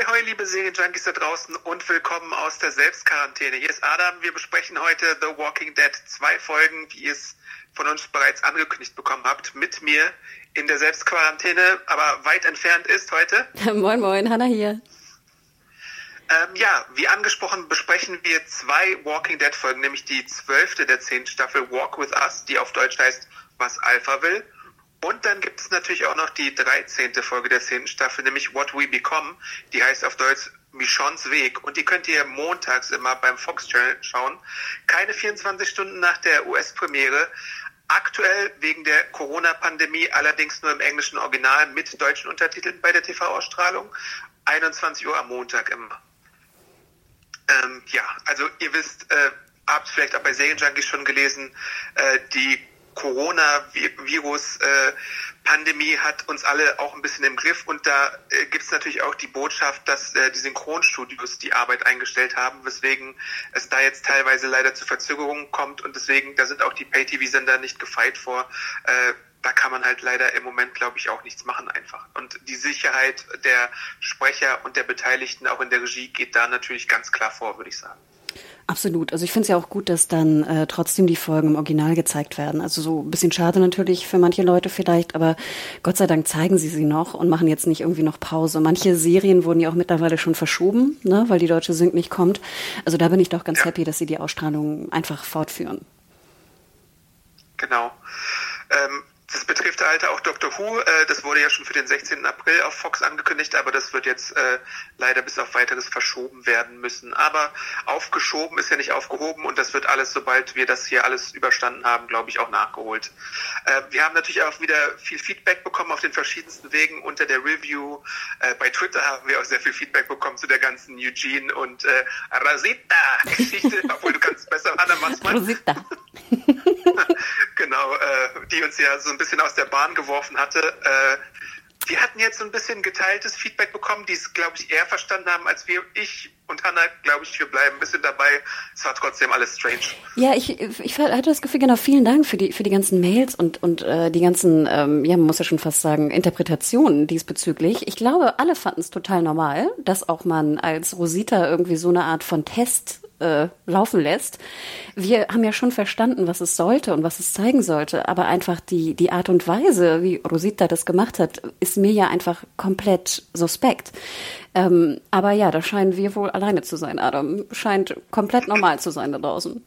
Ahoi, hoi, liebe Serienjunkies da draußen und willkommen aus der Selbstquarantäne. Hier ist Adam. Wir besprechen heute The Walking Dead. Zwei Folgen, wie ihr es von uns bereits angekündigt bekommen habt, mit mir in der Selbstquarantäne, aber weit entfernt ist heute. moin, moin, Hanna hier. Ähm, ja, wie angesprochen besprechen wir zwei Walking Dead Folgen, nämlich die zwölfte der zehnten Staffel Walk With Us, die auf Deutsch heißt Was Alpha will. Und dann gibt es natürlich auch noch die 13. Folge der 10. Staffel, nämlich What We Become. Die heißt auf Deutsch Michons Weg. Und die könnt ihr montags immer beim Fox Channel schauen. Keine 24 Stunden nach der US-Premiere. Aktuell wegen der Corona-Pandemie allerdings nur im englischen Original mit deutschen Untertiteln bei der TV-Ausstrahlung. 21 Uhr am Montag immer. Ähm, ja, also ihr wisst, äh, habt vielleicht auch bei Serienjunkies schon gelesen, äh, die Coronavirus-Pandemie äh, hat uns alle auch ein bisschen im Griff und da äh, gibt es natürlich auch die Botschaft, dass äh, die Synchronstudios die Arbeit eingestellt haben, weswegen es da jetzt teilweise leider zu Verzögerungen kommt und deswegen, da sind auch die Pay-TV-Sender nicht gefeit vor. Da kann man halt leider im Moment, glaube ich, auch nichts machen einfach. Und die Sicherheit der Sprecher und der Beteiligten auch in der Regie geht da natürlich ganz klar vor, würde ich sagen. Absolut. Also ich finde es ja auch gut, dass dann äh, trotzdem die Folgen im Original gezeigt werden. Also so ein bisschen schade natürlich für manche Leute vielleicht, aber Gott sei Dank zeigen sie sie noch und machen jetzt nicht irgendwie noch Pause. Manche Serien wurden ja auch mittlerweile schon verschoben, ne, weil die deutsche Sync nicht kommt. Also da bin ich doch ganz ja. happy, dass sie die Ausstrahlung einfach fortführen. Genau. Ähm, das betrifft halt auch Dr. Who. Äh, das wurde ja schon für den 16. April auf Fox angekündigt, aber das wird jetzt äh, leider bis auf weiteres verschoben werden müssen. Aber aufgeschoben ist ja nicht aufgehoben und das wird alles, sobald wir das hier alles überstanden haben, glaube ich, auch nachgeholt. Äh, wir haben natürlich auch wieder viel Feedback bekommen auf den verschiedensten Wegen unter der Review. Äh, bei Twitter haben wir auch sehr viel Feedback bekommen zu der ganzen Eugene und Rasita-Geschichte, obwohl du kannst besser, Anna, mach's mal. Rosita. genau, äh, die uns ja so ein bisschen aus der Bahn geworfen hatte. Äh, wir hatten jetzt so ein bisschen geteiltes Feedback bekommen, die es, glaube ich, eher verstanden haben als wir. Ich und Hannah, glaube ich, wir bleiben ein bisschen dabei. Es war trotzdem alles strange. Ja, ich, ich hatte das Gefühl, genau, vielen Dank für die, für die ganzen Mails und, und äh, die ganzen, ähm, ja, man muss ja schon fast sagen, Interpretationen diesbezüglich. Ich glaube, alle fanden es total normal, dass auch man als Rosita irgendwie so eine Art von Test äh, laufen lässt. Wir haben ja schon verstanden, was es sollte und was es zeigen sollte, aber einfach die, die Art und Weise, wie Rosita das gemacht hat, ist mir ja einfach komplett suspekt. Ähm, aber ja, da scheinen wir wohl alleine zu sein, Adam. Scheint komplett normal zu sein da draußen.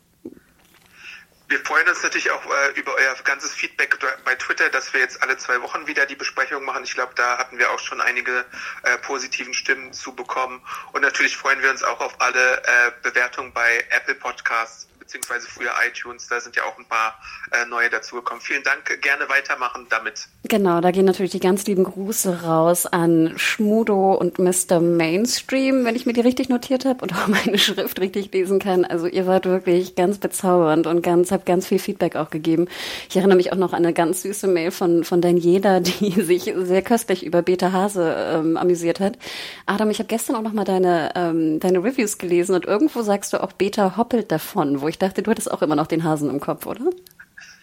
Wir freuen uns natürlich auch äh, über euer ganzes Feedback bei Twitter, dass wir jetzt alle zwei Wochen wieder die Besprechung machen. Ich glaube, da hatten wir auch schon einige äh, positiven Stimmen zu bekommen. Und natürlich freuen wir uns auch auf alle äh, Bewertungen bei Apple Podcasts beziehungsweise früher iTunes. Da sind ja auch ein paar äh, neue dazugekommen. Vielen Dank, gerne weitermachen damit. Genau, da gehen natürlich die ganz lieben Grüße raus an Schmudo und Mr. Mainstream, wenn ich mir die richtig notiert habe und auch meine Schrift richtig lesen kann. Also ihr wart wirklich ganz bezaubernd und ganz, habt ganz viel Feedback auch gegeben. Ich erinnere mich auch noch an eine ganz süße Mail von, von Daniela, die sich sehr köstlich über Beta Hase ähm, amüsiert hat. Adam, ich habe gestern auch noch mal deine, ähm, deine Reviews gelesen und irgendwo sagst du auch Beta hoppelt davon, wo ich dachte, du hattest auch immer noch den Hasen im Kopf, oder?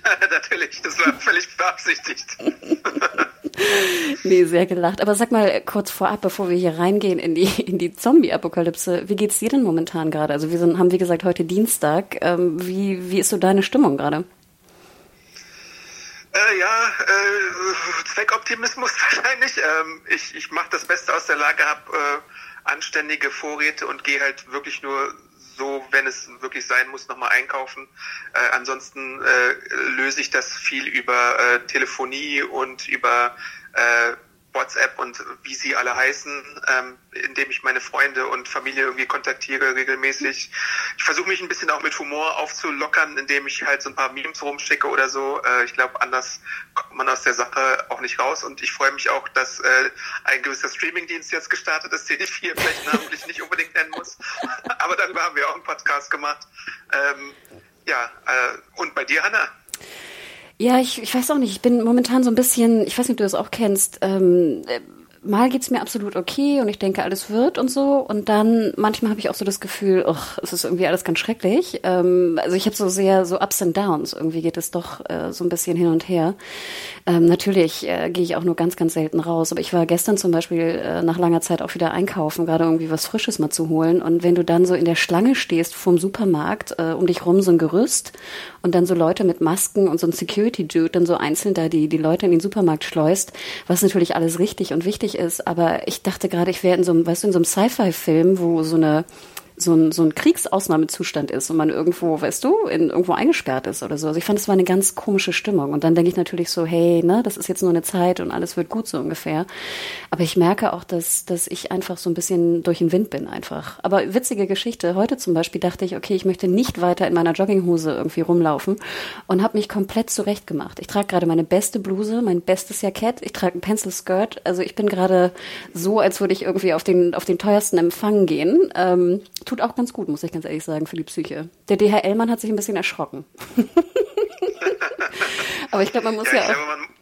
Natürlich, das war völlig beabsichtigt. nee, sehr gelacht. Aber sag mal kurz vorab, bevor wir hier reingehen in die, in die Zombie-Apokalypse, wie geht's dir denn momentan gerade? Also wir sind, haben, wie gesagt, heute Dienstag. Ähm, wie, wie ist so deine Stimmung gerade? Äh, ja, äh, Zweckoptimismus wahrscheinlich. Ähm, ich ich mache das Beste aus der Lage, habe äh, anständige Vorräte und gehe halt wirklich nur so, wenn es wirklich sein muss, nochmal einkaufen. Äh, ansonsten äh, löse ich das viel über äh, Telefonie und über äh, WhatsApp und wie sie alle heißen, ähm, indem ich meine Freunde und Familie irgendwie kontaktiere regelmäßig. Ich versuche mich ein bisschen auch mit Humor aufzulockern, indem ich halt so ein paar Memes rumschicke oder so. Äh, ich glaube, anders kommt man aus der Sache auch nicht raus. Und ich freue mich auch, dass äh, ein gewisser Streamingdienst jetzt gestartet ist, den ich hier vielleicht namentlich nicht unbedingt nennen muss. Aber darüber haben wir auch einen Podcast gemacht. Ähm, ja, äh, und bei dir, Hanna? Ja, ich, ich weiß auch nicht. Ich bin momentan so ein bisschen, ich weiß nicht, ob du das auch kennst, ähm, mal geht's mir absolut okay und ich denke, alles wird und so. Und dann manchmal habe ich auch so das Gefühl, ach, es ist irgendwie alles ganz schrecklich. Ähm, also ich habe so sehr so Ups and Downs. Irgendwie geht es doch äh, so ein bisschen hin und her. Ähm, natürlich äh, gehe ich auch nur ganz, ganz selten raus. Aber ich war gestern zum Beispiel äh, nach langer Zeit auch wieder einkaufen, gerade irgendwie was Frisches mal zu holen. Und wenn du dann so in der Schlange stehst vorm Supermarkt, äh, um dich rum so ein Gerüst und dann so Leute mit Masken und so ein Security-Dude dann so einzeln da die, die Leute in den Supermarkt schleust, was natürlich alles richtig und wichtig ist. Aber ich dachte gerade, ich wäre in so einem, weißt du, in so einem Sci-Fi-Film, wo so eine so ein, so ein Kriegsausnahmezustand ist und man irgendwo, weißt du, in, irgendwo eingesperrt ist oder so. Also ich fand, es war eine ganz komische Stimmung. Und dann denke ich natürlich so, hey, ne, das ist jetzt nur eine Zeit und alles wird gut so ungefähr. Aber ich merke auch, dass, dass ich einfach so ein bisschen durch den Wind bin einfach. Aber witzige Geschichte. Heute zum Beispiel dachte ich, okay, ich möchte nicht weiter in meiner Jogginghose irgendwie rumlaufen und habe mich komplett zurecht gemacht. Ich trage gerade meine beste Bluse, mein bestes Jackett, ich trage ein Pencil Skirt. Also ich bin gerade so, als würde ich irgendwie auf den, auf den teuersten Empfang gehen. Ähm, tut auch ganz gut, muss ich ganz ehrlich sagen, für die Psyche. Der DHL-Mann hat sich ein bisschen erschrocken. Aber ich glaube, man muss ja, ja auch. Glaube,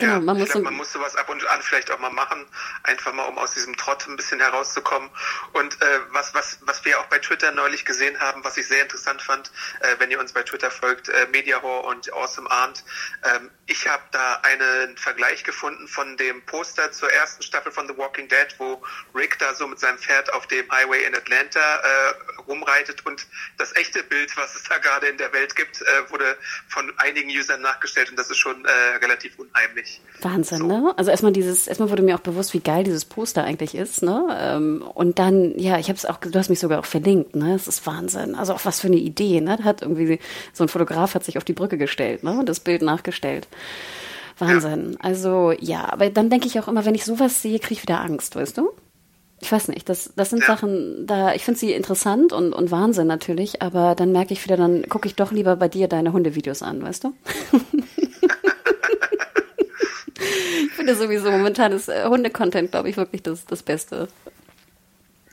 Genau, ja, man, muss glaub, man muss sowas ab und an vielleicht auch mal machen, einfach mal, um aus diesem Trott ein bisschen herauszukommen. Und äh, was, was, was wir auch bei Twitter neulich gesehen haben, was ich sehr interessant fand, äh, wenn ihr uns bei Twitter folgt, äh, Mediahor und Awesome Arndt, ähm, ich habe da einen Vergleich gefunden von dem Poster zur ersten Staffel von The Walking Dead, wo Rick da so mit seinem Pferd auf dem Highway in Atlanta äh, rumreitet und das echte Bild, was es da gerade in der Welt gibt, äh, wurde von einigen Usern nachgestellt und das ist schon äh, relativ unheimlich. Wahnsinn, so. ne? Also erstmal dieses, erstmal wurde mir auch bewusst, wie geil dieses Poster eigentlich ist, ne? Ähm, und dann, ja, ich habe es auch, du hast mich sogar auch verlinkt, ne? Es ist Wahnsinn. Also auch was für eine Idee, ne? Hat irgendwie so ein Fotograf hat sich auf die Brücke gestellt, ne? Und das Bild nachgestellt. Wahnsinn. Ja. Also ja, aber dann denke ich auch immer, wenn ich sowas sehe, kriege ich wieder Angst, weißt du? Ich weiß nicht, das, das sind ja. Sachen, da, ich finde sie interessant und, und Wahnsinn natürlich, aber dann merke ich wieder, dann gucke ich doch lieber bei dir deine Hundevideos an, weißt du? ich finde sowieso momentan ist äh, glaube ich, wirklich das, das Beste.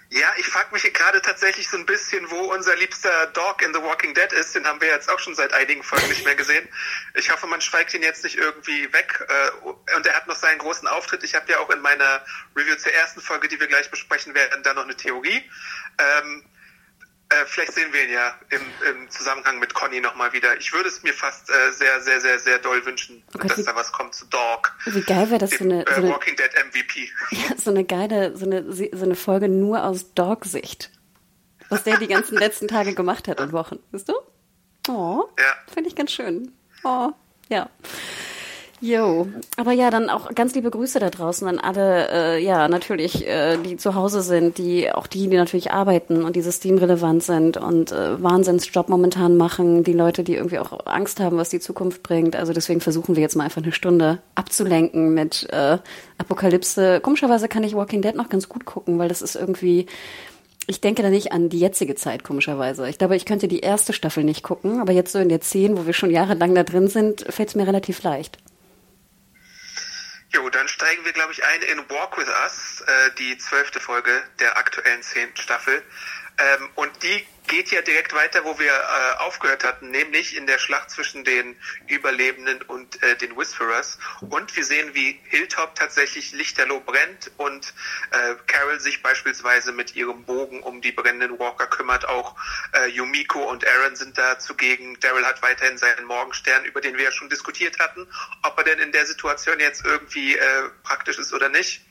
Ja, ich frage mich gerade tatsächlich so ein bisschen, wo unser liebster Dog in The Walking Dead ist. Den haben wir jetzt auch schon seit einigen Folgen nicht mehr gesehen. Ich hoffe, man schweigt ihn jetzt nicht irgendwie weg. Äh, und er hat noch seinen großen Auftritt. Ich habe ja auch in meiner Review zur ersten Folge, die wir gleich besprechen werden, da noch eine Theorie. Ähm, äh, vielleicht sehen wir ihn ja im, im Zusammenhang mit Conny nochmal wieder. Ich würde es mir fast äh, sehr, sehr, sehr, sehr doll wünschen, oh Gott, dass wie, da was kommt zu Dog. Wie geil wäre das dem, so eine, äh, so eine Walking Dead MVP. Ja, so eine geile, so eine, so eine Folge nur aus Dog-Sicht. Was der die ganzen letzten Tage gemacht hat und Wochen. Weißt du? Oh, ja. finde ich ganz schön. Oh, ja. Jo, aber ja, dann auch ganz liebe Grüße da draußen an alle, äh, ja, natürlich, äh, die zu Hause sind, die auch die, die natürlich arbeiten und die systemrelevant sind und äh, Wahnsinnsjob momentan machen, die Leute, die irgendwie auch Angst haben, was die Zukunft bringt. Also deswegen versuchen wir jetzt mal einfach eine Stunde abzulenken mit äh, Apokalypse. Komischerweise kann ich Walking Dead noch ganz gut gucken, weil das ist irgendwie ich denke da nicht an die jetzige Zeit, komischerweise. Ich glaube, ich könnte die erste Staffel nicht gucken, aber jetzt so in der zehn, wo wir schon jahrelang da drin sind, fällt es mir relativ leicht. Jo, dann steigen wir, glaube ich, ein in Walk With Us, äh, die zwölfte Folge der aktuellen zehnten Staffel. Ähm, und die geht ja direkt weiter, wo wir äh, aufgehört hatten, nämlich in der Schlacht zwischen den Überlebenden und äh, den Whisperers. Und wir sehen, wie Hilltop tatsächlich lichterloh brennt und äh, Carol sich beispielsweise mit ihrem Bogen um die brennenden Walker kümmert. Auch äh, Yumiko und Aaron sind da zugegen. Daryl hat weiterhin seinen Morgenstern, über den wir ja schon diskutiert hatten, ob er denn in der Situation jetzt irgendwie äh, praktisch ist oder nicht.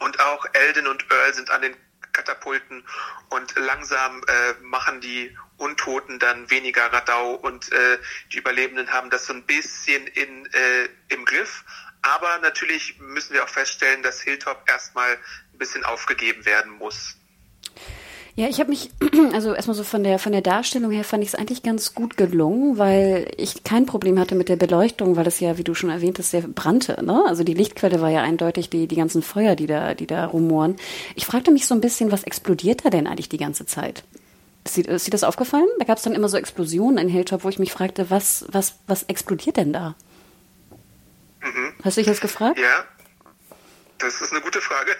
Und auch Elden und Earl sind an den Katapulten und langsam äh, machen die Untoten dann weniger Radau und äh, die Überlebenden haben das so ein bisschen in, äh, im Griff. Aber natürlich müssen wir auch feststellen, dass Hilltop erstmal ein bisschen aufgegeben werden muss. Ja, ich habe mich, also erstmal so von der von der Darstellung her fand ich es eigentlich ganz gut gelungen, weil ich kein Problem hatte mit der Beleuchtung, weil es ja, wie du schon erwähnt hast, sehr brannte. Ne? Also die Lichtquelle war ja eindeutig die die ganzen Feuer, die da die da rumoren. Ich fragte mich so ein bisschen, was explodiert da denn eigentlich die ganze Zeit? Ist dir, ist dir das aufgefallen? Da gab es dann immer so Explosionen in Hilltop, wo ich mich fragte, was was was explodiert denn da? Mhm. Hast du dich das gefragt? Ja. Das ist eine gute Frage.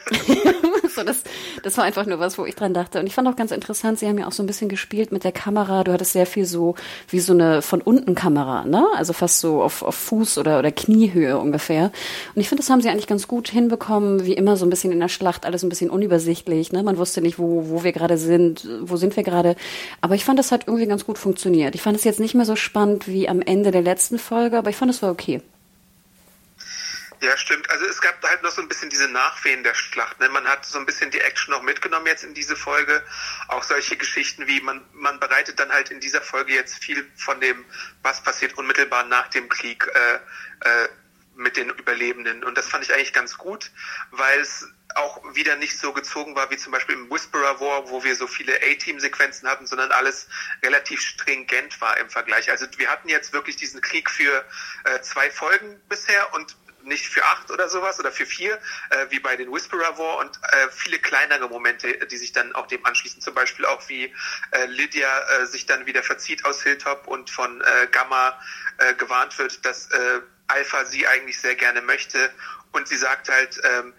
so, das, das war einfach nur was, wo ich dran dachte. Und ich fand auch ganz interessant, sie haben ja auch so ein bisschen gespielt mit der Kamera. Du hattest sehr viel so wie so eine von unten Kamera, ne? Also fast so auf, auf Fuß oder, oder Kniehöhe ungefähr. Und ich finde, das haben sie eigentlich ganz gut hinbekommen, wie immer so ein bisschen in der Schlacht, alles ein bisschen unübersichtlich. Ne? Man wusste nicht, wo, wo wir gerade sind, wo sind wir gerade. Aber ich fand, das hat irgendwie ganz gut funktioniert. Ich fand es jetzt nicht mehr so spannend wie am Ende der letzten Folge, aber ich fand, es war okay. Ja, stimmt. Also es gab halt noch so ein bisschen diese Nachwehen der Schlacht. Ne? Man hat so ein bisschen die Action noch mitgenommen jetzt in diese Folge. Auch solche Geschichten wie man, man bereitet dann halt in dieser Folge jetzt viel von dem, was passiert unmittelbar nach dem Krieg äh, äh, mit den Überlebenden. Und das fand ich eigentlich ganz gut, weil es auch wieder nicht so gezogen war wie zum Beispiel im Whisperer War, wo wir so viele A-Team-Sequenzen hatten, sondern alles relativ stringent war im Vergleich. Also wir hatten jetzt wirklich diesen Krieg für äh, zwei Folgen bisher und nicht für acht oder sowas oder für vier, äh, wie bei den Whisperer War und äh, viele kleinere Momente, die sich dann auch dem anschließen. Zum Beispiel auch wie äh, Lydia äh, sich dann wieder verzieht aus Hilltop und von äh, Gamma äh, gewarnt wird, dass äh, Alpha sie eigentlich sehr gerne möchte und sie sagt halt, ähm,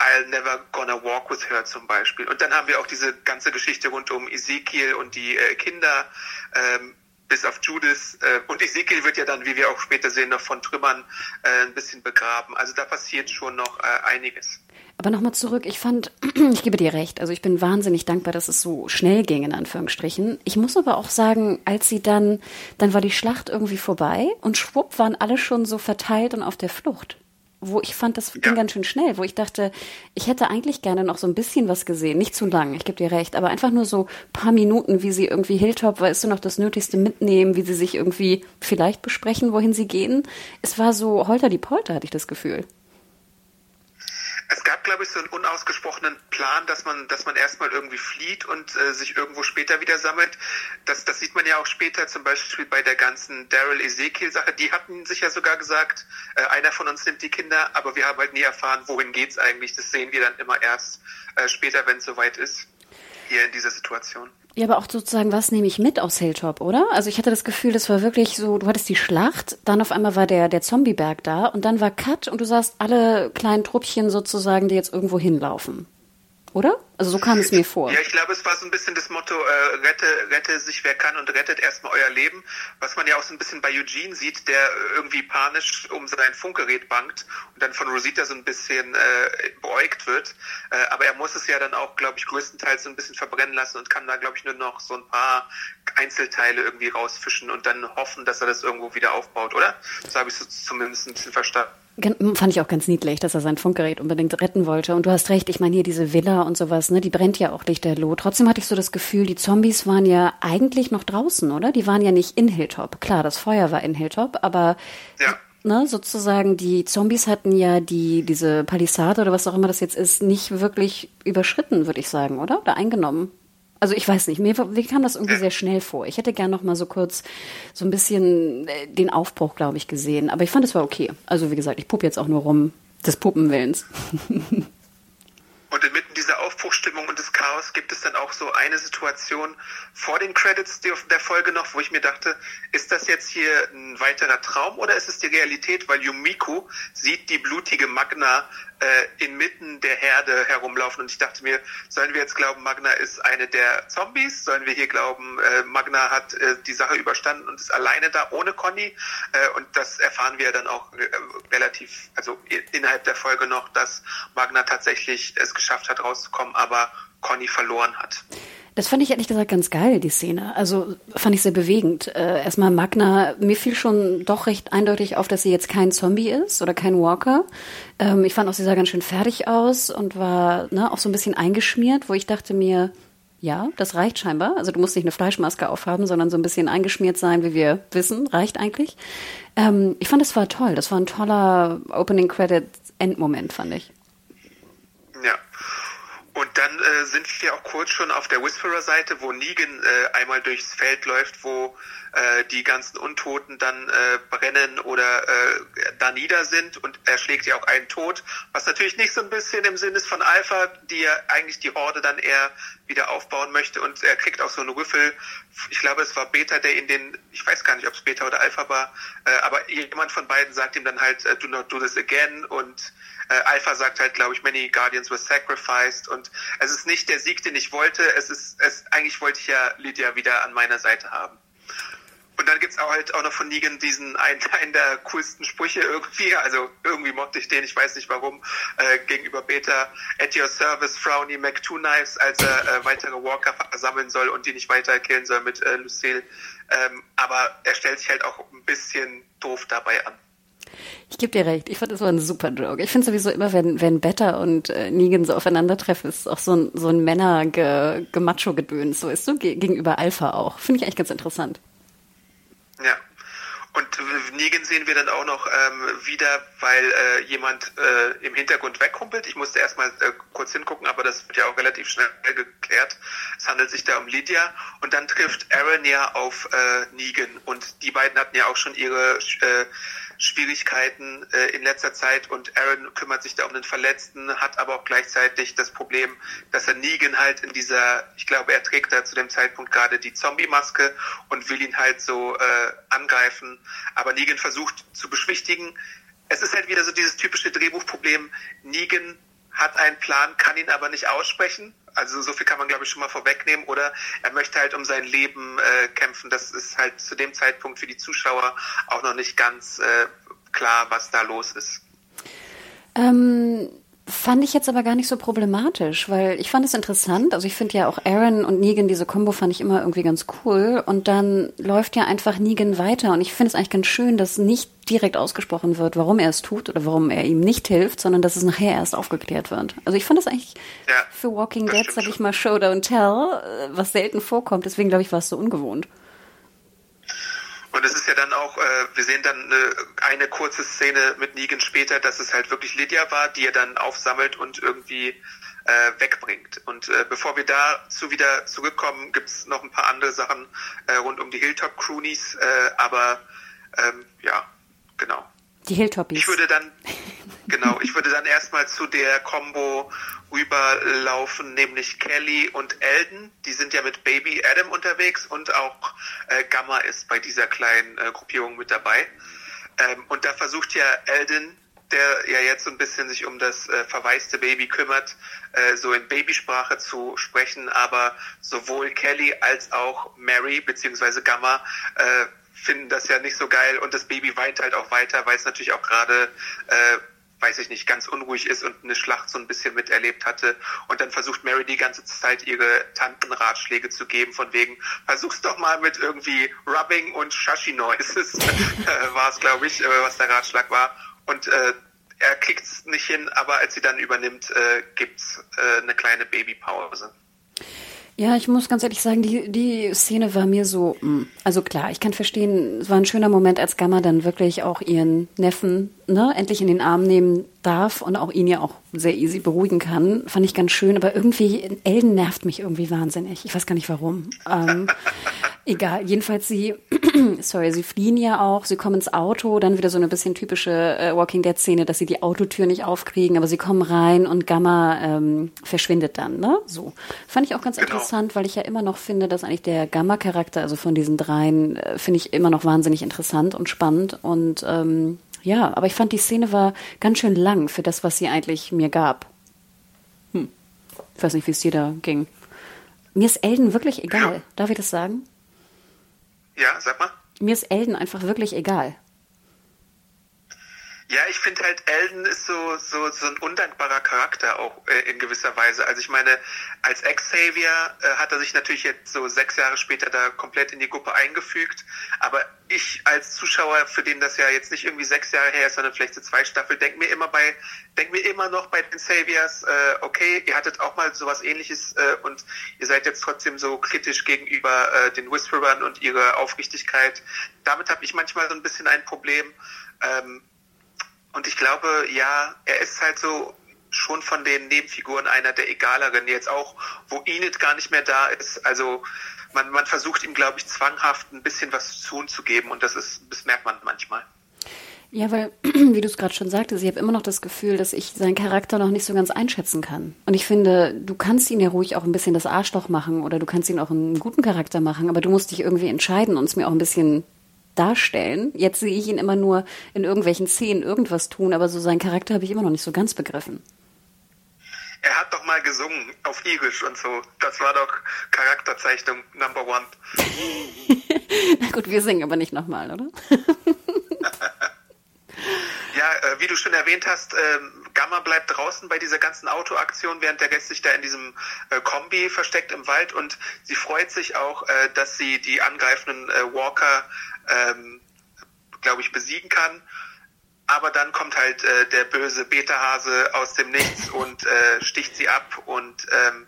I'll never gonna walk with her zum Beispiel. Und dann haben wir auch diese ganze Geschichte rund um Ezekiel und die äh, Kinder, ähm, bis auf Judas. Äh, und Ezekiel wird ja dann, wie wir auch später sehen, noch von Trümmern äh, ein bisschen begraben. Also da passiert schon noch äh, einiges. Aber nochmal zurück, ich fand, ich gebe dir recht, also ich bin wahnsinnig dankbar, dass es so schnell ging, in Anführungsstrichen. Ich muss aber auch sagen, als sie dann, dann war die Schlacht irgendwie vorbei und schwupp waren alle schon so verteilt und auf der Flucht wo ich fand, das ging ja. ganz schön schnell, wo ich dachte, ich hätte eigentlich gerne noch so ein bisschen was gesehen, nicht zu lang, ich gebe dir recht, aber einfach nur so paar Minuten, wie sie irgendwie Hilltop, weißt du, noch das Nötigste mitnehmen, wie sie sich irgendwie vielleicht besprechen, wohin sie gehen. Es war so holter die Polter, hatte ich das Gefühl. Es gab, glaube ich, so einen unausgesprochenen Plan, dass man, dass man erstmal irgendwie flieht und äh, sich irgendwo später wieder sammelt. Das, das sieht man ja auch später, zum Beispiel bei der ganzen Daryl Ezekiel-Sache. Die hatten sich ja sogar gesagt, äh, einer von uns nimmt die Kinder, aber wir haben halt nie erfahren, wohin geht's eigentlich. Das sehen wir dann immer erst äh, später, wenn es soweit ist, hier in dieser Situation. Ja, aber auch sozusagen, was nehme ich mit aus Hilltop, oder? Also ich hatte das Gefühl, das war wirklich so, du hattest die Schlacht, dann auf einmal war der, der Zombieberg da und dann war Cut und du sahst alle kleinen Truppchen sozusagen, die jetzt irgendwo hinlaufen. Oder? Also so kam es mir vor. Ja, ich glaube, es war so ein bisschen das Motto, äh, rette, rette sich wer kann und rettet erstmal euer Leben, was man ja auch so ein bisschen bei Eugene sieht, der irgendwie panisch um sein Funkgerät bangt und dann von Rosita so ein bisschen äh, beäugt wird. Äh, aber er muss es ja dann auch, glaube ich, größtenteils so ein bisschen verbrennen lassen und kann da, glaube ich, nur noch so ein paar Einzelteile irgendwie rausfischen und dann hoffen, dass er das irgendwo wieder aufbaut, oder? Das habe ich so zumindest ein bisschen verstanden. Fand ich auch ganz niedlich, dass er sein Funkgerät unbedingt retten wollte. Und du hast recht, ich meine hier diese Villa und sowas, ne, die brennt ja auch lichterloh. Trotzdem hatte ich so das Gefühl, die Zombies waren ja eigentlich noch draußen, oder? Die waren ja nicht in Hilltop. Klar, das Feuer war in Hilltop, aber ja. ne, sozusagen die Zombies hatten ja die diese Palisade oder was auch immer das jetzt ist, nicht wirklich überschritten, würde ich sagen, oder? Oder eingenommen. Also ich weiß nicht, mir, mir kam das irgendwie sehr schnell vor. Ich hätte gern noch mal so kurz so ein bisschen äh, den Aufbruch, glaube ich, gesehen. Aber ich fand, es war okay. Also wie gesagt, ich puppe jetzt auch nur rum des Puppenwillens. Und inmitten dieser Aufbruchstimmung und des Chaos gibt es dann auch so eine Situation vor den Credits der Folge noch, wo ich mir dachte, ist das jetzt hier ein weiterer Traum oder ist es die Realität? Weil Yumiko sieht die blutige Magna äh, inmitten der Herde herumlaufen und ich dachte mir, sollen wir jetzt glauben, Magna ist eine der Zombies? Sollen wir hier glauben, äh, Magna hat äh, die Sache überstanden und ist alleine da ohne Conny? Äh, und das erfahren wir dann auch äh, relativ, also innerhalb der Folge noch, dass Magna tatsächlich es geschafft hat, rauszukommen, aber Conny verloren hat. Das fand ich ehrlich gesagt ganz geil, die Szene. Also fand ich sehr bewegend. Äh, erstmal Magna, mir fiel schon doch recht eindeutig auf, dass sie jetzt kein Zombie ist oder kein Walker. Ähm, ich fand auch, sie sah ganz schön fertig aus und war ne, auch so ein bisschen eingeschmiert, wo ich dachte mir, ja, das reicht scheinbar. Also du musst nicht eine Fleischmaske aufhaben, sondern so ein bisschen eingeschmiert sein, wie wir wissen, reicht eigentlich. Ähm, ich fand, das war toll. Das war ein toller Opening Credit Endmoment, fand ich. Und dann äh, sind wir auch kurz schon auf der Whisperer-Seite, wo Negan äh, einmal durchs Feld läuft, wo äh, die ganzen Untoten dann äh, brennen oder äh, da nieder sind und er schlägt ja auch einen tot, was natürlich nicht so ein bisschen im Sinn ist von Alpha, die ja eigentlich die Horde dann eher wieder aufbauen möchte und er kriegt auch so einen Rüffel. Ich glaube, es war Beta, der in den, ich weiß gar nicht, ob es Beta oder Alpha war, äh, aber jemand von beiden sagt ihm dann halt, äh, do not do this again und äh, Alpha sagt halt, glaube ich, many guardians were sacrificed und es ist nicht der Sieg, den ich wollte, es ist, es, eigentlich wollte ich ja Lydia wieder an meiner Seite haben. Und dann gibt's auch halt auch noch von Negan diesen einen, einen der coolsten Sprüche irgendwie, also irgendwie mochte ich den, ich weiß nicht warum, äh, gegenüber Beta, at your service, Frowny Mac Two Knives, als er äh, weitere Walker versammeln soll und die nicht weiter killen soll mit äh, Lucille. Ähm, aber er stellt sich halt auch ein bisschen doof dabei an. Ich gebe dir recht. Ich fand, das war ein super Joke. Ich finde sowieso immer, wenn, wenn Beta und äh, Negan so aufeinandertreffen, ist auch so ein, so ein Männer-Gemacho-Gedöns, so ist so gegenüber Alpha auch. Finde ich eigentlich ganz interessant. Ja. Und Negan sehen wir dann auch noch ähm, wieder, weil äh, jemand äh, im Hintergrund wegkumpelt. Ich musste erstmal äh, kurz hingucken, aber das wird ja auch relativ schnell geklärt. Es handelt sich da um Lydia. Und dann trifft Aaron ja auf äh, Negan. Und die beiden hatten ja auch schon ihre äh, Schwierigkeiten äh, in letzter Zeit und Aaron kümmert sich da um den Verletzten, hat aber auch gleichzeitig das Problem, dass er Negan halt in dieser, ich glaube, er trägt da zu dem Zeitpunkt gerade die Zombie-Maske und will ihn halt so äh, angreifen, aber Negan versucht zu beschwichtigen. Es ist halt wieder so dieses typische Drehbuchproblem. Negan hat einen Plan, kann ihn aber nicht aussprechen. Also so viel kann man, glaube ich, schon mal vorwegnehmen. Oder er möchte halt um sein Leben äh, kämpfen. Das ist halt zu dem Zeitpunkt für die Zuschauer auch noch nicht ganz äh, klar, was da los ist. Ähm, Fand ich jetzt aber gar nicht so problematisch, weil ich fand es interessant. Also ich finde ja auch Aaron und Negan, diese Combo fand ich immer irgendwie ganz cool. Und dann läuft ja einfach Negan weiter. Und ich finde es eigentlich ganz schön, dass nicht direkt ausgesprochen wird, warum er es tut oder warum er ihm nicht hilft, sondern dass es nachher erst aufgeklärt wird. Also ich fand das eigentlich ja, für Walking Dead, sag ich mal, Show Don't Tell, äh, was selten vorkommt. Deswegen glaube ich, war es so ungewohnt. Und es ist ja dann auch, äh, wir sehen dann eine, eine kurze Szene mit Negan später, dass es halt wirklich Lydia war, die er dann aufsammelt und irgendwie äh, wegbringt. Und äh, bevor wir dazu wieder zurückkommen, gibt's noch ein paar andere Sachen äh, rund um die Hilltop Croonies, äh, aber ähm, ja, genau. Die Hilltoppies. Ich würde dann, genau, ich würde dann erstmal zu der Combo rüberlaufen, nämlich Kelly und Elden. Die sind ja mit Baby Adam unterwegs und auch äh, Gamma ist bei dieser kleinen äh, Gruppierung mit dabei. Ähm, und da versucht ja Elden, der ja jetzt so ein bisschen sich um das äh, verwaiste Baby kümmert, äh, so in Babysprache zu sprechen, aber sowohl Kelly als auch Mary beziehungsweise Gamma äh, finden das ja nicht so geil und das Baby weint halt auch weiter, weil es natürlich auch gerade äh, weiß ich nicht, ganz unruhig ist und eine Schlacht so ein bisschen miterlebt hatte. Und dann versucht Mary die ganze Zeit ihre Tantenratschläge zu geben, von wegen, versuch's doch mal mit irgendwie Rubbing und Shashi Noises, äh, war es, glaube ich, äh, was der Ratschlag war. Und äh, er kriegt's nicht hin, aber als sie dann übernimmt, äh, gibt's äh, eine kleine Babypause. Ja, ich muss ganz ehrlich sagen, die, die Szene war mir so, mm. also klar, ich kann verstehen, es war ein schöner Moment, als Gamma dann wirklich auch ihren Neffen ne, endlich in den Arm nehmen darf und auch ihn ja auch sehr easy beruhigen kann. Fand ich ganz schön, aber irgendwie, Elden nervt mich irgendwie wahnsinnig. Ich weiß gar nicht warum. Ähm, egal, jedenfalls sie, sorry, sie fliehen ja auch, sie kommen ins Auto, dann wieder so eine bisschen typische äh, Walking Dead Szene, dass sie die Autotür nicht aufkriegen, aber sie kommen rein und Gamma ähm, verschwindet dann, ne? So. Fand ich auch ganz genau. interessant, weil ich ja immer noch finde, dass eigentlich der Gamma-Charakter, also von diesen dreien, äh, finde ich immer noch wahnsinnig interessant und spannend und ähm, ja, aber ich fand, die Szene war ganz schön lang für das, was sie eigentlich mir gab. Hm. Ich weiß nicht, wie es dir da ging. Mir ist Elden wirklich egal. Ja. Darf ich das sagen? Ja, sag mal. Mir ist Elden einfach wirklich egal. Ja, ich finde halt, Elden ist so, so, so ein undankbarer Charakter auch äh, in gewisser Weise. Also ich meine, als Ex-Savior äh, hat er sich natürlich jetzt so sechs Jahre später da komplett in die Gruppe eingefügt. Aber ich als Zuschauer, für den das ja jetzt nicht irgendwie sechs Jahre her ist, sondern vielleicht so zwei Staffeln, denk mir immer bei, denk mir immer noch bei den Saviors, äh, okay, ihr hattet auch mal sowas ähnliches äh, und ihr seid jetzt trotzdem so kritisch gegenüber äh, den Whisperern und ihrer Aufrichtigkeit. Damit habe ich manchmal so ein bisschen ein Problem. Ähm, und ich glaube, ja, er ist halt so, schon von den Nebenfiguren einer der egaleren, jetzt auch, wo Enid gar nicht mehr da ist. Also man, man versucht ihm, glaube ich, zwanghaft ein bisschen was zu tun zu geben und das ist, das merkt man manchmal. Ja, weil, wie du es gerade schon sagtest, ich habe immer noch das Gefühl, dass ich seinen Charakter noch nicht so ganz einschätzen kann. Und ich finde, du kannst ihn ja ruhig auch ein bisschen das Arschloch machen oder du kannst ihn auch einen guten Charakter machen, aber du musst dich irgendwie entscheiden und es mir auch ein bisschen darstellen. Jetzt sehe ich ihn immer nur in irgendwelchen Szenen irgendwas tun, aber so seinen Charakter habe ich immer noch nicht so ganz begriffen. Er hat doch mal gesungen auf Irisch und so. Das war doch Charakterzeichnung Number One. Na gut, wir singen aber nicht nochmal, oder? Ja, äh, wie du schon erwähnt hast, äh, Gamma bleibt draußen bei dieser ganzen Autoaktion, während der Rest sich da in diesem äh, Kombi versteckt im Wald und sie freut sich auch, äh, dass sie die angreifenden äh, Walker, ähm, glaube ich, besiegen kann. Aber dann kommt halt äh, der böse Beta-Hase aus dem Nichts und äh, sticht sie ab und ähm,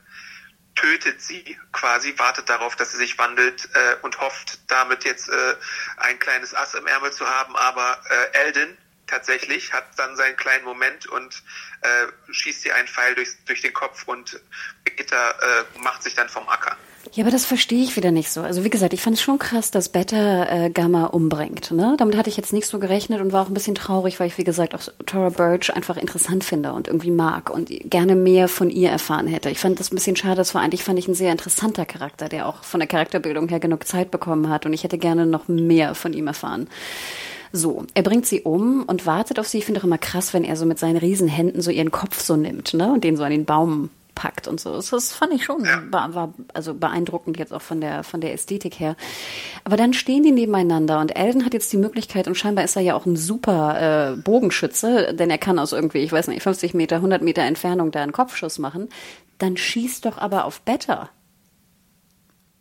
tötet sie quasi, wartet darauf, dass sie sich wandelt äh, und hofft damit jetzt ein kleines Ass im Ärmel zu haben. Aber Eldon, tatsächlich, hat dann seinen kleinen Moment und äh, schießt ihr einen Pfeil durch, durch den Kopf und Peter äh, macht sich dann vom Acker. Ja, aber das verstehe ich wieder nicht so. Also wie gesagt, ich fand es schon krass, dass Beta äh, Gamma umbringt. Ne? Damit hatte ich jetzt nicht so gerechnet und war auch ein bisschen traurig, weil ich, wie gesagt, auch Tora Birch einfach interessant finde und irgendwie mag und gerne mehr von ihr erfahren hätte. Ich fand das ein bisschen schade. Das war eigentlich, fand ich, ein sehr interessanter Charakter, der auch von der Charakterbildung her genug Zeit bekommen hat und ich hätte gerne noch mehr von ihm erfahren. So, er bringt sie um und wartet auf sie. Ich finde auch immer krass, wenn er so mit seinen Riesenhänden so ihren Kopf so nimmt, ne? Und den so an den Baum packt und so. Das fand ich schon, war, war also beeindruckend jetzt auch von der, von der Ästhetik her. Aber dann stehen die nebeneinander und Elden hat jetzt die Möglichkeit und scheinbar ist er ja auch ein super äh, Bogenschütze, denn er kann aus irgendwie, ich weiß nicht, 50 Meter, 100 Meter Entfernung da einen Kopfschuss machen. Dann schießt doch aber auf Better.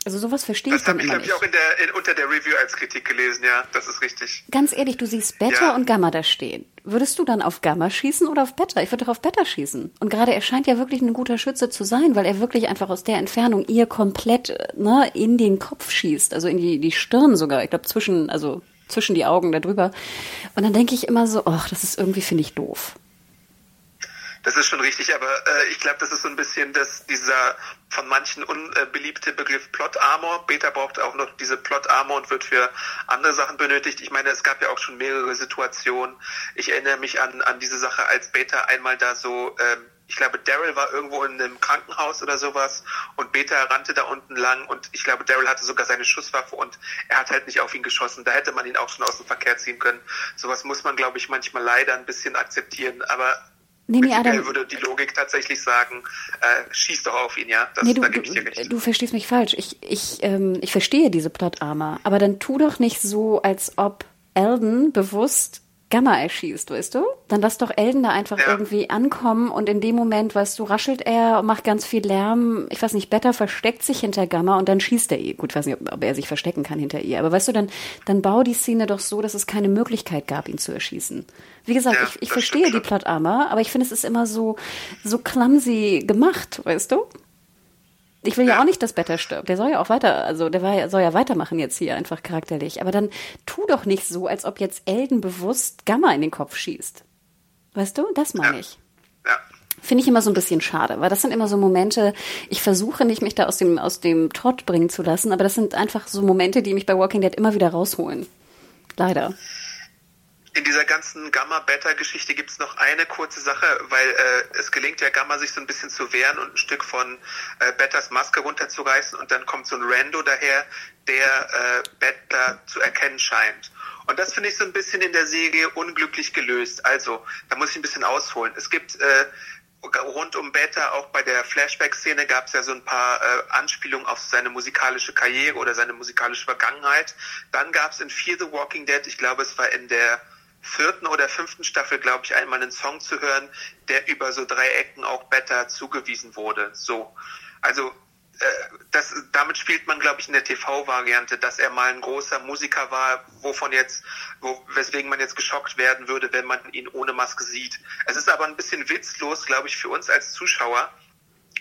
Also sowas verstehe ich dann immer nicht. Das habe ich auch in der, in, unter der Review als Kritik gelesen, ja, das ist richtig. Ganz ehrlich, du siehst Beta ja. und Gamma da stehen. Würdest du dann auf Gamma schießen oder auf Beta? Ich würde doch auf Beta schießen. Und gerade er scheint ja wirklich ein guter Schütze zu sein, weil er wirklich einfach aus der Entfernung ihr komplett ne, in den Kopf schießt, also in die, die Stirn sogar. Ich glaube zwischen, also zwischen die Augen da drüber. Und dann denke ich immer so, ach, das ist irgendwie, finde ich, doof. Das ist schon richtig, aber äh, ich glaube, das ist so ein bisschen das, dieser von manchen unbeliebte Begriff Plot Armor. Beta braucht auch noch diese Plot Armor und wird für andere Sachen benötigt. Ich meine, es gab ja auch schon mehrere Situationen. Ich erinnere mich an, an diese Sache, als Beta einmal da so, ähm, ich glaube, Daryl war irgendwo in einem Krankenhaus oder sowas und Beta rannte da unten lang und ich glaube, Daryl hatte sogar seine Schusswaffe und er hat halt nicht auf ihn geschossen. Da hätte man ihn auch schon aus dem Verkehr ziehen können. Sowas muss man, glaube ich, manchmal leider ein bisschen akzeptieren. Aber Nee, nee, Adam, würde die Logik tatsächlich sagen, äh, schieß doch auf ihn, ja. Das, nee, du, du, du, verstehst mich falsch. Ich, ich, ähm, ich verstehe diese Plot-Armor, aber dann tu doch nicht so, als ob Elden bewusst Gamma erschießt, weißt du? Dann lass doch Elden da einfach ja. irgendwie ankommen und in dem Moment, weißt du, raschelt er, macht ganz viel Lärm. Ich weiß nicht, Better versteckt sich hinter Gamma und dann schießt er ihr. Gut, ich weiß nicht, ob er sich verstecken kann hinter ihr. Aber weißt du, dann, dann bau die Szene doch so, dass es keine Möglichkeit gab, ihn zu erschießen. Wie gesagt, ja, ich, ich verstehe die Plot Armor, aber ich finde, es ist immer so, so clumsy gemacht, weißt du? Ich will ja. ja auch nicht, dass Better stirbt. Der soll ja auch weiter, also der war, soll ja weitermachen jetzt hier einfach charakterlich. Aber dann tu doch nicht so, als ob jetzt Elden bewusst Gamma in den Kopf schießt. Weißt du? Das meine ja. ich. Ja. Finde ich immer so ein bisschen schade, weil das sind immer so Momente, ich versuche nicht, mich da aus dem, aus dem Trott bringen zu lassen, aber das sind einfach so Momente, die mich bei Walking Dead immer wieder rausholen. Leider in dieser ganzen Gamma-Beta-Geschichte gibt es noch eine kurze Sache, weil äh, es gelingt ja Gamma sich so ein bisschen zu wehren und ein Stück von äh, Betas Maske runterzureißen und dann kommt so ein Rando daher, der äh, Beta zu erkennen scheint. Und das finde ich so ein bisschen in der Serie unglücklich gelöst. Also, da muss ich ein bisschen ausholen. Es gibt äh, rund um Beta, auch bei der Flashback-Szene gab es ja so ein paar äh, Anspielungen auf seine musikalische Karriere oder seine musikalische Vergangenheit. Dann gab es in Fear the Walking Dead, ich glaube es war in der vierten oder fünften Staffel, glaube ich, einmal einen Song zu hören, der über so drei Ecken auch Better zugewiesen wurde. So. Also äh, das, damit spielt man, glaube ich, in der TV-Variante, dass er mal ein großer Musiker war, wovon jetzt, wo, weswegen man jetzt geschockt werden würde, wenn man ihn ohne Maske sieht. Es ist aber ein bisschen witzlos, glaube ich, für uns als Zuschauer,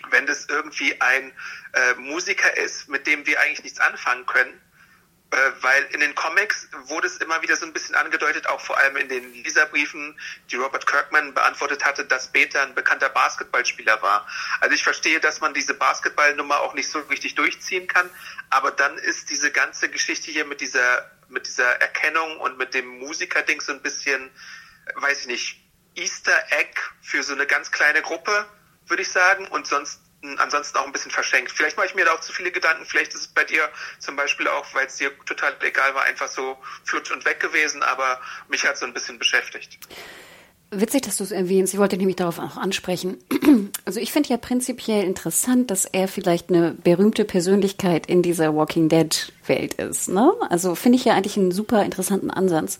wenn das irgendwie ein äh, Musiker ist, mit dem wir eigentlich nichts anfangen können weil in den Comics wurde es immer wieder so ein bisschen angedeutet, auch vor allem in den Leserbriefen, die Robert Kirkman beantwortet hatte, dass Beta ein bekannter Basketballspieler war. Also ich verstehe, dass man diese Basketballnummer auch nicht so richtig durchziehen kann, aber dann ist diese ganze Geschichte hier mit dieser, mit dieser Erkennung und mit dem Musikerding so ein bisschen, weiß ich nicht, Easter Egg für so eine ganz kleine Gruppe, würde ich sagen, und sonst ansonsten auch ein bisschen verschenkt. Vielleicht mache ich mir da auch zu viele Gedanken. Vielleicht ist es bei dir zum Beispiel auch, weil es dir total egal war, einfach so flutsch und weg gewesen, aber mich hat so ein bisschen beschäftigt. Witzig, dass du es erwähnst. Ich wollte nämlich darauf auch ansprechen. Also ich finde ja prinzipiell interessant, dass er vielleicht eine berühmte Persönlichkeit in dieser Walking Dead Welt ist. Ne? Also finde ich ja eigentlich einen super interessanten Ansatz.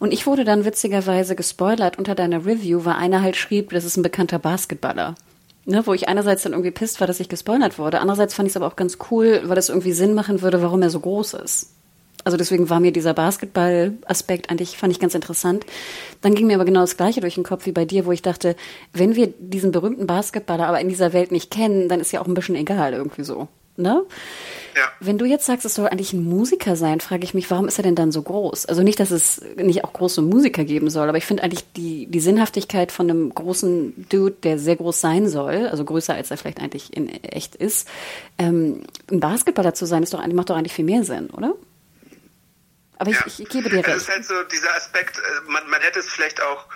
Und ich wurde dann witzigerweise gespoilert unter deiner Review, weil einer halt schrieb, das ist ein bekannter Basketballer. Ne, wo ich einerseits dann irgendwie pisst war, dass ich gespoilert wurde. Andererseits fand ich es aber auch ganz cool, weil das irgendwie Sinn machen würde, warum er so groß ist. Also deswegen war mir dieser Basketball-Aspekt eigentlich, fand ich ganz interessant. Dann ging mir aber genau das Gleiche durch den Kopf wie bei dir, wo ich dachte, wenn wir diesen berühmten Basketballer aber in dieser Welt nicht kennen, dann ist ja auch ein bisschen egal irgendwie so. Ne? Ja. Wenn du jetzt sagst, es soll eigentlich ein Musiker sein, frage ich mich, warum ist er denn dann so groß? Also nicht, dass es nicht auch große Musiker geben soll, aber ich finde eigentlich die, die Sinnhaftigkeit von einem großen Dude, der sehr groß sein soll, also größer als er vielleicht eigentlich in echt ist, ähm, ein Basketballer zu sein, ist doch, macht doch eigentlich viel mehr Sinn, oder? Aber ja. ich, ich, gebe dir recht. Es ist halt so dieser Aspekt, äh, man, man hätte es vielleicht auch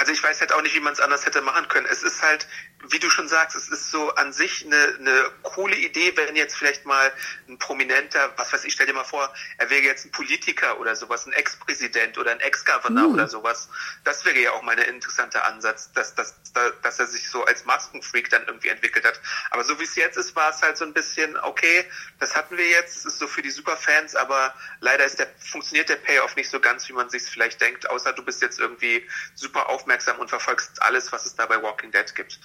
also ich weiß halt auch nicht, wie man es anders hätte machen können. Es ist halt, wie du schon sagst, es ist so an sich eine, eine coole Idee, wenn jetzt vielleicht mal ein prominenter, was weiß ich, stell dir mal vor, er wäre jetzt ein Politiker oder sowas, ein Ex-Präsident oder ein Ex-Governor mhm. oder sowas. Das wäre ja auch mal ein interessanter Ansatz, dass, dass, dass er sich so als Maskenfreak dann irgendwie entwickelt hat. Aber so wie es jetzt ist, war es halt so ein bisschen, okay, das hatten wir jetzt, ist so für die Superfans, aber leider ist der, funktioniert der Payoff nicht so ganz, wie man sich vielleicht denkt, außer du bist jetzt irgendwie super aufmerksam und verfolgst alles, was es da bei Walking Dead gibt.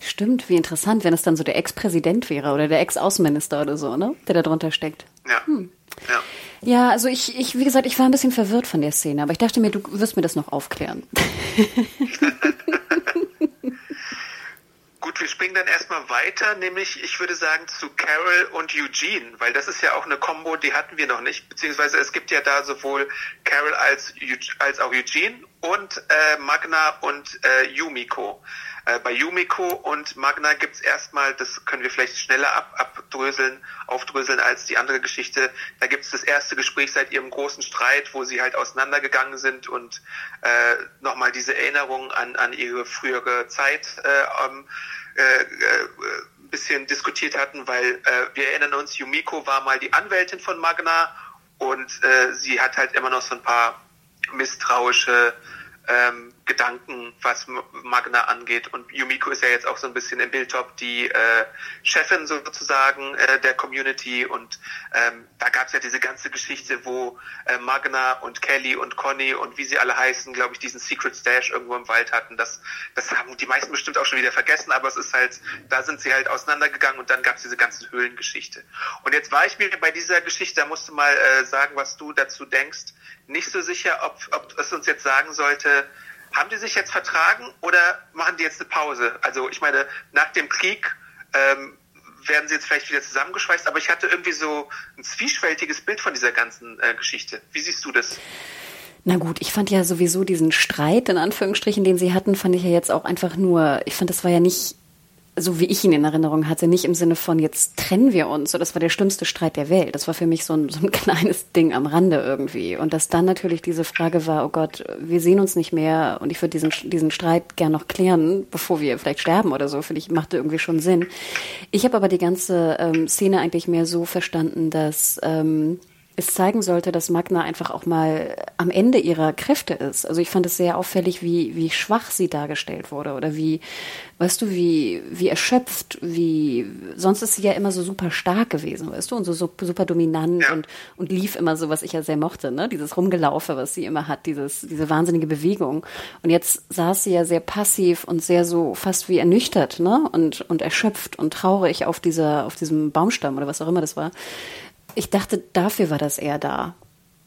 Stimmt, wie interessant, wenn es dann so der Ex-Präsident wäre oder der Ex-Außenminister oder so, ne? Der da drunter steckt. Ja. Hm. Ja. Ja, also ich, ich, wie gesagt, ich war ein bisschen verwirrt von der Szene, aber ich dachte mir, du wirst mir das noch aufklären. Gut, wir springen dann erstmal weiter, nämlich ich würde sagen zu Carol und Eugene, weil das ist ja auch eine Combo, die hatten wir noch nicht, beziehungsweise es gibt ja da sowohl Carol als, als auch Eugene und äh, Magna und äh, Yumiko. Äh, bei Yumiko und Magna gibt's erstmal, das können wir vielleicht schneller ab, abdröseln, aufdröseln als die andere Geschichte. Da gibt's das erste Gespräch seit ihrem großen Streit, wo sie halt auseinandergegangen sind und äh, nochmal diese Erinnerung an, an ihre frühere Zeit äh, ähm, äh, äh, bisschen diskutiert hatten, weil äh, wir erinnern uns, Yumiko war mal die Anwältin von Magna und äh, sie hat halt immer noch so ein paar misstrauische ähm, Gedanken, was Magna angeht. Und Yumiko ist ja jetzt auch so ein bisschen im Bildtop die äh, Chefin sozusagen äh, der Community. Und ähm, da gab es ja diese ganze Geschichte, wo äh, Magna und Kelly und Conny und wie sie alle heißen, glaube ich, diesen Secret Stash irgendwo im Wald hatten. Das, das haben die meisten bestimmt auch schon wieder vergessen, aber es ist halt, da sind sie halt auseinandergegangen und dann gab es diese ganze Höhlengeschichte. Und jetzt war ich mir bei dieser Geschichte, da musst du mal äh, sagen, was du dazu denkst, nicht so sicher, ob, ob es uns jetzt sagen sollte, haben die sich jetzt vertragen oder machen die jetzt eine Pause? Also ich meine, nach dem Krieg ähm, werden sie jetzt vielleicht wieder zusammengeschweißt, aber ich hatte irgendwie so ein zwiespältiges Bild von dieser ganzen äh, Geschichte. Wie siehst du das? Na gut, ich fand ja sowieso diesen Streit, in Anführungsstrichen, den sie hatten, fand ich ja jetzt auch einfach nur, ich fand, das war ja nicht so wie ich ihn in Erinnerung hatte, nicht im Sinne von jetzt trennen wir uns. So, das war der schlimmste Streit der Welt. Das war für mich so ein, so ein kleines Ding am Rande irgendwie. Und dass dann natürlich diese Frage war, oh Gott, wir sehen uns nicht mehr und ich würde diesen, diesen Streit gern noch klären, bevor wir vielleicht sterben oder so, finde ich, machte irgendwie schon Sinn. Ich habe aber die ganze ähm, Szene eigentlich mehr so verstanden, dass ähm, es zeigen sollte, dass Magna einfach auch mal am Ende ihrer Kräfte ist. Also ich fand es sehr auffällig, wie, wie schwach sie dargestellt wurde oder wie, weißt du, wie, wie erschöpft, wie, sonst ist sie ja immer so super stark gewesen, weißt du, und so, so super dominant ja. und, und lief immer so, was ich ja sehr mochte, ne, dieses Rumgelaufe, was sie immer hat, dieses, diese wahnsinnige Bewegung. Und jetzt saß sie ja sehr passiv und sehr so fast wie ernüchtert, ne, und, und erschöpft und traurig auf dieser, auf diesem Baumstamm oder was auch immer das war. Ich dachte, dafür war das eher da.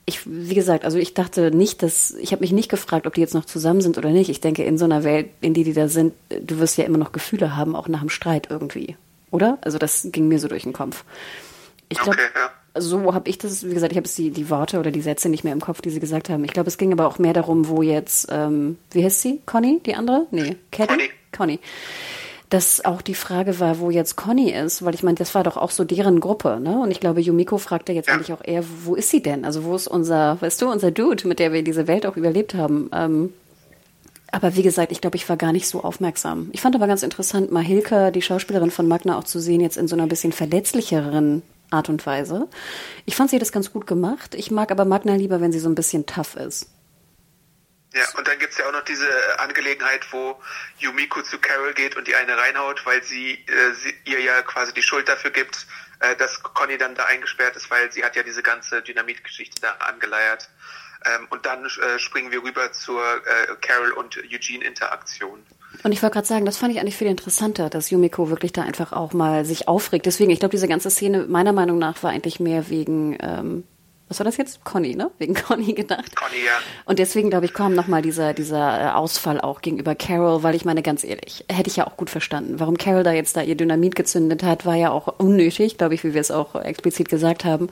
Ich, wie gesagt, also ich dachte nicht, dass, ich habe mich nicht gefragt, ob die jetzt noch zusammen sind oder nicht. Ich denke, in so einer Welt, in die die da sind, du wirst ja immer noch Gefühle haben, auch nach dem Streit irgendwie. Oder? Also das ging mir so durch den Kopf. Ich glaube, okay, ja. so habe ich das, wie gesagt, ich habe die, die Worte oder die Sätze nicht mehr im Kopf, die sie gesagt haben. Ich glaube, es ging aber auch mehr darum, wo jetzt, ähm, wie heißt sie? Conny, die andere? Nee, Caddy? Conny. Dass auch die Frage war, wo jetzt Conny ist, weil ich meine, das war doch auch so deren Gruppe, ne? Und ich glaube, Yumiko fragte jetzt ja. eigentlich auch eher, wo ist sie denn? Also wo ist unser, weißt du, unser Dude, mit der wir diese Welt auch überlebt haben? Ähm, aber wie gesagt, ich glaube, ich war gar nicht so aufmerksam. Ich fand aber ganz interessant, Mahilka, die Schauspielerin von Magna, auch zu sehen, jetzt in so einer bisschen verletzlicheren Art und Weise. Ich fand sie das ganz gut gemacht. Ich mag aber Magna lieber, wenn sie so ein bisschen tough ist. Ja, und dann gibt's ja auch noch diese Angelegenheit, wo Yumiko zu Carol geht und die eine reinhaut, weil sie, äh, sie ihr ja quasi die Schuld dafür gibt, äh, dass Conny dann da eingesperrt ist, weil sie hat ja diese ganze Dynamitgeschichte da angeleiert. Ähm, und dann äh, springen wir rüber zur äh, Carol und Eugene Interaktion. Und ich wollte gerade sagen, das fand ich eigentlich viel interessanter, dass Yumiko wirklich da einfach auch mal sich aufregt. Deswegen, ich glaube, diese ganze Szene meiner Meinung nach war eigentlich mehr wegen ähm, was war das jetzt? Conny, ne? Wegen Conny gedacht. Conny, ja. Und deswegen, glaube ich, kam nochmal dieser, dieser äh, Ausfall auch gegenüber Carol, weil ich meine, ganz ehrlich, hätte ich ja auch gut verstanden. Warum Carol da jetzt da ihr Dynamit gezündet hat, war ja auch unnötig, glaube ich, wie wir es auch explizit gesagt haben.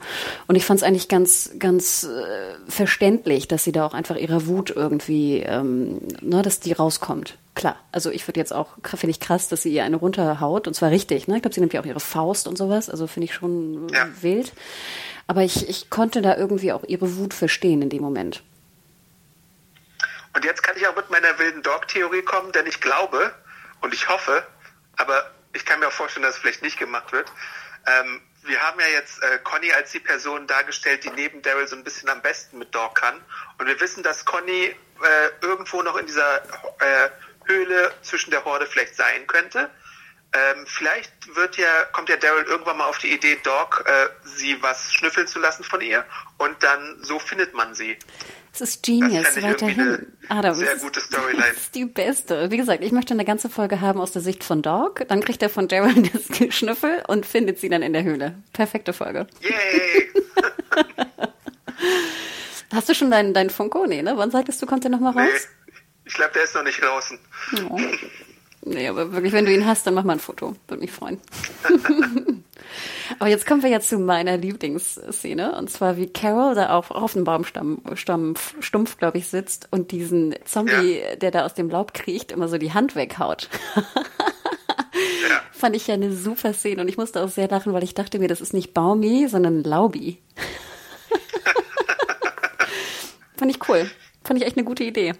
Und ich fand es eigentlich ganz, ganz äh, verständlich, dass sie da auch einfach ihrer Wut irgendwie, ähm, ne, dass die rauskommt. Klar, also ich würde jetzt auch, finde ich krass, dass sie ihr eine runterhaut und zwar richtig, ne? Ich glaube, sie nimmt ja auch ihre Faust und sowas, also finde ich schon ja. wild. Aber ich, ich konnte da irgendwie auch ihre Wut verstehen in dem Moment. Und jetzt kann ich auch mit meiner wilden Dog-Theorie kommen, denn ich glaube und ich hoffe, aber ich kann mir auch vorstellen, dass es vielleicht nicht gemacht wird. Ähm, wir haben ja jetzt äh, Conny als die Person dargestellt, die neben Daryl so ein bisschen am besten mit Dog kann. Und wir wissen, dass Conny äh, irgendwo noch in dieser äh, Höhle zwischen der Horde vielleicht sein könnte. Ähm, vielleicht wird ja, kommt ja Daryl irgendwann mal auf die Idee, Doc, äh, sie was schnüffeln zu lassen von ihr und dann so findet man sie. Das ist Genius, das weiterhin. Adam, sehr gute Storyline. Das ist die beste. Wie gesagt, ich möchte eine ganze Folge haben aus der Sicht von Doc. Dann kriegt er von Daryl das Schnüffel und findet sie dann in der Höhle. Perfekte Folge. Yay! Hast du schon deinen dein Funko? Nee, ne? Wann sagtest du, kommt der nochmal raus? Nee, ich glaube, der ist noch nicht draußen. Oh. Nee, aber wirklich, wenn du ihn hast, dann mach mal ein Foto. Würde mich freuen. aber jetzt kommen wir ja zu meiner Lieblingsszene. Und zwar, wie Carol da auf, auf dem Baumstamm, Stumpf, Stumpf glaube ich, sitzt und diesen Zombie, ja. der da aus dem Laub kriecht, immer so die Hand weghaut. ja. Fand ich ja eine super Szene. Und ich musste auch sehr lachen, weil ich dachte mir, das ist nicht Baumi, sondern Laubi. Fand ich cool. Fand ich echt eine gute Idee.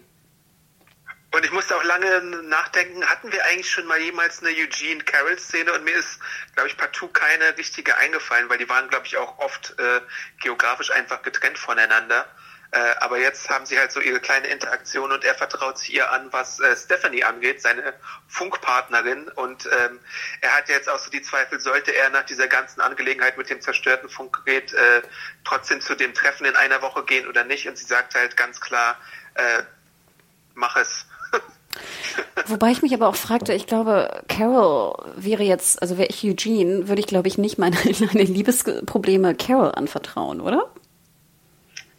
Und ich musste auch lange nachdenken, hatten wir eigentlich schon mal jemals eine Eugene Carroll Szene und mir ist, glaube ich, partout keine richtige eingefallen, weil die waren, glaube ich, auch oft äh, geografisch einfach getrennt voneinander. Äh, aber jetzt haben sie halt so ihre kleine Interaktion und er vertraut sich ihr an, was äh, Stephanie angeht, seine Funkpartnerin. Und ähm, er hat jetzt auch so die Zweifel, sollte er nach dieser ganzen Angelegenheit mit dem zerstörten Funkgerät äh, trotzdem zu dem Treffen in einer Woche gehen oder nicht. Und sie sagt halt ganz klar, äh, mach es. Wobei ich mich aber auch fragte, ich glaube, Carol wäre jetzt, also wäre ich Eugene, würde ich glaube ich nicht meine, meine Liebesprobleme Carol anvertrauen, oder?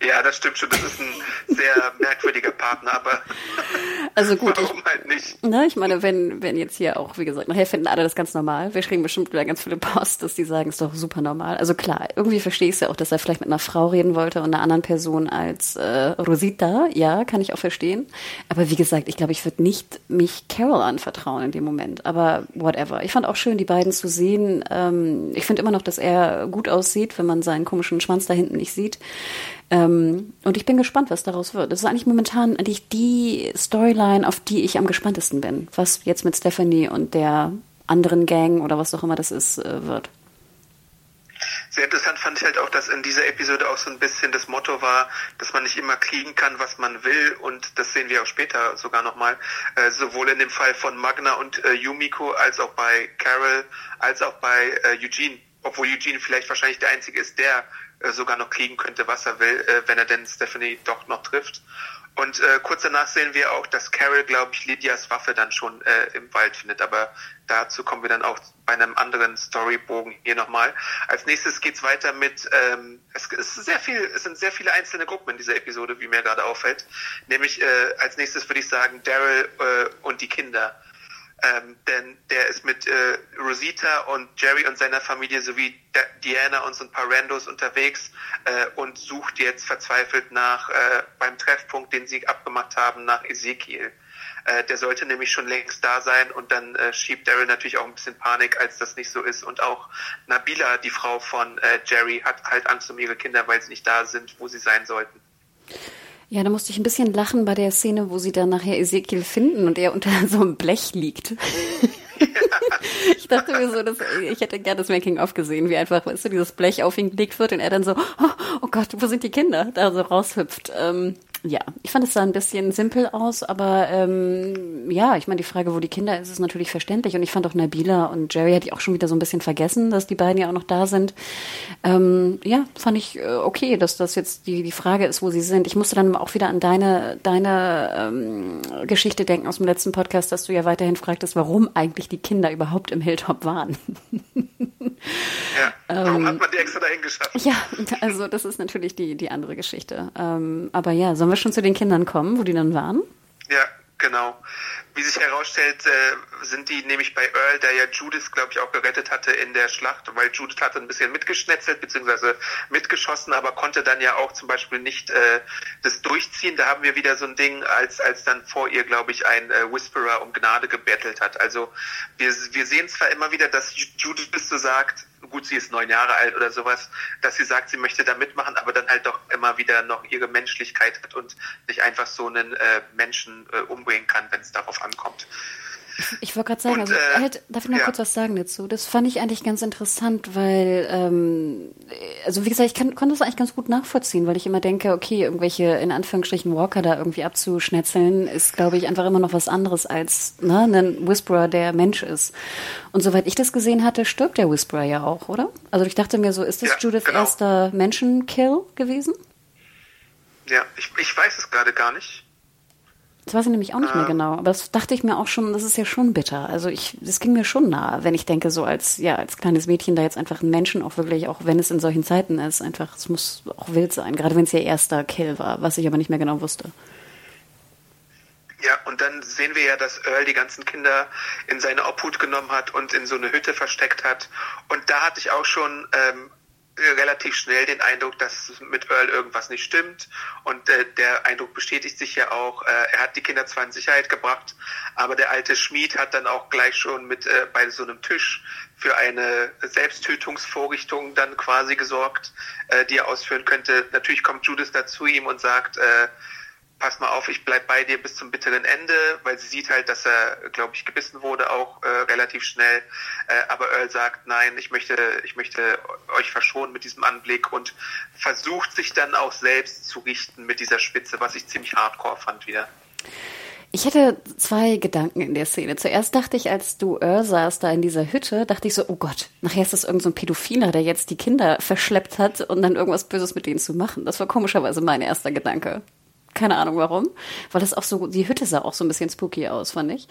Ja, das stimmt schon. Das ist ein sehr merkwürdiger Partner, aber also gut, warum ich, halt nicht? Ne, ich meine, wenn, wenn jetzt hier auch, wie gesagt, nachher finden alle das ganz normal. Wir kriegen bestimmt wieder ganz viele Posts, dass die sagen, ist doch super normal. Also klar, irgendwie verstehe ich es ja auch, dass er vielleicht mit einer Frau reden wollte und einer anderen Person als äh, Rosita. Ja, kann ich auch verstehen. Aber wie gesagt, ich glaube, ich würde nicht mich Carol anvertrauen in dem Moment. Aber whatever. Ich fand auch schön, die beiden zu sehen. Ähm, ich finde immer noch, dass er gut aussieht, wenn man seinen komischen Schwanz da hinten nicht sieht. Ähm, und ich bin gespannt, was daraus wird. Das ist eigentlich momentan eigentlich die Storyline, auf die ich am gespanntesten bin, was jetzt mit Stephanie und der anderen Gang oder was auch immer das ist, äh, wird. Sehr interessant fand ich halt auch, dass in dieser Episode auch so ein bisschen das Motto war, dass man nicht immer kriegen kann, was man will und das sehen wir auch später sogar nochmal, äh, sowohl in dem Fall von Magna und äh, Yumiko als auch bei Carol, als auch bei äh, Eugene, obwohl Eugene vielleicht wahrscheinlich der Einzige ist, der sogar noch kriegen könnte, was er will, äh, wenn er denn Stephanie doch noch trifft. Und äh, kurz danach sehen wir auch, dass Carol, glaube ich, Lydias Waffe dann schon äh, im Wald findet. Aber dazu kommen wir dann auch bei einem anderen Storybogen hier nochmal. Als nächstes geht's weiter mit, ähm, es, ist sehr viel, es sind sehr viele einzelne Gruppen in dieser Episode, wie mir gerade auffällt. Nämlich äh, als nächstes würde ich sagen Daryl äh, und die Kinder. Ähm, denn der ist mit äh, Rosita und Jerry und seiner Familie sowie Diana und so ein paar Randos unterwegs äh, und sucht jetzt verzweifelt nach äh, beim Treffpunkt, den sie abgemacht haben, nach Ezekiel. Äh, der sollte nämlich schon längst da sein und dann äh, schiebt Daryl natürlich auch ein bisschen Panik, als das nicht so ist. Und auch Nabila, die Frau von äh, Jerry, hat halt Angst um ihre Kinder, weil sie nicht da sind, wo sie sein sollten. Ja, da musste ich ein bisschen lachen bei der Szene, wo sie dann nachher Ezekiel finden und er unter so einem Blech liegt. ich dachte mir so, dass, ich hätte gerne das Making-of gesehen, wie einfach, weißt du, dieses Blech auf ihn gelegt wird und er dann so, oh, oh Gott, wo sind die Kinder? Da so raushüpft. Ähm, ja, ich fand es sah ein bisschen simpel aus, aber ähm, ja, ich meine, die Frage, wo die Kinder ist, ist natürlich verständlich. Und ich fand auch Nabila und Jerry hätte ich auch schon wieder so ein bisschen vergessen, dass die beiden ja auch noch da sind. Ähm, ja, fand ich äh, okay, dass das jetzt die, die Frage ist, wo sie sind. Ich musste dann auch wieder an deine, deine ähm, Geschichte denken aus dem letzten Podcast, dass du ja weiterhin fragtest, warum eigentlich die Kinder überhaupt im Hilltop waren. ja, warum ähm, hat man die extra dahin geschafft? Ja, also das ist natürlich die, die andere Geschichte. Ähm, aber ja, sollen wir schon zu den Kindern kommen, wo die dann waren? Ja, genau. Wie sich herausstellt, äh, sind die nämlich bei Earl, der ja Judith, glaube ich, auch gerettet hatte in der Schlacht, weil Judith hatte ein bisschen mitgeschnetzelt bzw. mitgeschossen, aber konnte dann ja auch zum Beispiel nicht äh, das durchziehen. Da haben wir wieder so ein Ding, als als dann vor ihr, glaube ich, ein äh, Whisperer um Gnade gebettelt hat. Also wir, wir sehen zwar immer wieder, dass Judith so sagt, gut, sie ist neun Jahre alt oder sowas, dass sie sagt, sie möchte da mitmachen, aber dann halt doch immer wieder noch ihre Menschlichkeit hat und nicht einfach so einen äh, Menschen äh, umbringen kann, wenn es darauf ankommt. Ich wollte gerade sagen, und, also äh, halt, darf ich noch ja. kurz was sagen dazu? Das fand ich eigentlich ganz interessant, weil, ähm, also wie gesagt, ich kann, konnte das eigentlich ganz gut nachvollziehen, weil ich immer denke, okay, irgendwelche in Anführungsstrichen Walker da irgendwie abzuschnetzeln, ist, glaube ich, einfach immer noch was anderes als ne, ein Whisperer, der Mensch ist. Und soweit ich das gesehen hatte, stirbt der Whisperer ja auch, oder? Also ich dachte mir so, ist das ja, Judiths genau. erster Menschenkill gewesen? Ja, ich, ich weiß es gerade gar nicht. Das weiß ich nämlich auch nicht mehr genau. Aber das dachte ich mir auch schon, das ist ja schon bitter. Also ich, das ging mir schon nahe, wenn ich denke, so als, ja, als kleines Mädchen da jetzt einfach einen Menschen auch wirklich, auch wenn es in solchen Zeiten ist, einfach, es muss auch wild sein. Gerade wenn es ihr erster Kill war, was ich aber nicht mehr genau wusste. Ja, und dann sehen wir ja, dass Earl die ganzen Kinder in seine Obhut genommen hat und in so eine Hütte versteckt hat. Und da hatte ich auch schon ähm, relativ schnell den Eindruck, dass mit Earl irgendwas nicht stimmt. Und äh, der Eindruck bestätigt sich ja auch. Äh, er hat die Kinder zwar in Sicherheit gebracht, aber der alte Schmied hat dann auch gleich schon mit äh, bei so einem Tisch für eine Selbsttötungsvorrichtung dann quasi gesorgt, äh, die er ausführen könnte. Natürlich kommt Judith da zu ihm und sagt, äh, pass mal auf, ich bleib bei dir bis zum bitteren Ende, weil sie sieht halt, dass er, glaube ich, gebissen wurde auch äh, relativ schnell. Äh, aber Earl sagt, nein, ich möchte, ich möchte euch verschonen mit diesem Anblick und versucht sich dann auch selbst zu richten mit dieser Spitze, was ich ziemlich hardcore fand wieder. Ich hatte zwei Gedanken in der Szene. Zuerst dachte ich, als du Earl saß da in dieser Hütte, dachte ich so, oh Gott, nachher ist das irgendein so Pädophiler, der jetzt die Kinder verschleppt hat und dann irgendwas Böses mit denen zu machen. Das war komischerweise mein erster Gedanke. Keine Ahnung warum. Weil das auch so, die Hütte sah auch so ein bisschen spooky aus, fand ich.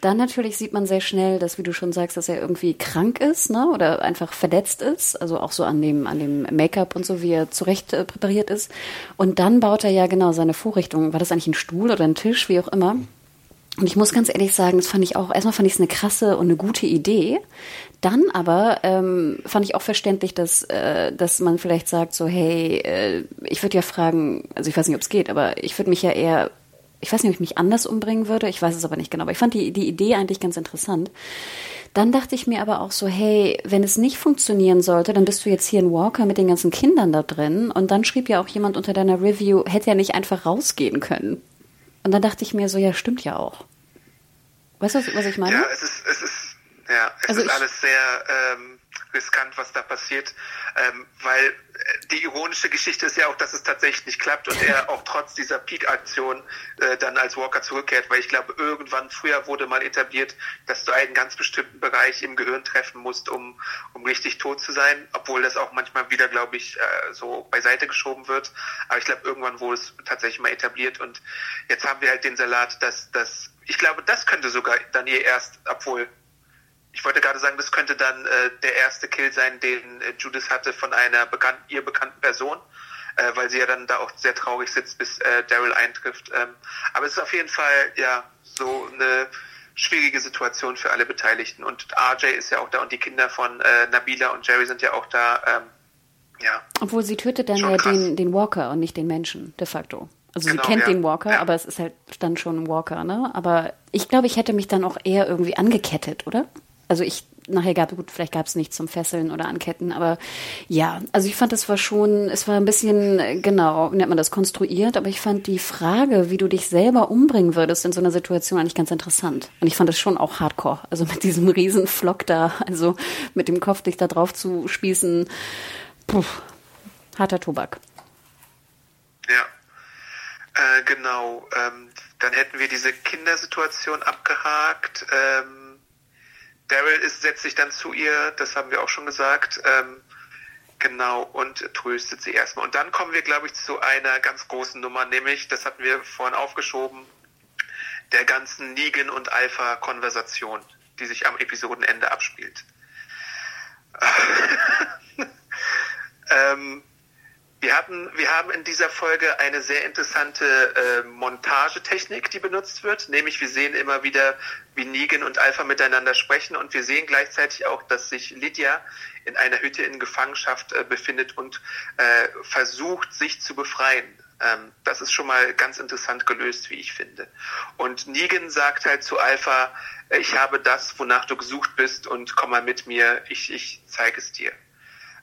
Dann natürlich sieht man sehr schnell, dass, wie du schon sagst, dass er irgendwie krank ist, ne? Oder einfach verletzt ist. Also auch so an dem, an dem Make-up und so, wie er zurecht äh, präpariert ist. Und dann baut er ja genau seine Vorrichtung. War das eigentlich ein Stuhl oder ein Tisch, wie auch immer? Und ich muss ganz ehrlich sagen, das fand ich auch, erstmal fand ich es eine krasse und eine gute Idee. Dann aber ähm, fand ich auch verständlich, dass, äh, dass man vielleicht sagt, so, hey, äh, ich würde ja fragen, also ich weiß nicht, ob es geht, aber ich würde mich ja eher, ich weiß nicht, ob ich mich anders umbringen würde, ich weiß es aber nicht genau, aber ich fand die, die Idee eigentlich ganz interessant. Dann dachte ich mir aber auch so, hey, wenn es nicht funktionieren sollte, dann bist du jetzt hier in Walker mit den ganzen Kindern da drin. Und dann schrieb ja auch jemand unter deiner Review, hätte er nicht einfach rausgehen können. Und dann dachte ich mir so, ja, stimmt ja auch. Weißt du, was ich meine? Ja, es ist, es ist, ja, es also ist alles sehr ähm, riskant, was da passiert, ähm, weil die ironische Geschichte ist ja auch, dass es tatsächlich nicht klappt und er auch trotz dieser Peak-Aktion äh, dann als Walker zurückkehrt, weil ich glaube, irgendwann früher wurde mal etabliert, dass du einen ganz bestimmten Bereich im Gehirn treffen musst, um, um richtig tot zu sein, obwohl das auch manchmal wieder, glaube ich, äh, so beiseite geschoben wird. Aber ich glaube, irgendwann wurde es tatsächlich mal etabliert und jetzt haben wir halt den Salat, dass das, ich glaube, das könnte sogar dann ihr erst, obwohl ich wollte gerade sagen, das könnte dann äh, der erste Kill sein, den äh, Judith hatte von einer bekannt, ihr bekannten Person, äh, weil sie ja dann da auch sehr traurig sitzt, bis äh, Daryl eintrifft. Ähm, aber es ist auf jeden Fall ja so eine schwierige Situation für alle Beteiligten. Und RJ ist ja auch da und die Kinder von äh, Nabila und Jerry sind ja auch da. Ähm, ja. Obwohl sie tötet dann ja den, den Walker und nicht den Menschen, de facto. Also genau, sie kennt ja. den Walker, ja. aber es ist halt dann schon ein Walker, ne? Aber ich glaube, ich hätte mich dann auch eher irgendwie angekettet, oder? Also ich nachher gab, gut, vielleicht gab es nichts zum Fesseln oder Anketten, aber ja, also ich fand, es war schon, es war ein bisschen, genau, nennt man das konstruiert, aber ich fand die Frage, wie du dich selber umbringen würdest in so einer Situation eigentlich ganz interessant. Und ich fand es schon auch hardcore. Also mit diesem riesen Flock da, also mit dem Kopf dich da drauf zu spießen, puh, harter Tobak. Ja. Äh, genau. Ähm, dann hätten wir diese Kindersituation abgehakt. Ähm, Daryl ist, setzt sich dann zu ihr, das haben wir auch schon gesagt, ähm, genau, und tröstet sie erstmal. Und dann kommen wir, glaube ich, zu einer ganz großen Nummer, nämlich, das hatten wir vorhin aufgeschoben, der ganzen Negan und Alpha-Konversation, die sich am Episodenende abspielt. ähm, wir, hatten, wir haben in dieser Folge eine sehr interessante äh, Montagetechnik, die benutzt wird. Nämlich wir sehen immer wieder, wie Negan und Alpha miteinander sprechen und wir sehen gleichzeitig auch, dass sich Lydia in einer Hütte in Gefangenschaft äh, befindet und äh, versucht, sich zu befreien. Ähm, das ist schon mal ganz interessant gelöst, wie ich finde. Und Negan sagt halt zu Alpha, äh, ich habe das, wonach du gesucht bist und komm mal mit mir, ich, ich zeige es dir.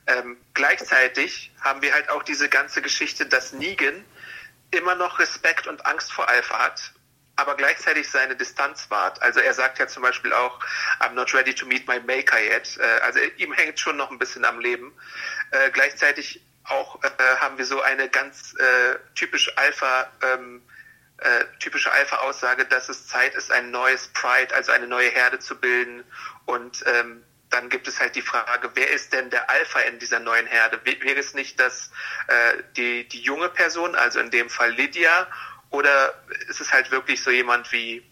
Ähm, gleichzeitig haben wir halt auch diese ganze Geschichte, dass Negan immer noch Respekt und Angst vor Alpha hat, aber gleichzeitig seine Distanz wahrt. Also er sagt ja zum Beispiel auch, I'm not ready to meet my maker yet. Äh, also ihm hängt schon noch ein bisschen am Leben. Äh, gleichzeitig auch äh, haben wir so eine ganz äh, typisch Alpha ähm, äh, typische Alpha-Aussage, dass es Zeit ist, ein neues Pride, also eine neue Herde zu bilden und ähm, dann gibt es halt die Frage, wer ist denn der Alpha in dieser neuen Herde? Wäre es nicht das, äh, die, die junge Person, also in dem Fall Lydia, oder ist es halt wirklich so jemand wie,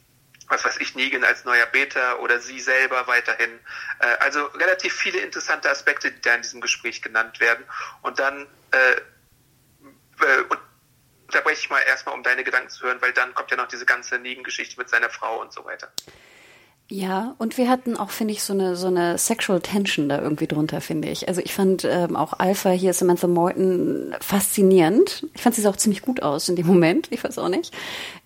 was weiß ich, Negan als neuer Beta oder sie selber weiterhin? Äh, also relativ viele interessante Aspekte, die da in diesem Gespräch genannt werden. Und dann äh, äh, unterbreche ich mal erstmal, um deine Gedanken zu hören, weil dann kommt ja noch diese ganze Negan-Geschichte mit seiner Frau und so weiter. Ja, und wir hatten auch, finde ich, so eine, so eine Sexual Tension da irgendwie drunter, finde ich. Also ich fand ähm, auch Alpha hier, Samantha Morton, faszinierend. Ich fand sie sah auch ziemlich gut aus in dem Moment, ich weiß auch nicht.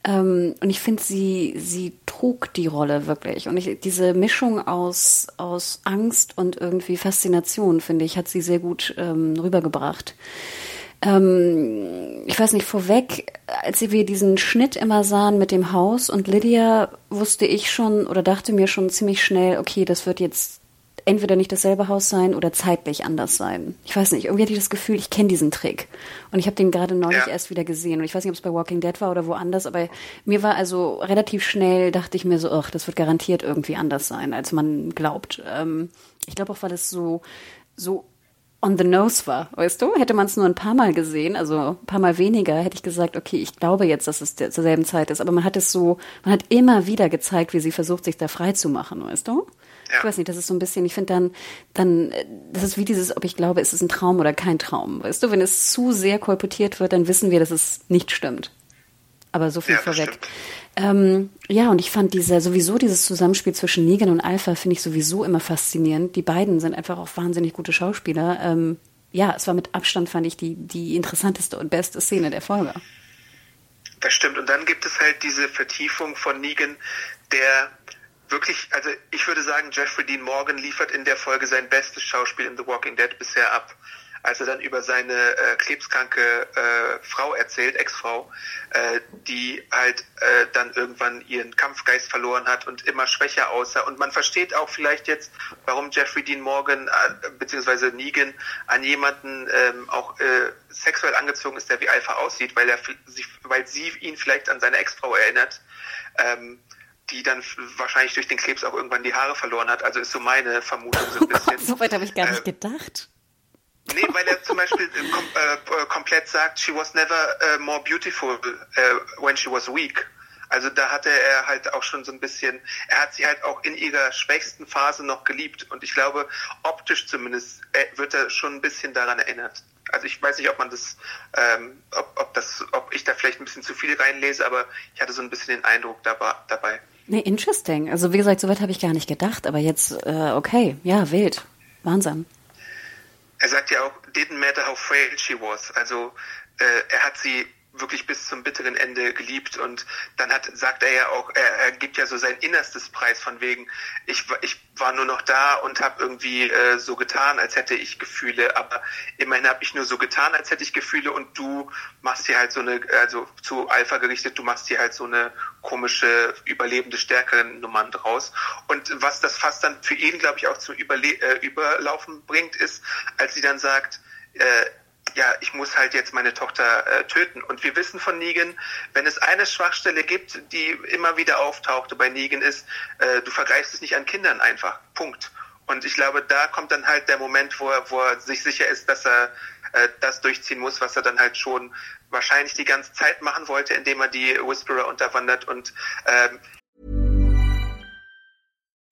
Ähm, und ich finde, sie, sie trug die Rolle wirklich. Und ich, diese Mischung aus, aus Angst und irgendwie Faszination, finde ich, hat sie sehr gut ähm, rübergebracht ähm, ich weiß nicht, vorweg, als wir diesen Schnitt immer sahen mit dem Haus und Lydia, wusste ich schon oder dachte mir schon ziemlich schnell, okay, das wird jetzt entweder nicht dasselbe Haus sein oder zeitlich anders sein. Ich weiß nicht, irgendwie hatte ich das Gefühl, ich kenne diesen Trick. Und ich habe den gerade neulich ja. erst wieder gesehen. Und ich weiß nicht, ob es bei Walking Dead war oder woanders, aber mir war also relativ schnell, dachte ich mir so, ach, das wird garantiert irgendwie anders sein, als man glaubt. Ähm, ich glaube auch, weil es so, so on the nose war, weißt du? Hätte man es nur ein paar Mal gesehen, also ein paar Mal weniger, hätte ich gesagt, okay, ich glaube jetzt, dass es der, zur selben Zeit ist. Aber man hat es so, man hat immer wieder gezeigt, wie sie versucht, sich da frei zu machen, weißt du? Ja. Ich weiß nicht, das ist so ein bisschen, ich finde dann, dann, das ist wie dieses, ob ich glaube, ist es ein Traum oder kein Traum, weißt du? Wenn es zu sehr kolportiert wird, dann wissen wir, dass es nicht stimmt. Aber so viel ja, vorweg. Ähm, ja, und ich fand dieser, sowieso dieses Zusammenspiel zwischen Negan und Alpha finde ich sowieso immer faszinierend. Die beiden sind einfach auch wahnsinnig gute Schauspieler. Ähm, ja, es war mit Abstand, fand ich, die, die interessanteste und beste Szene der Folge. Das stimmt. Und dann gibt es halt diese Vertiefung von Negan, der wirklich, also ich würde sagen, Jeffrey Dean Morgan liefert in der Folge sein bestes Schauspiel in The Walking Dead bisher ab als er dann über seine äh, krebskranke äh, Frau erzählt, Ex-Frau, äh, die halt äh, dann irgendwann ihren Kampfgeist verloren hat und immer schwächer aussah. Und man versteht auch vielleicht jetzt, warum Jeffrey Dean Morgan äh, bzw. Negan an jemanden ähm, auch äh, sexuell angezogen ist, der wie Alpha aussieht, weil er sich, weil sie ihn vielleicht an seine Ex-Frau erinnert. Ähm, die dann wahrscheinlich durch den Krebs auch irgendwann die Haare verloren hat. Also ist so meine Vermutung so ein bisschen. so weit habe ich gar nicht äh, gedacht. Nee, weil er zum Beispiel äh, kom äh, komplett sagt, she was never uh, more beautiful uh, when she was weak. Also da hatte er halt auch schon so ein bisschen, er hat sie halt auch in ihrer schwächsten Phase noch geliebt und ich glaube, optisch zumindest äh, wird er schon ein bisschen daran erinnert. Also ich weiß nicht, ob man das, ähm, ob, ob das, ob ich da vielleicht ein bisschen zu viel reinlese, aber ich hatte so ein bisschen den Eindruck dabei. Nee, interesting. Also wie gesagt, soweit habe ich gar nicht gedacht, aber jetzt, äh, okay, ja, wild. Wahnsinn. Er sagt ja auch, didn't matter how frail she was. Also äh, er hat sie wirklich bis zum bitteren Ende geliebt. Und dann hat, sagt er ja auch, er, er gibt ja so sein innerstes Preis von wegen, ich, ich war nur noch da und habe irgendwie äh, so getan, als hätte ich Gefühle, aber immerhin habe ich nur so getan, als hätte ich Gefühle. Und du machst hier halt so eine, also zu Alpha gerichtet, du machst hier halt so eine komische, überlebende, stärkere Nummern draus. Und was das fast dann für ihn, glaube ich, auch zum Überle äh, Überlaufen bringt, ist, als sie dann sagt, äh, ja, ich muss halt jetzt meine Tochter äh, töten. Und wir wissen von Negan, wenn es eine Schwachstelle gibt, die immer wieder auftauchte bei Negan, ist, äh, du vergreifst es nicht an Kindern einfach. Punkt. Und ich glaube, da kommt dann halt der Moment, wo er, wo er sich sicher ist, dass er äh, das durchziehen muss, was er dann halt schon wahrscheinlich die ganze Zeit machen wollte, indem er die Whisperer unterwandert und ähm,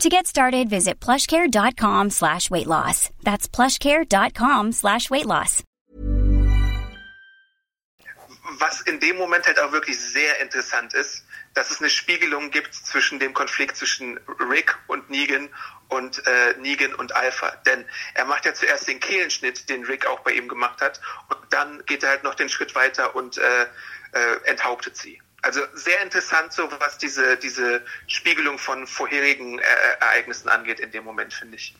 To get started, visit plushcare.com slash weight loss. That's plushcare.com slash weight loss. Was in dem Moment halt auch wirklich sehr interessant ist, dass es eine Spiegelung gibt zwischen dem Konflikt zwischen Rick und Negan und äh, Negan und Alpha. Denn er macht ja zuerst den Kehlenschnitt, den Rick auch bei ihm gemacht hat, und dann geht er halt noch den Schritt weiter und äh, äh, enthauptet sie. Also sehr interessant, so was diese, diese Spiegelung von vorherigen äh, Ereignissen angeht in dem Moment, finde ich.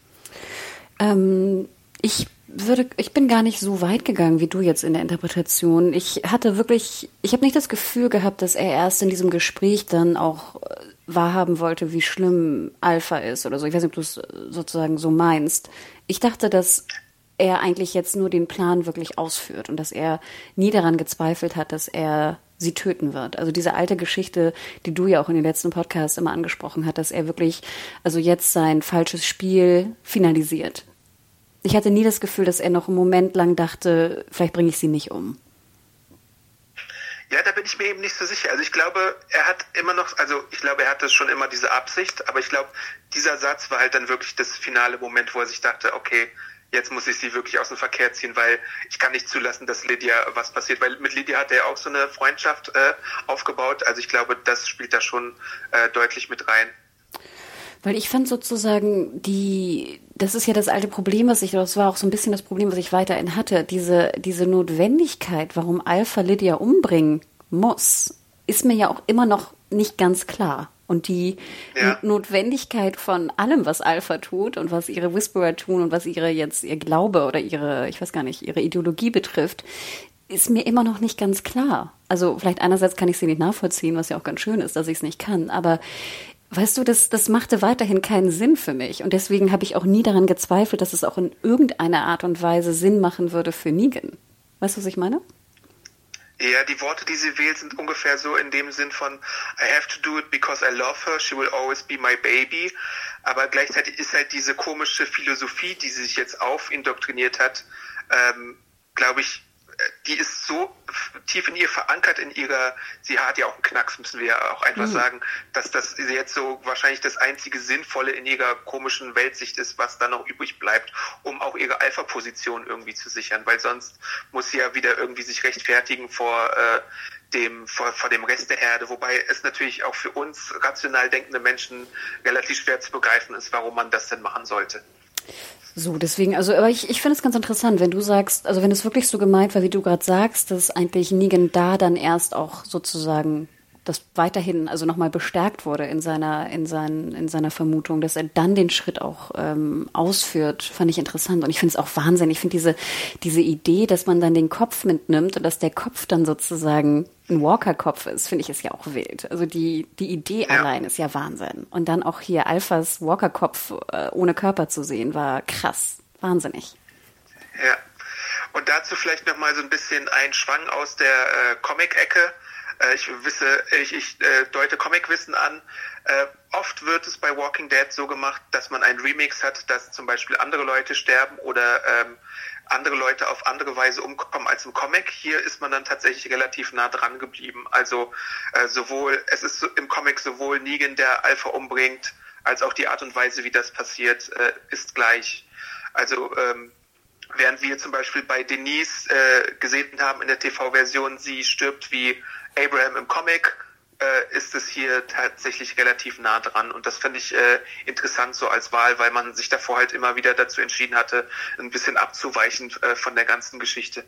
Ähm, ich würde, ich bin gar nicht so weit gegangen wie du jetzt in der Interpretation. Ich hatte wirklich, ich habe nicht das Gefühl gehabt, dass er erst in diesem Gespräch dann auch äh, wahrhaben wollte, wie schlimm Alpha ist oder so. Ich weiß nicht, ob du es sozusagen so meinst. Ich dachte, dass er eigentlich jetzt nur den Plan wirklich ausführt und dass er nie daran gezweifelt hat, dass er sie töten wird. Also diese alte Geschichte, die du ja auch in den letzten Podcasts immer angesprochen hast, dass er wirklich, also jetzt sein falsches Spiel finalisiert. Ich hatte nie das Gefühl, dass er noch einen Moment lang dachte, vielleicht bringe ich sie nicht um. Ja, da bin ich mir eben nicht so sicher. Also ich glaube, er hat immer noch, also ich glaube, er hatte schon immer diese Absicht, aber ich glaube, dieser Satz war halt dann wirklich das finale Moment, wo er sich dachte, okay, jetzt muss ich sie wirklich aus dem Verkehr ziehen, weil ich kann nicht zulassen, dass Lydia was passiert. Weil mit Lydia hat er ja auch so eine Freundschaft äh, aufgebaut. Also ich glaube, das spielt da schon äh, deutlich mit rein. Weil ich fand sozusagen die, das ist ja das alte Problem, was ich, das war auch so ein bisschen das Problem, was ich weiterhin hatte, diese, diese Notwendigkeit, warum Alpha Lydia umbringen muss, ist mir ja auch immer noch nicht ganz klar. Und die ja. Notwendigkeit von allem, was Alpha tut und was ihre Whisperer tun und was ihre jetzt ihr Glaube oder ihre, ich weiß gar nicht, ihre Ideologie betrifft, ist mir immer noch nicht ganz klar. Also vielleicht einerseits kann ich sie nicht nachvollziehen, was ja auch ganz schön ist, dass ich es nicht kann, aber Weißt du, das, das machte weiterhin keinen Sinn für mich. Und deswegen habe ich auch nie daran gezweifelt, dass es auch in irgendeiner Art und Weise Sinn machen würde für Negan. Weißt du, was ich meine? Ja, die Worte, die sie wählt, sind ungefähr so in dem Sinn von I have to do it because I love her, she will always be my baby. Aber gleichzeitig ist halt diese komische Philosophie, die sie sich jetzt aufindoktriniert hat, ähm, glaube ich, die ist so tief in ihr verankert in ihrer, sie hat ja auch einen Knacks, müssen wir ja auch einfach mhm. sagen, dass das jetzt so wahrscheinlich das einzige Sinnvolle in ihrer komischen Weltsicht ist, was da noch übrig bleibt, um auch ihre Alpha-Position irgendwie zu sichern, weil sonst muss sie ja wieder irgendwie sich rechtfertigen vor äh, dem, vor, vor dem Rest der Erde, wobei es natürlich auch für uns rational denkende Menschen relativ schwer zu begreifen ist, warum man das denn machen sollte. So, deswegen, also, aber ich, ich finde es ganz interessant, wenn du sagst, also wenn es wirklich so gemeint war, wie du gerade sagst, dass eigentlich Negan da dann erst auch sozusagen das weiterhin also nochmal bestärkt wurde in seiner in seinen in seiner Vermutung, dass er dann den Schritt auch ähm, ausführt, fand ich interessant und ich finde es auch Wahnsinn. Ich finde diese diese Idee, dass man dann den Kopf mitnimmt und dass der Kopf dann sozusagen ein Walker-Kopf ist, finde ich ist ja auch wild. Also die die Idee ja. allein ist ja Wahnsinn und dann auch hier Alphas Walker-Kopf äh, ohne Körper zu sehen war krass, wahnsinnig. Ja. Und dazu vielleicht noch mal so ein bisschen ein Schwang aus der äh, Comic-Ecke Äh, ich wisse, ich, ich äh, deute Comicwissen an. Äh, oft wird es bei Walking Dead so gemacht, dass man einen Remix hat, dass zum Beispiel andere Leute sterben oder ähm, andere Leute auf andere Weise umkommen als im Comic. Hier ist man dann tatsächlich relativ nah dran geblieben. Also äh, sowohl, es ist im Comic sowohl Negan, der Alpha umbringt, als auch die Art und Weise, wie das passiert, äh, ist gleich. Also ähm, während wir zum Beispiel bei Denise äh, gesehen haben in der TV-Version, sie stirbt wie Abraham im Comic, äh, ist es hier tatsächlich relativ nah dran. Und das finde ich äh, interessant so als Wahl, weil man sich davor halt immer wieder dazu entschieden hatte, ein bisschen abzuweichen äh, von der ganzen Geschichte.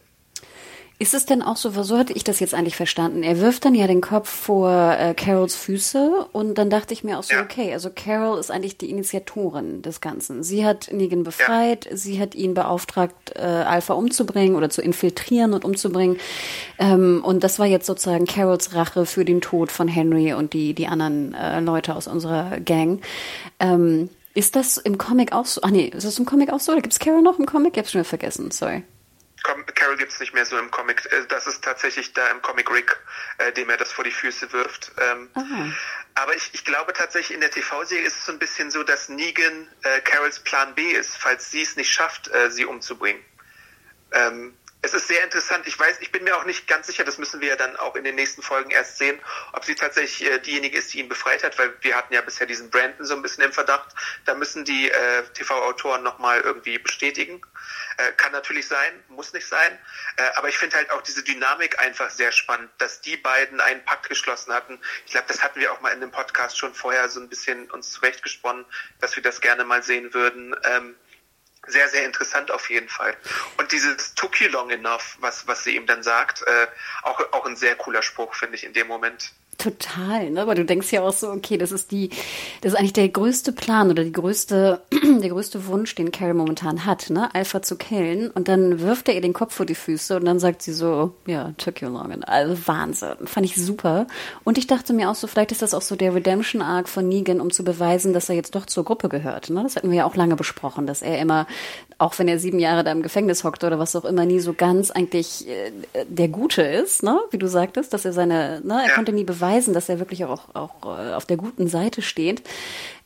Ist es denn auch so, so hatte ich das jetzt eigentlich verstanden? Er wirft dann ja den Kopf vor äh, Carols Füße und dann dachte ich mir auch so, ja. okay, also Carol ist eigentlich die Initiatorin des Ganzen. Sie hat Negan befreit, ja. sie hat ihn beauftragt, äh, Alpha umzubringen oder zu infiltrieren und umzubringen. Ähm, und das war jetzt sozusagen Carols Rache für den Tod von Henry und die, die anderen äh, Leute aus unserer Gang. Ähm, ist das im Comic auch so? Ah nee, ist das im Comic auch so? Oder gibt es Carol noch im Comic? Ich hab's schon wieder vergessen, sorry. Carol gibt es nicht mehr so im Comic. Äh, das ist tatsächlich da im Comic Rick, äh, dem er das vor die Füße wirft. Ähm, aber ich, ich glaube tatsächlich in der TV-Serie ist es so ein bisschen so, dass Negan äh, Carols Plan B ist, falls sie es nicht schafft, äh, sie umzubringen. Ähm, es ist sehr interessant. Ich weiß, ich bin mir auch nicht ganz sicher, das müssen wir ja dann auch in den nächsten Folgen erst sehen, ob sie tatsächlich äh, diejenige ist, die ihn befreit hat, weil wir hatten ja bisher diesen Brandon so ein bisschen im Verdacht. Da müssen die äh, TV-Autoren nochmal irgendwie bestätigen. Äh, kann natürlich sein, muss nicht sein. Äh, aber ich finde halt auch diese Dynamik einfach sehr spannend, dass die beiden einen Pakt geschlossen hatten. Ich glaube, das hatten wir auch mal in dem Podcast schon vorher so ein bisschen uns zurechtgesponnen, dass wir das gerne mal sehen würden. Ähm, sehr, sehr interessant auf jeden Fall. Und dieses took you long enough, was, was sie ihm dann sagt, äh, auch, auch ein sehr cooler Spruch, finde ich, in dem Moment. Total, ne? Aber du denkst ja auch so, okay, das ist die, das ist eigentlich der größte Plan oder die größte, der größte Wunsch, den Carrie momentan hat, ne? Alpha zu killen. Und dann wirft er ihr den Kopf vor die Füße und dann sagt sie so, ja, took you long. Also Wahnsinn. Fand ich super. Und ich dachte mir auch so, vielleicht ist das auch so der Redemption Arc von Negan, um zu beweisen, dass er jetzt doch zur Gruppe gehört, ne? Das hatten wir ja auch lange besprochen, dass er immer, auch wenn er sieben Jahre da im Gefängnis hockt oder was auch immer, nie so ganz eigentlich äh, der Gute ist, ne? Wie du sagtest, dass er seine, ne? Er ja. konnte nie beweisen, dass er wirklich auch, auch äh, auf der guten Seite steht.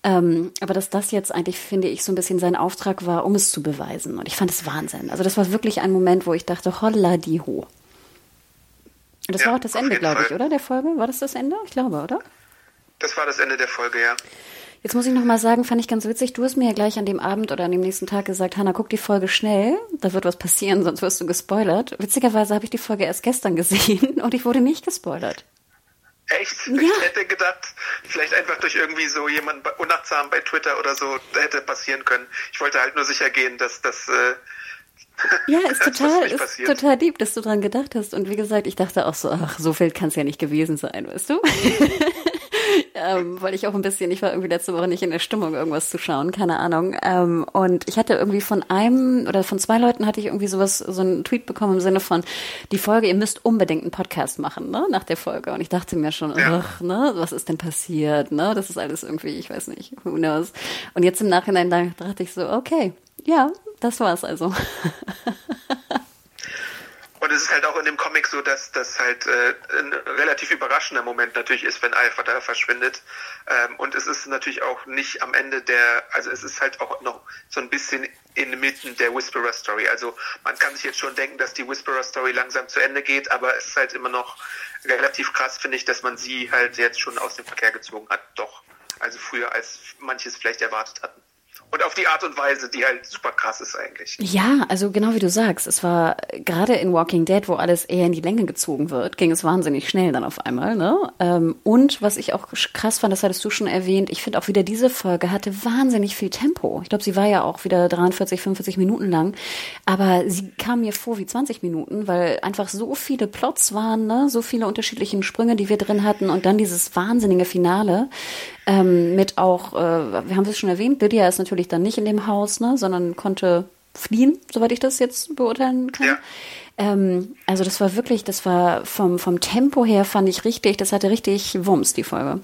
Ähm, aber dass das jetzt eigentlich, finde ich, so ein bisschen sein Auftrag war, um es zu beweisen. Und ich fand es Wahnsinn. Also das war wirklich ein Moment, wo ich dachte, holla die ho. Und das ja, war auch das Ende, glaube ich, oder? Der Folge? War das das Ende? Ich glaube, oder? Das war das Ende der Folge, ja. Jetzt muss ich noch mal sagen, fand ich ganz witzig. Du hast mir ja gleich an dem Abend oder an dem nächsten Tag gesagt, Hanna, guck die Folge schnell. Da wird was passieren, sonst wirst du gespoilert. Witzigerweise habe ich die Folge erst gestern gesehen und ich wurde nicht gespoilert. Echt? Ja. Ich hätte gedacht, vielleicht einfach durch irgendwie so jemand unachtsam bei Twitter oder so hätte passieren können. Ich wollte halt nur sicher gehen, dass das äh, ja, ist total, ist total lieb, dass du dran gedacht hast. Und wie gesagt, ich dachte auch so, ach, so viel kann es ja nicht gewesen sein, weißt du? Ähm, weil ich auch ein bisschen, ich war irgendwie letzte Woche nicht in der Stimmung, irgendwas zu schauen, keine Ahnung. Ähm, und ich hatte irgendwie von einem oder von zwei Leuten hatte ich irgendwie sowas, so einen Tweet bekommen im Sinne von, die Folge, ihr müsst unbedingt einen Podcast machen, ne, nach der Folge. Und ich dachte mir schon, ja. ach, ne, was ist denn passiert, ne, das ist alles irgendwie, ich weiß nicht, who knows. Und jetzt im Nachhinein dachte ich so, okay, ja, das war's also. Und es ist halt auch in dem Comic so, dass das halt äh, ein relativ überraschender Moment natürlich ist, wenn Alpha da verschwindet. Ähm, und es ist natürlich auch nicht am Ende der, also es ist halt auch noch so ein bisschen inmitten der Whisperer Story. Also man kann sich jetzt schon denken, dass die Whisperer Story langsam zu Ende geht, aber es ist halt immer noch relativ krass, finde ich, dass man sie halt jetzt schon aus dem Verkehr gezogen hat. Doch. Also früher, als manches vielleicht erwartet hatten. Und auf die Art und Weise, die halt super krass ist eigentlich. Ja, also genau wie du sagst, es war gerade in Walking Dead, wo alles eher in die Länge gezogen wird, ging es wahnsinnig schnell dann auf einmal. Ne? Ähm, und was ich auch krass fand, das hattest du schon erwähnt, ich finde auch wieder diese Folge hatte wahnsinnig viel Tempo. Ich glaube, sie war ja auch wieder 43, 45 Minuten lang, aber sie kam mir vor wie 20 Minuten, weil einfach so viele Plots waren, ne? so viele unterschiedliche Sprünge, die wir drin hatten und dann dieses wahnsinnige Finale ähm, mit auch, äh, wir haben es schon erwähnt, Lydia ist natürlich natürlich dann nicht in dem Haus, ne, sondern konnte fliehen, soweit ich das jetzt beurteilen kann. Ja. Ähm, also das war wirklich, das war vom, vom Tempo her fand ich richtig, das hatte richtig Wumms, die Folge.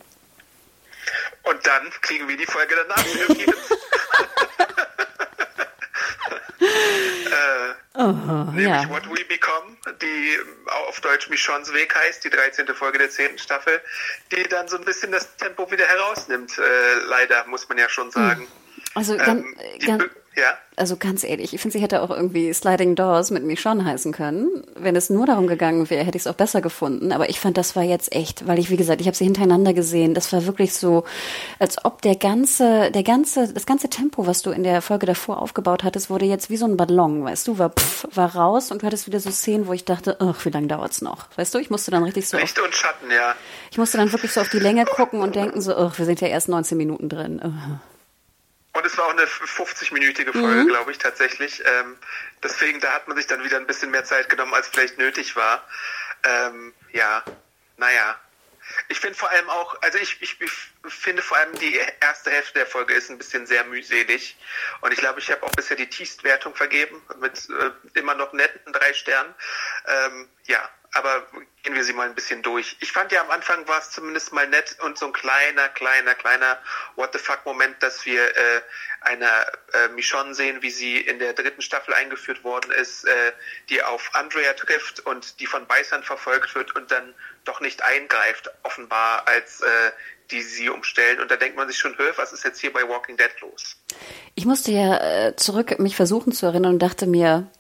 Und dann kriegen wir die Folge danach. äh, Oh, nämlich ja. What We Become, die auf Deutsch Michons Weg heißt, die 13. Folge der 10. Staffel, die dann so ein bisschen das Tempo wieder herausnimmt, äh, leider, muss man ja schon sagen. Also, ganz, Ähm, ganz, Be- ja. also ganz ehrlich, ich finde, sie hätte auch irgendwie Sliding Doors mit Michonne heißen können. Wenn es nur darum gegangen wäre, hätte ich es auch besser gefunden. Aber ich fand, das war jetzt echt, weil ich, wie gesagt, ich habe sie hintereinander gesehen. Das war wirklich so, als ob der ganze, der ganze, das ganze Tempo, was du in der Folge davor aufgebaut hattest, wurde jetzt wie so ein Ballon, weißt du, war pff, war raus und du hattest wieder so Szenen, wo ich dachte, ach, wie lange dauert's noch? Weißt du, ich musste dann richtig so auf, Licht und Schatten, ja. ich musste dann wirklich so auf die Länge gucken und denken so, ach, wir sind ja erst 19 Minuten drin. Ugh. Und es war auch eine 50-minütige Folge, glaube ich, tatsächlich. Ähm, deswegen, da hat man sich dann wieder ein bisschen mehr Zeit genommen, als vielleicht nötig war. Ähm, ja, naja. Ich finde vor allem auch, also ich, ich, ich finde vor allem die erste Hälfte der Folge ist ein bisschen sehr mühselig. Und ich glaube, ich habe auch bisher die Tiefstwertung vergeben mit äh, immer noch netten drei Sternen. Ähm, ja, aber gehen wir sie mal ein bisschen durch. Ich fand ja am Anfang war es zumindest mal nett und so ein kleiner, kleiner, kleiner What the fuck Moment, dass wir äh, eine äh, Michonne sehen, wie sie in der dritten Staffel eingeführt worden ist, äh, die auf Andrea trifft und die von Beißern verfolgt wird und dann doch nicht eingreift, offenbar, als äh, die sie umstellen. Und da denkt man sich schon, hör, was ist jetzt hier bei Walking Dead los? Ich musste ja äh, zurück mich versuchen zu erinnern und dachte mir,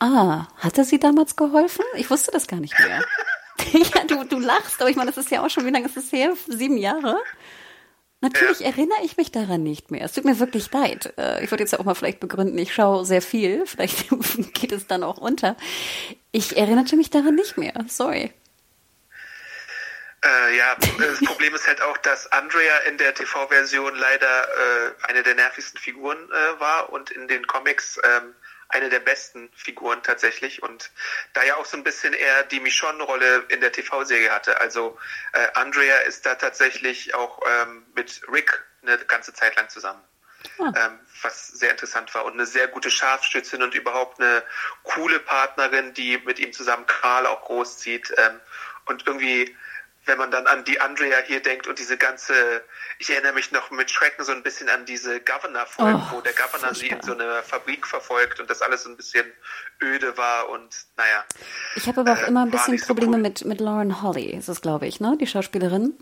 ah, hatte sie damals geholfen? Ich wusste das gar nicht mehr. ja, du, du lachst, aber ich meine, das ist ja auch schon, wie lange ist es her? Sieben Jahre? Natürlich erinnere ich mich daran nicht mehr. Es tut mir wirklich leid. Äh, Ich würde jetzt auch mal vielleicht begründen, ich schaue sehr viel. Vielleicht geht es dann auch unter. Ich erinnerte mich daran nicht mehr. Sorry. Äh, ja, das Problem ist halt auch, dass Andrea in der TV-Version leider äh, eine der nervigsten Figuren äh, war und in den Comics ähm, eine der besten Figuren tatsächlich und da ja auch so ein bisschen eher die Michonne-Rolle in der TV-Serie hatte. Also äh, Andrea ist da tatsächlich auch ähm, mit Rick eine ganze Zeit lang zusammen. Ähm, was sehr interessant war und eine sehr gute Scharfschützin und überhaupt eine coole Partnerin, die mit ihm zusammen Karl auch großzieht ähm, und irgendwie wenn man dann an die Andrea hier denkt und diese ganze, ich erinnere mich noch mit Schrecken so ein bisschen an diese Governor-Folge, Oh, wo der Governor sie in so einer Fabrik verfolgt und das alles so ein bisschen öde war und naja. Ich habe aber auch Äh, immer ein bisschen nicht so Probleme cool. mit, mit Lauren Holly. Ist das, glaube ich, ne? Die Schauspielerin.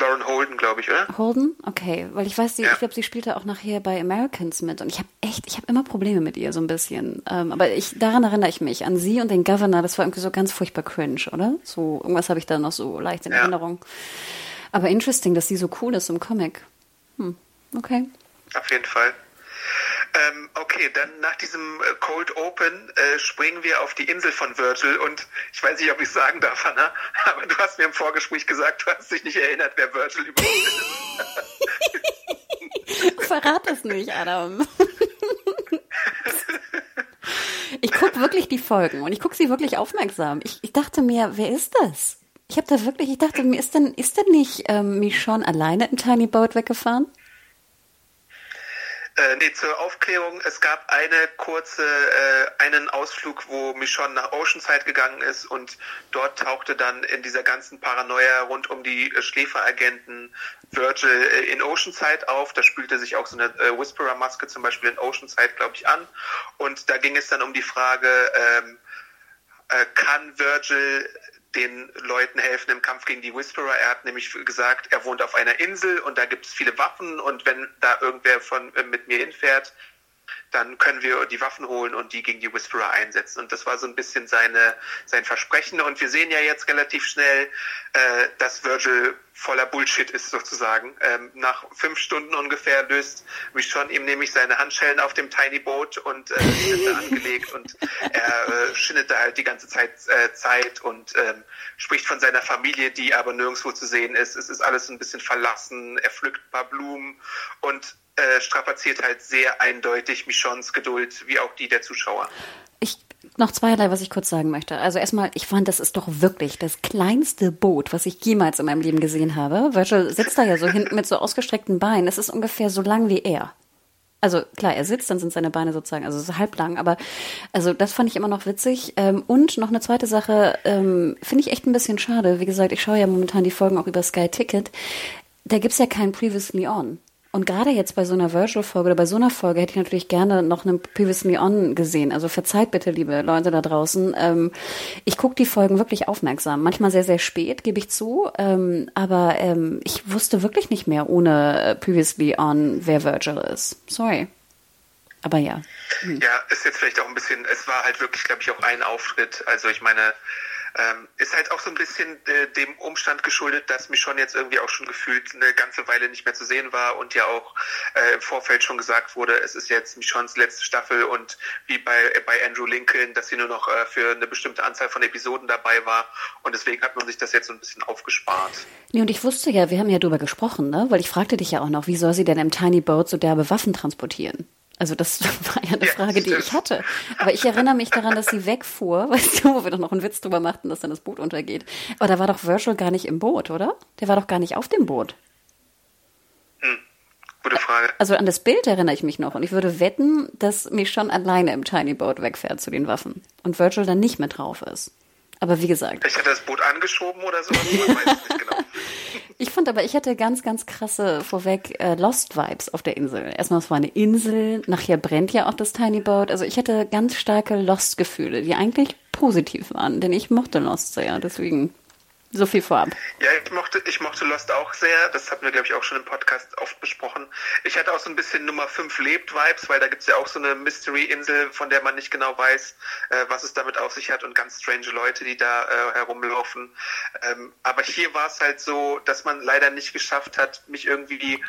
Lauren Holden, glaube ich, oder? Holden? Okay, weil ich weiß, sie, Ja. ich glaube, sie spielte auch nachher bei Americans mit und ich habe echt, ich habe immer Probleme mit ihr so ein bisschen. Ähm, aber ich, daran erinnere ich mich an sie und den Governor. Das war irgendwie so ganz furchtbar cringe, oder? So irgendwas habe ich da noch so leicht in Ja. Erinnerung. Aber interesting, dass sie so cool ist im Comic. Hm, okay. Auf jeden Fall. Ähm, okay, dann nach diesem äh, Cold Open äh, springen wir auf die Insel von Virgil und ich weiß nicht, ob ich es sagen darf, Hannah, aber du hast mir im Vorgespräch gesagt, du hast dich nicht erinnert, wer Virgil überhaupt ist. Verrat es nicht, Adam. ich gucke wirklich die Folgen und ich gucke sie wirklich aufmerksam. Ich, ich dachte mir, wer ist das? Ich habe da wirklich, ich dachte mir, ist denn, ist denn nicht ähm, Michonne alleine im Tiny Boat weggefahren? Äh, nee, zur Aufklärung, es gab eine kurze, äh, einen Ausflug, wo Michonne nach Oceanside gegangen ist und dort tauchte dann in dieser ganzen Paranoia rund um die äh, Schläferagenten Virgil äh, in Oceanside auf. Da spülte sich auch so eine äh, Whisperer-Maske zum Beispiel in Oceanside, glaube ich, an. Und da ging es dann um die Frage, ähm, äh, kann Virgil den Leuten helfen im Kampf gegen die Whisperer. Er hat nämlich gesagt, er wohnt auf einer Insel und da gibt es viele Waffen und wenn da irgendwer von äh, mit mir hinfährt, dann können wir die Waffen holen und die gegen die Whisperer einsetzen. Und das war so ein bisschen seine, sein Versprechen. Und wir sehen ja jetzt relativ schnell, äh, dass Virgil voller Bullshit ist sozusagen. Ähm, nach fünf Stunden ungefähr löst Michonne ihm nämlich seine Handschellen auf dem Tiny Boat und äh, sind da angelegt und er äh, schindet da halt die ganze Zeit äh, Zeit und ähm, spricht von seiner Familie, die aber nirgendwo zu sehen ist. Es ist alles ein bisschen verlassen. Er pflückt ein paar Blumen und äh, strapaziert halt sehr eindeutig Michons Geduld, wie auch die der Zuschauer. Ich noch zweierlei, was ich kurz sagen möchte. Also erstmal, ich fand, das ist doch wirklich das kleinste Boot, was ich jemals in meinem Leben gesehen habe. Virgil sitzt da ja so hinten mit so ausgestreckten Beinen. Es ist ungefähr so lang wie er. Also klar, er sitzt, dann sind seine Beine sozusagen, also so halblang, aber also das fand ich immer noch witzig. Ähm, und noch eine zweite Sache, ähm, finde ich echt ein bisschen schade. Wie gesagt, ich schaue ja momentan die Folgen auch über Sky Ticket. Da gibt's ja kein Previously On. Und gerade jetzt bei so einer Virtual-Folge oder bei so einer Folge hätte ich natürlich gerne noch eine Previously On gesehen. Also verzeiht bitte, liebe Leute da draußen. Ähm, ich gucke die Folgen wirklich aufmerksam. Manchmal sehr, sehr spät, gebe ich zu. Ähm, aber ähm, ich wusste wirklich nicht mehr ohne äh, Previously On, wer Virgil ist. Sorry. Aber ja. Hm. Ja, ist jetzt vielleicht auch ein bisschen, es war halt wirklich, glaube ich, auch ein Auftritt. Also ich meine, ähm, ist halt auch so ein bisschen äh, dem Umstand geschuldet, dass mich schon jetzt irgendwie auch schon gefühlt eine ganze Weile nicht mehr zu sehen war und ja auch äh, im Vorfeld schon gesagt wurde, es ist jetzt Michons letzte Staffel und wie bei, äh, bei Andrew Lincoln, dass sie nur noch äh, für eine bestimmte Anzahl von Episoden dabei war und deswegen hat man sich das jetzt so ein bisschen aufgespart. Nee, und ich wusste ja, wir haben ja drüber gesprochen, ne? weil ich fragte dich ja auch noch, wie soll sie denn im Tiny Boat so derbe Waffen transportieren? Also das war ja eine Frage, die ich hatte. Aber ich erinnere mich daran, dass sie wegfuhr, weißt du, wo wir doch noch einen Witz drüber machten, dass dann das Boot untergeht. Aber da war doch Virtual gar nicht im Boot, oder? Der war doch gar nicht auf dem Boot. Hm. Gute Frage. Also an das Bild erinnere ich mich noch. Und ich würde wetten, dass mich schon alleine im Tiny Boat wegfährt zu den Waffen. Und Virtual dann nicht mehr drauf ist. Aber wie gesagt. Ich hatte das Boot angeschoben oder so. Man weiß es nicht genau. Ich fand aber, ich hatte ganz, ganz krasse vorweg äh, Lost-Vibes auf der Insel. Erstmal, es war eine Insel, nachher brennt ja auch das Tiny Boat. Also ich hatte ganz starke Lost-Gefühle, die eigentlich positiv waren, denn ich mochte Lost sehr. Deswegen so viel vorab. Ja, ich mochte, ich mochte Lost auch sehr. Das hatten wir, glaube ich, auch schon im Podcast oft besprochen. Ich hatte auch so ein bisschen Nummer 5 lebt-Vibes, weil da gibt es ja auch so eine Mystery-Insel, von der man nicht genau weiß, äh, was es damit auf sich hat und ganz strange Leute, die da äh, herumlaufen. Ähm, aber hier war es halt so, dass man leider nicht geschafft hat, mich irgendwie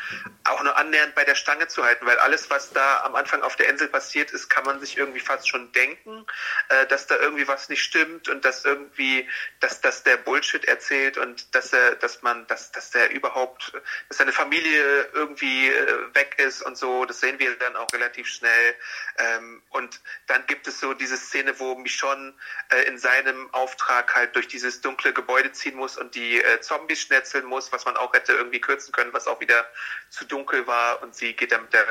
auch nur annähernd bei der Stange zu halten, weil alles, was da am Anfang auf der Insel passiert ist, kann man sich irgendwie fast schon denken, äh, dass da irgendwie was nicht stimmt und dass irgendwie, dass, dass der Bullshit erzählt und dass er, dass man, dass, dass der überhaupt, dass seine Familie irgendwie äh, weg ist und so, das sehen wir dann auch relativ schnell. Ähm, und dann gibt es so diese Szene, wo Michonne äh, in seinem Auftrag halt durch dieses dunkle Gebäude ziehen muss und die äh, Zombies schnetzeln muss, was man auch hätte irgendwie kürzen können, was auch wieder zu dunkel war und sie geht dann mit der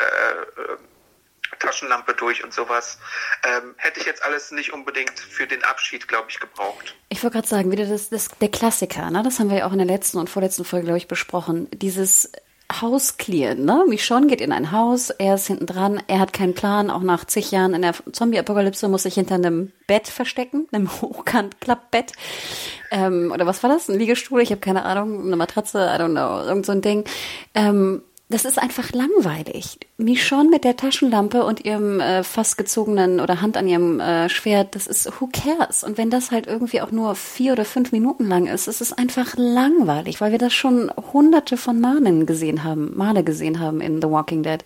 Taschenlampe durch und sowas. Ähm, hätte ich jetzt alles nicht unbedingt für den Abschied, glaube ich, gebraucht. Ich wollte gerade sagen, wieder das, das, der Klassiker, ne? das haben wir ja auch in der letzten und vorletzten Folge, glaube ich, besprochen. Dieses Haus clearen, ne? Michonne geht in ein Haus, er ist hinten dran, er hat keinen Plan, auch nach zig Jahren in der Zombie-Apokalypse muss sich hinter einem Bett verstecken, einem Hochkant-Klappbett. Ähm, oder was war das? Ein Liegestuhl? Ich habe keine Ahnung, eine Matratze, I don't know, irgend so ein Ding. Ähm, das ist einfach langweilig. Michonne mit der Taschenlampe und ihrem äh, fast gezogenen oder Hand an ihrem äh, Schwert, das ist who cares? Und wenn das halt irgendwie auch nur vier oder fünf Minuten lang ist, ist es einfach langweilig, weil wir das schon hunderte von Malen gesehen haben, Male gesehen haben in The Walking Dead.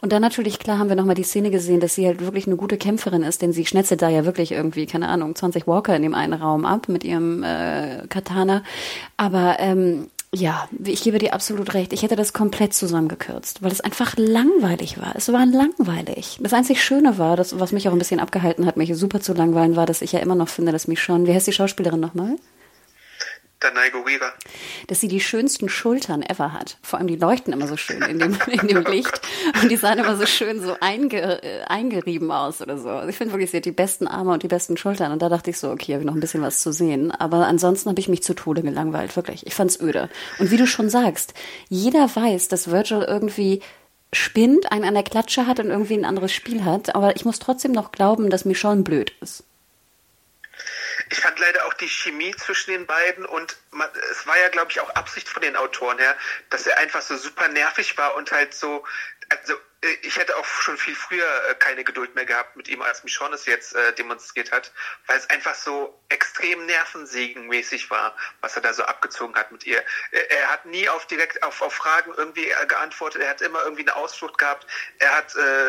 Und dann natürlich, klar, haben wir nochmal die Szene gesehen, dass sie halt wirklich eine gute Kämpferin ist, denn sie schnetzelt da ja wirklich irgendwie, keine Ahnung, 20 Walker in dem einen Raum ab mit ihrem äh, Katana. Aber ähm, ja, ich gebe dir absolut recht. Ich hätte das komplett zusammengekürzt, weil es einfach langweilig war. Es war langweilig. Das einzig Schöne war, das, was mich auch ein bisschen abgehalten hat, mich super zu langweilen, war, dass ich ja immer noch finde, dass mich schon, wie heißt die Schauspielerin nochmal? Danai Gurira. Dass sie die schönsten Schultern ever hat. Vor allem die leuchten immer so schön in dem, in dem Licht. Und die sahen immer so schön so einge, äh, eingerieben aus oder so. Also ich finde wirklich, sie hat die besten Arme und die besten Schultern. Und da dachte ich so, okay, habe ich noch ein bisschen was zu sehen. Aber ansonsten habe ich mich zu Tode gelangweilt, wirklich. Ich fand's öde. Und wie du schon sagst, jeder weiß, dass Virgil irgendwie spinnt, einen an der Klatsche hat und irgendwie ein anderes Spiel hat. Aber ich muss trotzdem noch glauben, dass Michonne blöd ist. Ich fand leider auch die Chemie zwischen den beiden und man, es war ja, glaube ich, auch Absicht von den Autoren her, dass er einfach so super nervig war und halt so, also ich hätte auch schon viel früher äh, keine Geduld mehr gehabt mit ihm, als Michonne es jetzt äh, demonstriert hat, weil es einfach so extrem nervensägenmäßig war, was er da so abgezogen hat mit ihr. Er, er hat nie auf direkt auf, auf Fragen irgendwie äh, geantwortet, er hat immer irgendwie eine Ausflucht gehabt, er hat äh,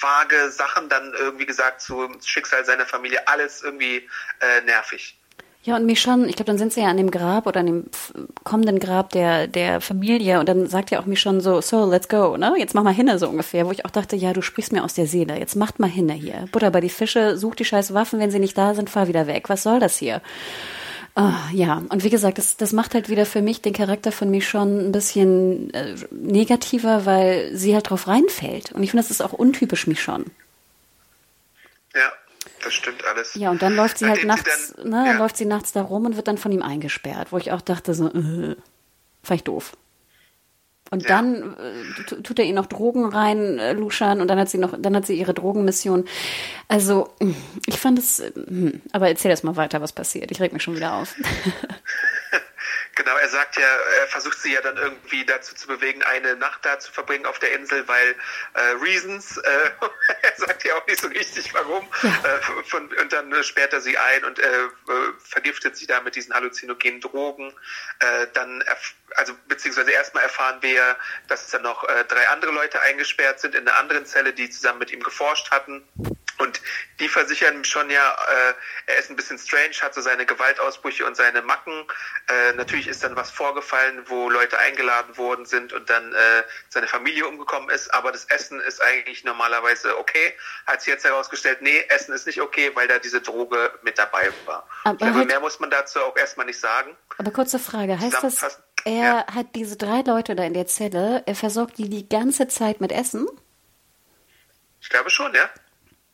vage Sachen dann irgendwie gesagt zum Schicksal seiner Familie, alles irgendwie äh, nervig. Ja, und mich ich glaube, dann sind sie ja an dem Grab oder an dem kommenden Grab der, der Familie und dann sagt ja auch mich so, so, let's go, ne? Jetzt mach mal hinne, so ungefähr, wo ich auch dachte, ja, du sprichst mir aus der Seele, jetzt macht mal hinne hier. Butter bei die Fische, such die scheiß Waffen, wenn sie nicht da sind, fahr wieder weg. Was soll das hier? Oh, ja, und wie gesagt, das, das macht halt wieder für mich den Charakter von mich ein bisschen äh, negativer, weil sie halt drauf reinfällt. Und ich finde, das ist auch untypisch mich. Ja, das stimmt alles. Ja, und dann läuft sie halt Nachdem halt nachts, sie dann, ne, ja. läuft sie nachts da rum und wird dann von ihm eingesperrt, wo ich auch dachte so, äh, vielleicht doof. Und ja. dann äh, tut er ihr noch Drogen rein, äh, luschern, und dann hat sie noch, dann hat sie ihre Drogenmission. Also, ich fand es, hm, aber erzähl erst mal weiter, was passiert. Ich reg mich schon wieder auf. Genau, er sagt ja, er versucht sie ja dann irgendwie dazu zu bewegen, eine Nacht da zu verbringen auf der Insel, weil äh, Reasons, äh, er sagt ja auch nicht so richtig warum, ja. äh, von, und dann sperrt er sie ein und äh, vergiftet sie da mit diesen halluzinogenen Drogen. Äh, dann, also beziehungsweise erstmal erfahren wir, dass dann noch äh, drei andere Leute eingesperrt sind in einer anderen Zelle, die zusammen mit ihm geforscht hatten. Und die versichern schon ja, äh, er ist ein bisschen strange, hat so seine Gewaltausbrüche und seine Macken. Äh, natürlich ist dann was vorgefallen, wo Leute eingeladen worden sind und dann äh, seine Familie umgekommen ist. Aber das Essen ist eigentlich normalerweise okay. Hat sich jetzt herausgestellt, nee, Essen ist nicht okay, weil da diese Droge mit dabei war. Aber glaube, mehr muss man dazu auch erstmal nicht sagen. Aber kurze Frage, heißt das, er ja. hat diese drei Leute da in der Zelle, er versorgt die die ganze Zeit mit Essen? Ich glaube schon, ja.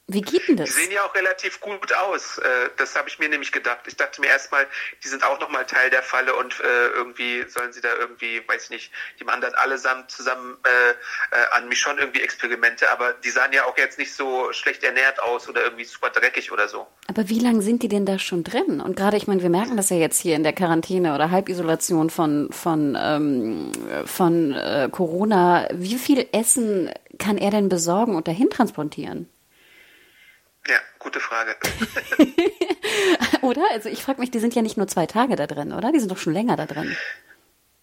Wie geht denn das? Die sehen ja auch relativ gut aus. Äh, das habe ich mir nämlich gedacht. Ich dachte mir erstmal, die sind auch nochmal Teil der Falle und äh, irgendwie sollen sie da irgendwie, weiß ich nicht, die machen dann allesamt zusammen äh, an mich schon irgendwie Experimente, aber die sahen ja auch jetzt nicht so schlecht ernährt aus oder irgendwie super dreckig oder so. Aber wie lange sind die denn da schon drin? Und gerade, ich meine, wir merken das ja jetzt hier in der Quarantäne oder Halbisolation von, von, ähm, von äh, Corona. Wie viel Essen kann er denn besorgen und dahin transportieren? Ja, gute Frage. oder? Also ich frage mich, die sind ja nicht nur zwei Tage da drin, oder? Die sind doch schon länger da drin.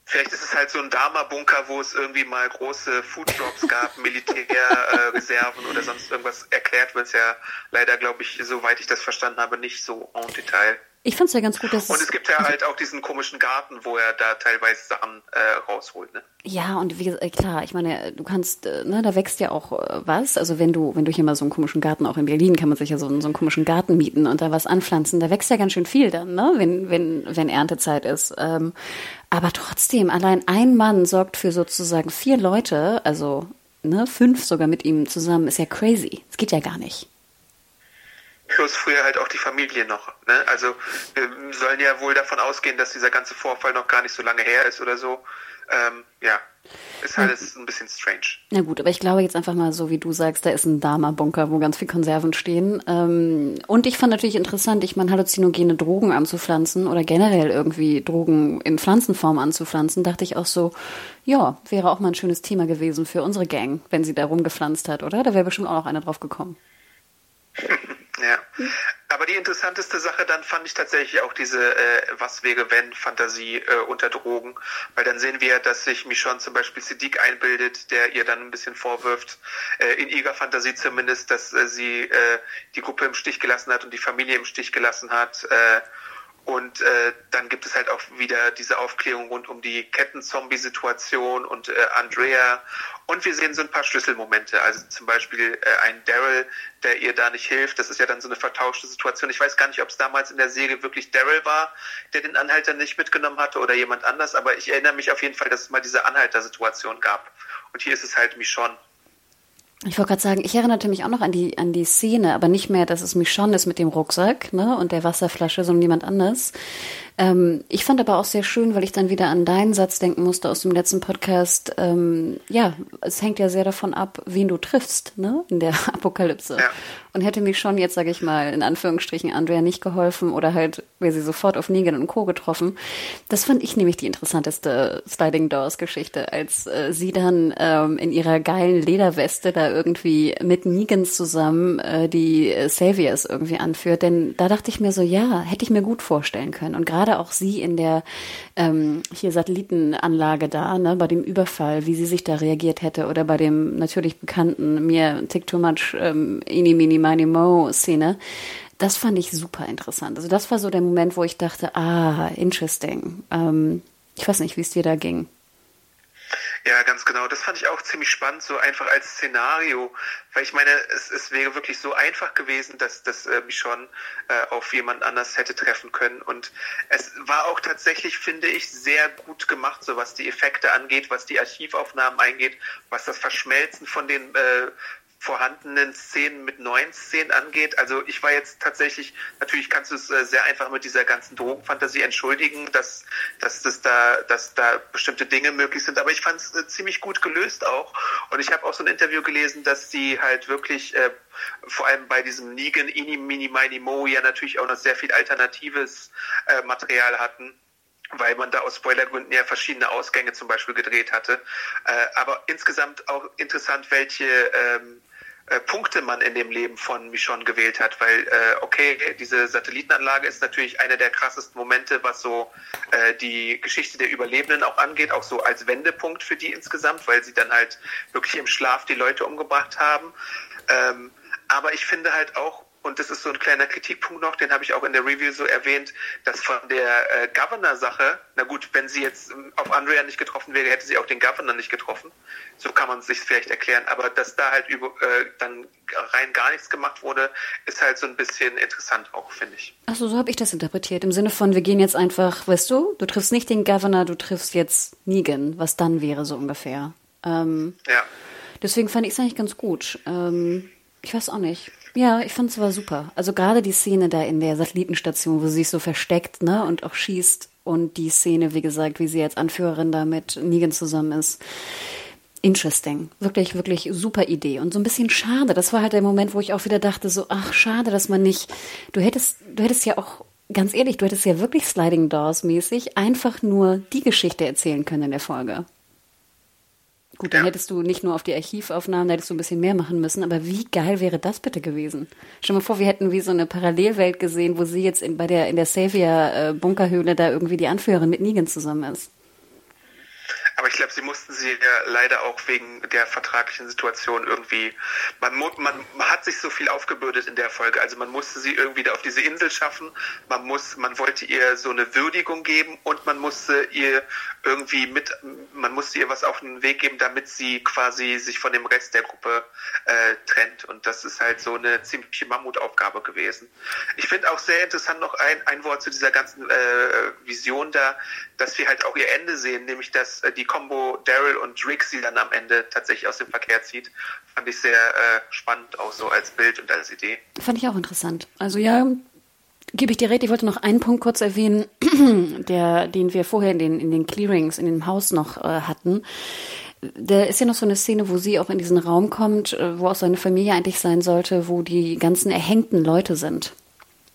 Vielleicht ist es halt so ein Dharma-Bunker, wo es irgendwie mal große Food-Drops gab, Militärreserven äh, oder sonst irgendwas. Erklärt wird es ja leider, glaube ich, soweit ich das verstanden habe, nicht so en Detail. Ich fand es ja ganz gut, dass Und es gibt ja halt auch diesen komischen Garten, wo er da teilweise Sachen äh, rausholt, ne? Ja, und wie gesagt, klar, ich meine, du kannst, äh, ne, da wächst ja auch äh, was. Also wenn du, wenn du hier mal so einen komischen Garten, auch in Berlin kann man sich ja so, so einen komischen Garten mieten und da was anpflanzen, da wächst ja ganz schön viel dann, ne, wenn, wenn, wenn Erntezeit ist. Ähm, aber trotzdem, allein ein Mann sorgt für sozusagen vier Leute, also ne, fünf sogar mit ihm zusammen, ist ja crazy. Es geht ja gar nicht plus früher halt auch die Familie noch. Ne? Also wir sollen ja wohl davon ausgehen, dass dieser ganze Vorfall noch gar nicht so lange her ist oder so. Ähm, ja, ist halt ein bisschen strange. Na gut, aber ich glaube jetzt einfach mal so, wie du sagst, da ist ein Dharma-Bunker, wo ganz viel Konserven stehen. Ähm, und ich fand natürlich interessant, ich meine, halluzinogene Drogen anzupflanzen oder generell irgendwie Drogen in Pflanzenform anzupflanzen, dachte ich auch so, ja, wäre auch mal ein schönes Thema gewesen für unsere Gang, wenn sie da rumgepflanzt hat, oder? Da wäre bestimmt auch noch einer drauf gekommen. Ja. Aber die interessanteste Sache dann fand ich tatsächlich auch diese äh, Was wäre wenn Fantasie äh, unter Drogen, weil dann sehen wir, dass sich Michonne zum Beispiel Siddiq einbildet, der ihr dann ein bisschen vorwirft, äh, in ihrer Fantasie zumindest, dass äh, sie äh, die Gruppe im Stich gelassen hat und die Familie im Stich gelassen hat. Äh, und äh, dann gibt es halt auch wieder diese Aufklärung rund um die Kettenzombie-Situation und äh, Andrea. Und wir sehen so ein paar Schlüsselmomente. Also zum Beispiel äh, ein Daryl, der ihr da nicht hilft. Das ist ja dann so eine vertauschte Situation. Ich weiß gar nicht, ob es damals in der Serie wirklich Daryl war, der den Anhalter nicht mitgenommen hatte oder jemand anders. Aber ich erinnere mich auf jeden Fall, dass es mal diese Anhalter-Situation gab. Und hier ist es halt Michonne. Ich wollte gerade sagen, ich erinnerte mich auch noch an die, an die Szene, aber nicht mehr, dass es Michonne ist mit dem Rucksack ne, und der Wasserflasche, sondern jemand anders. Ähm, ich fand aber auch sehr schön, weil ich dann wieder an deinen Satz denken musste aus dem letzten Podcast. Ähm, ja, es hängt ja sehr davon ab, wen du triffst, ne, in der Apokalypse. Ja. Und hätte mich schon jetzt, sage ich mal, in Anführungsstrichen Andrea nicht geholfen oder halt wäre sie sofort auf Negan und Co. getroffen. Das fand ich nämlich die interessanteste Sliding Doors Geschichte, als äh, sie dann ähm, in ihrer geilen Lederweste da irgendwie mit Negan zusammen äh, die Saviors irgendwie anführt. Denn da dachte ich mir so, ja, hätte ich mir gut vorstellen können. Und gerade auch sie in der ähm, hier Satellitenanlage da, ne, bei dem Überfall, wie sie sich da reagiert hätte oder bei dem natürlich bekannten mir Tick Too Much ähm, Ini Mini Mo Szene. Das fand ich super interessant. Also das war so der Moment, wo ich dachte, ah, interesting. Ähm, ich weiß nicht, wie es dir da ging. Ja, ganz genau. Das fand ich auch ziemlich spannend, so einfach als Szenario, weil ich meine, es, es wäre wirklich so einfach gewesen, dass das äh, mich schon äh, auf jemand anders hätte treffen können. Und es war auch tatsächlich, finde ich, sehr gut gemacht, so was die Effekte angeht, was die Archivaufnahmen eingeht, was das Verschmelzen von den äh, vorhandenen Szenen mit neuen Szenen angeht. Also ich war jetzt tatsächlich, natürlich kannst du es äh, sehr einfach mit dieser ganzen Drogenfantasie entschuldigen, dass, dass, das da, dass da bestimmte Dinge möglich sind. Aber ich fand es äh, ziemlich gut gelöst auch. Und ich habe auch so ein Interview gelesen, dass sie halt wirklich äh, vor allem bei diesem Negan, Ini, Mini, Mini, Mo ja natürlich auch noch sehr viel alternatives äh, Material hatten weil man da aus Spoilergründen ja verschiedene Ausgänge zum Beispiel gedreht hatte. Äh, aber insgesamt auch interessant, welche ähm, äh, Punkte man in dem Leben von Michonne gewählt hat, weil äh, okay, diese Satellitenanlage ist natürlich einer der krassesten Momente, was so äh, die Geschichte der Überlebenden auch angeht, auch so als Wendepunkt für die insgesamt, weil sie dann halt wirklich im Schlaf die Leute umgebracht haben. Ähm, aber ich finde halt auch, und das ist so ein kleiner Kritikpunkt noch, den habe ich auch in der Review so erwähnt, dass von der äh, Governor-Sache, na gut, wenn sie jetzt ähm, auf Andrea nicht getroffen wäre, hätte sie auch den Governor nicht getroffen. So kann man es sich vielleicht erklären. Aber dass da halt über, äh, dann rein gar nichts gemacht wurde, ist halt so ein bisschen interessant auch, finde ich. Achso, so habe ich das interpretiert. Im Sinne von, wir gehen jetzt einfach, weißt du, du triffst nicht den Governor, du triffst jetzt Negan, was dann wäre so ungefähr. Ähm, ja. Deswegen fand ich es eigentlich ganz gut. Ähm, ich weiß auch nicht. Ja, ich fand es aber super. Also gerade die Szene da in der Satellitenstation, wo sie sich so versteckt, ne, und auch schießt und die Szene, wie gesagt, wie sie als Anführerin da mit Negan zusammen ist. Interesting. Wirklich, wirklich super Idee. Und so ein bisschen schade. Das war halt der Moment, wo ich auch wieder dachte, so, ach, schade, dass man nicht, du hättest, du hättest ja auch, ganz ehrlich, du hättest ja wirklich Sliding Doors mäßig einfach nur die Geschichte erzählen können in der Folge. Gut, dann ja. hättest du nicht nur auf die Archivaufnahmen, da hättest du ein bisschen mehr machen müssen, aber wie geil wäre das bitte gewesen? Stell dir mal vor, wir hätten wie so eine Parallelwelt gesehen, wo sie jetzt in, bei der, in der Savior-Bunkerhöhle da irgendwie die Anführerin mit Negan zusammen ist. Aber ich glaube, sie mussten sie ja leider auch wegen der vertraglichen Situation irgendwie, man, man, hat sich so viel aufgebürdet in der Folge, also man musste sie irgendwie da auf diese Insel schaffen, man muss, man wollte ihr so eine Würdigung geben und man musste ihr irgendwie mit, man musste ihr was auf den Weg geben, damit sie quasi sich von dem Rest der Gruppe äh, trennt. Und das ist halt so eine ziemliche Mammutaufgabe gewesen. Ich finde auch sehr interessant noch ein, ein Wort zu dieser ganzen äh, Vision da, dass wir halt auch ihr Ende sehen, nämlich dass äh, die Combo Daryl und Rick sie dann am Ende tatsächlich aus dem Verkehr zieht. Fand ich sehr äh, spannend, auch so als Bild und als Idee. Fand ich auch interessant. Also ja, gebe ich dir recht. Ich wollte noch einen Punkt kurz erwähnen, der, den wir vorher in den, in den Clearings in dem Haus noch äh, hatten. Da ist ja noch so eine Szene, wo sie auch in diesen Raum kommt, äh, wo auch seine Familie eigentlich sein sollte, wo die ganzen erhängten Leute sind.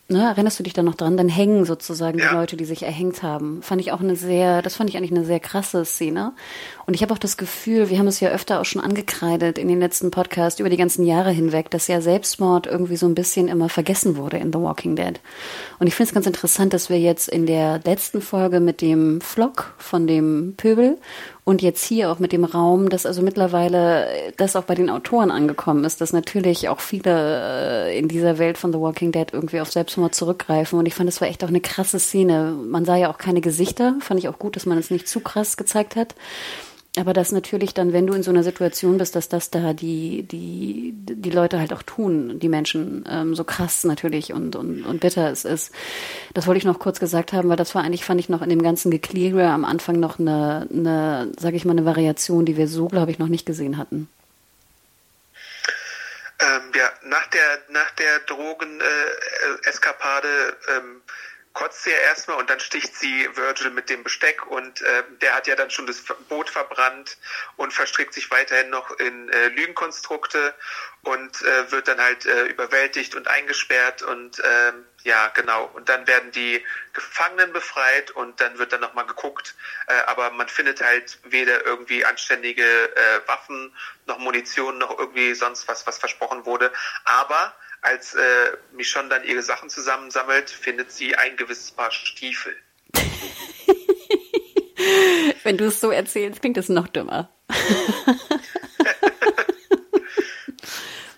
Ne, erinnerst du dich da noch dran? Dann hängen sozusagen ja. die Leute, die sich erhängt haben. Fand ich auch eine sehr, das fand ich eigentlich eine sehr krasse Szene. Und ich habe auch das Gefühl, wir haben es ja öfter auch schon angekreidet in den letzten Podcasts über die ganzen Jahre hinweg, dass ja Selbstmord irgendwie so ein bisschen immer vergessen wurde in The Walking Dead. Und ich finde es ganz interessant, dass wir jetzt in der letzten Folge mit dem Flock von dem Pöbel und jetzt hier auch mit dem Raum, dass also mittlerweile das auch bei den Autoren angekommen ist, dass natürlich auch viele äh, in dieser Welt von The Walking Dead irgendwie auf Selbstmord zurückgreifen. Und ich fand, das war echt auch eine krasse Szene. Man sah ja auch keine Gesichter. Fand ich auch gut, dass man es nicht zu krass gezeigt hat. Aber dass natürlich dann, wenn du in so einer Situation bist, dass das da die, die, die Leute halt auch tun, die Menschen, ähm, so krass natürlich und, und, und bitter es ist. Das wollte ich noch kurz gesagt haben, weil das war eigentlich, fand ich noch in dem ganzen Gekläre am Anfang noch eine, eine sag ich mal, eine Variation, die wir so, glaube ich, noch nicht gesehen hatten. Ähm, ja, nach der, nach der Drogen-Eskapade äh, ähm, kotzt sie ja erstmal und dann sticht sie Virgil mit dem Besteck und äh, der hat ja dann schon das Boot verbrannt und verstrickt sich weiterhin noch in äh, Lügenkonstrukte und äh, wird dann halt äh, überwältigt und eingesperrt und äh, ja genau. Und dann werden die Gefangenen befreit und dann wird dann nochmal geguckt, äh, aber man findet halt weder irgendwie anständige äh, Waffen noch Munition noch irgendwie sonst was, was versprochen wurde, aber als äh, Michonne dann ihre Sachen zusammensammelt, findet sie ein gewisses Paar Stiefel. Wenn du es so erzählst, klingt es noch dümmer.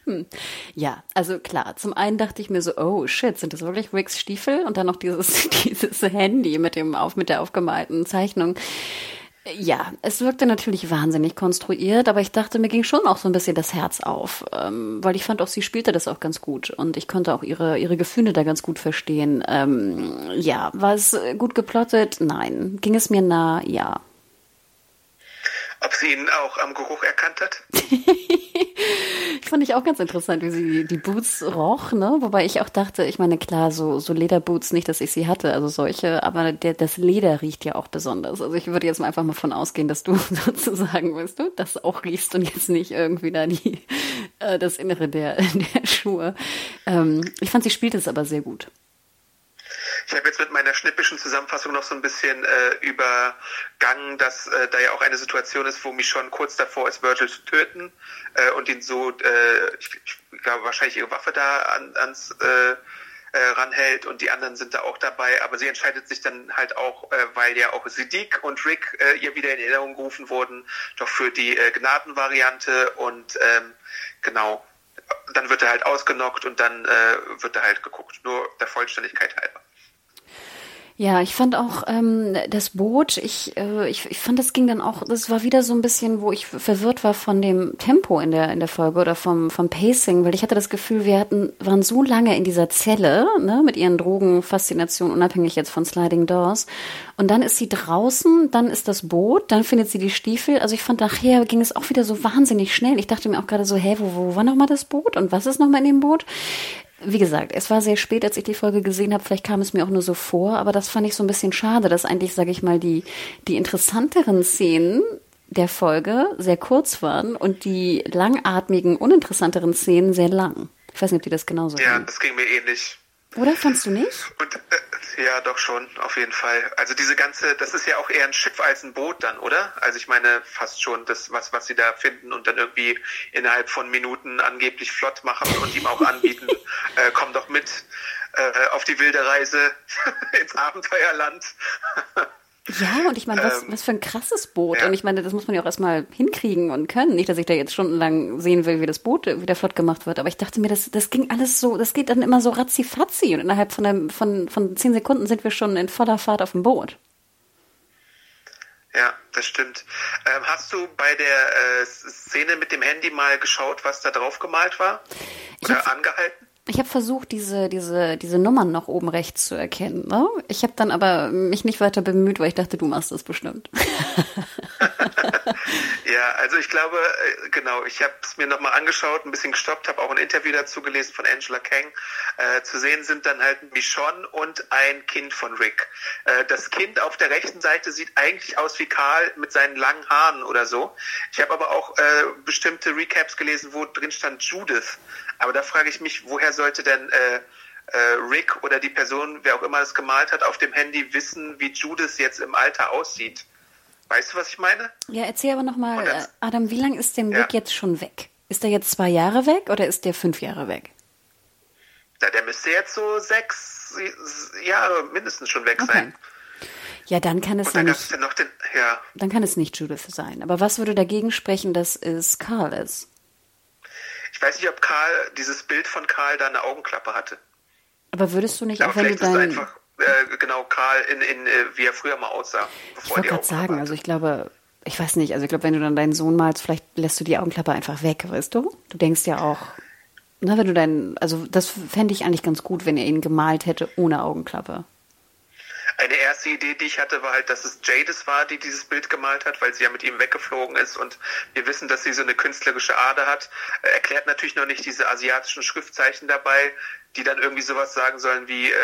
hm. Ja, also klar, zum einen dachte ich mir so, oh shit, sind das wirklich Ricks Stiefel? Und dann noch dieses, dieses Handy mit dem auf, mit der aufgemalten Zeichnung. Ja, es wirkte natürlich wahnsinnig konstruiert, aber ich dachte, mir ging schon auch so ein bisschen das Herz auf, ähm, weil ich fand auch, sie spielte das auch ganz gut und ich konnte auch ihre, ihre Gefühle da ganz gut verstehen. Ähm, ja, war es gut geplottet? Nein. Ging es mir nah? Ja. Ob sie ihn auch am Geruch erkannt hat? Fand ich auch ganz interessant, wie sie die Boots roch, ne? Wobei ich auch dachte, ich meine, klar, so, so Lederboots, nicht, dass ich sie hatte, also solche, aber der, das Leder riecht ja auch besonders. Also ich würde jetzt mal einfach mal von ausgehen, dass du sozusagen, weißt du, das auch riechst und jetzt nicht irgendwie da die, äh, das Innere der, der Schuhe. Ähm, ich fand, sie spielt es aber sehr gut. Ich habe jetzt mit meiner schnippischen Zusammenfassung noch so ein bisschen äh, übergangen, dass äh, da ja auch eine Situation ist, wo Michonne kurz davor ist, Virgil zu töten äh, und ihn so, äh, ich, ich glaube, wahrscheinlich ihre Waffe da an, ans äh, äh, ranhält und die anderen sind da auch dabei, aber sie entscheidet sich dann halt auch, äh, weil ja auch Siddiq und Rick äh, ihr wieder in Erinnerung gerufen wurden, doch für die äh, Gnadenvariante und ähm, genau, dann wird er halt ausgenockt und dann wird er halt geguckt, nur der Vollständigkeit halber. Ja, ich fand auch ähm, das Boot, ich, äh, ich, ich fand, das ging dann auch, das war wieder so ein bisschen, wo ich verwirrt war von dem Tempo in der, in der Folge oder vom, vom Pacing, weil ich hatte das Gefühl, wir hatten, waren so lange in dieser Zelle, ne, mit ihren Drogenfaszinationen, unabhängig jetzt von Sliding Doors. Und dann ist sie draußen, dann ist das Boot, dann findet sie die Stiefel. Also ich fand, nachher ging es auch wieder so wahnsinnig schnell. Ich dachte mir auch gerade so, hä, wo, wo war nochmal das Boot und was ist nochmal in dem Boot? Wie gesagt, es war sehr spät, als ich die Folge gesehen habe. Vielleicht kam es mir auch nur so vor, aber das fand ich so ein bisschen schade, dass eigentlich, sage ich mal, die, die interessanteren Szenen der Folge sehr kurz waren und die langatmigen, uninteressanteren Szenen sehr lang. Ich weiß nicht, ob die das genauso Ja, haben. das ging mir ähnlich. Oder fandst du nicht? Und, äh, ja, doch schon, auf jeden Fall. Also diese ganze, das ist ja auch eher ein Schiff als ein Boot dann, oder? Also ich meine fast schon das, was, was sie da finden und dann irgendwie innerhalb von Minuten angeblich flott machen und ihm auch anbieten, äh, komm doch mit äh, auf die wilde Reise ins Abenteuerland. Ja, und ich meine, was, ähm, was für ein krasses Boot. Ja. Und ich meine, das muss man ja auch erstmal hinkriegen und können. Nicht, dass ich da jetzt stundenlang sehen will, wie das Boot wieder flott gemacht wird. Aber ich dachte mir, das, das ging alles so, das geht dann immer so ratzi-fatzi. Und innerhalb von, einem, von, von zehn Sekunden sind wir schon in voller Fahrt auf dem Boot. Ja, das stimmt. Ähm, hast du bei der äh, Szene mit dem Handy mal geschaut, was da drauf gemalt war? Oder angehalten? Ich habe versucht, diese, diese, diese Nummern noch oben rechts zu erkennen. Ne? Ich habe dann aber mich nicht weiter bemüht, weil ich dachte, du machst das bestimmt. ja, also ich glaube, äh, genau, ich habe es mir nochmal angeschaut, ein bisschen gestoppt, habe auch ein Interview dazu gelesen von Angela Kang. Äh, zu sehen sind dann halt Michonne und ein Kind von Rick. Äh, das Kind auf der rechten Seite sieht eigentlich aus wie Karl mit seinen langen Haaren oder so. Ich habe aber auch äh, bestimmte Recaps gelesen, wo drin stand Judith. Aber da frage ich mich, woher sollte denn äh, äh, Rick oder die Person, wer auch immer es gemalt hat, auf dem Handy wissen, wie Judith jetzt im Alter aussieht? Weißt du, was ich meine? Ja, erzähl aber nochmal, äh, Adam, wie lange ist denn Rick ja. jetzt schon weg? Ist er jetzt zwei Jahre weg oder ist der fünf Jahre weg? Ja, der müsste jetzt so sechs Jahre mindestens schon weg okay. sein. Ja, dann kann es ja nicht. Den, ja. Dann kann es nicht Judith sein. Aber was würde dagegen sprechen, dass es Carl ist? Ich weiß nicht, ob Karl, dieses Bild von Karl da eine Augenklappe hatte. Aber würdest du nicht, Aber auch wenn du dein... einfach, äh, genau, Karl in, in äh, wie er früher mal aussah. Ich wollte gerade sagen, hatte. also ich glaube, ich weiß nicht, also ich glaube, wenn du dann deinen Sohn malst, vielleicht lässt du die Augenklappe einfach weg, weißt du? Du denkst ja auch, na, wenn du deinen, also das fände ich eigentlich ganz gut, wenn er ihn gemalt hätte ohne Augenklappe. Eine erste Idee, die ich hatte, war halt, dass es Jadis war, die dieses Bild gemalt hat, weil sie ja mit ihm weggeflogen ist und wir wissen, dass sie so eine künstlerische Ader hat. Er erklärt natürlich noch nicht diese asiatischen Schriftzeichen dabei, die dann irgendwie sowas sagen sollen wie äh,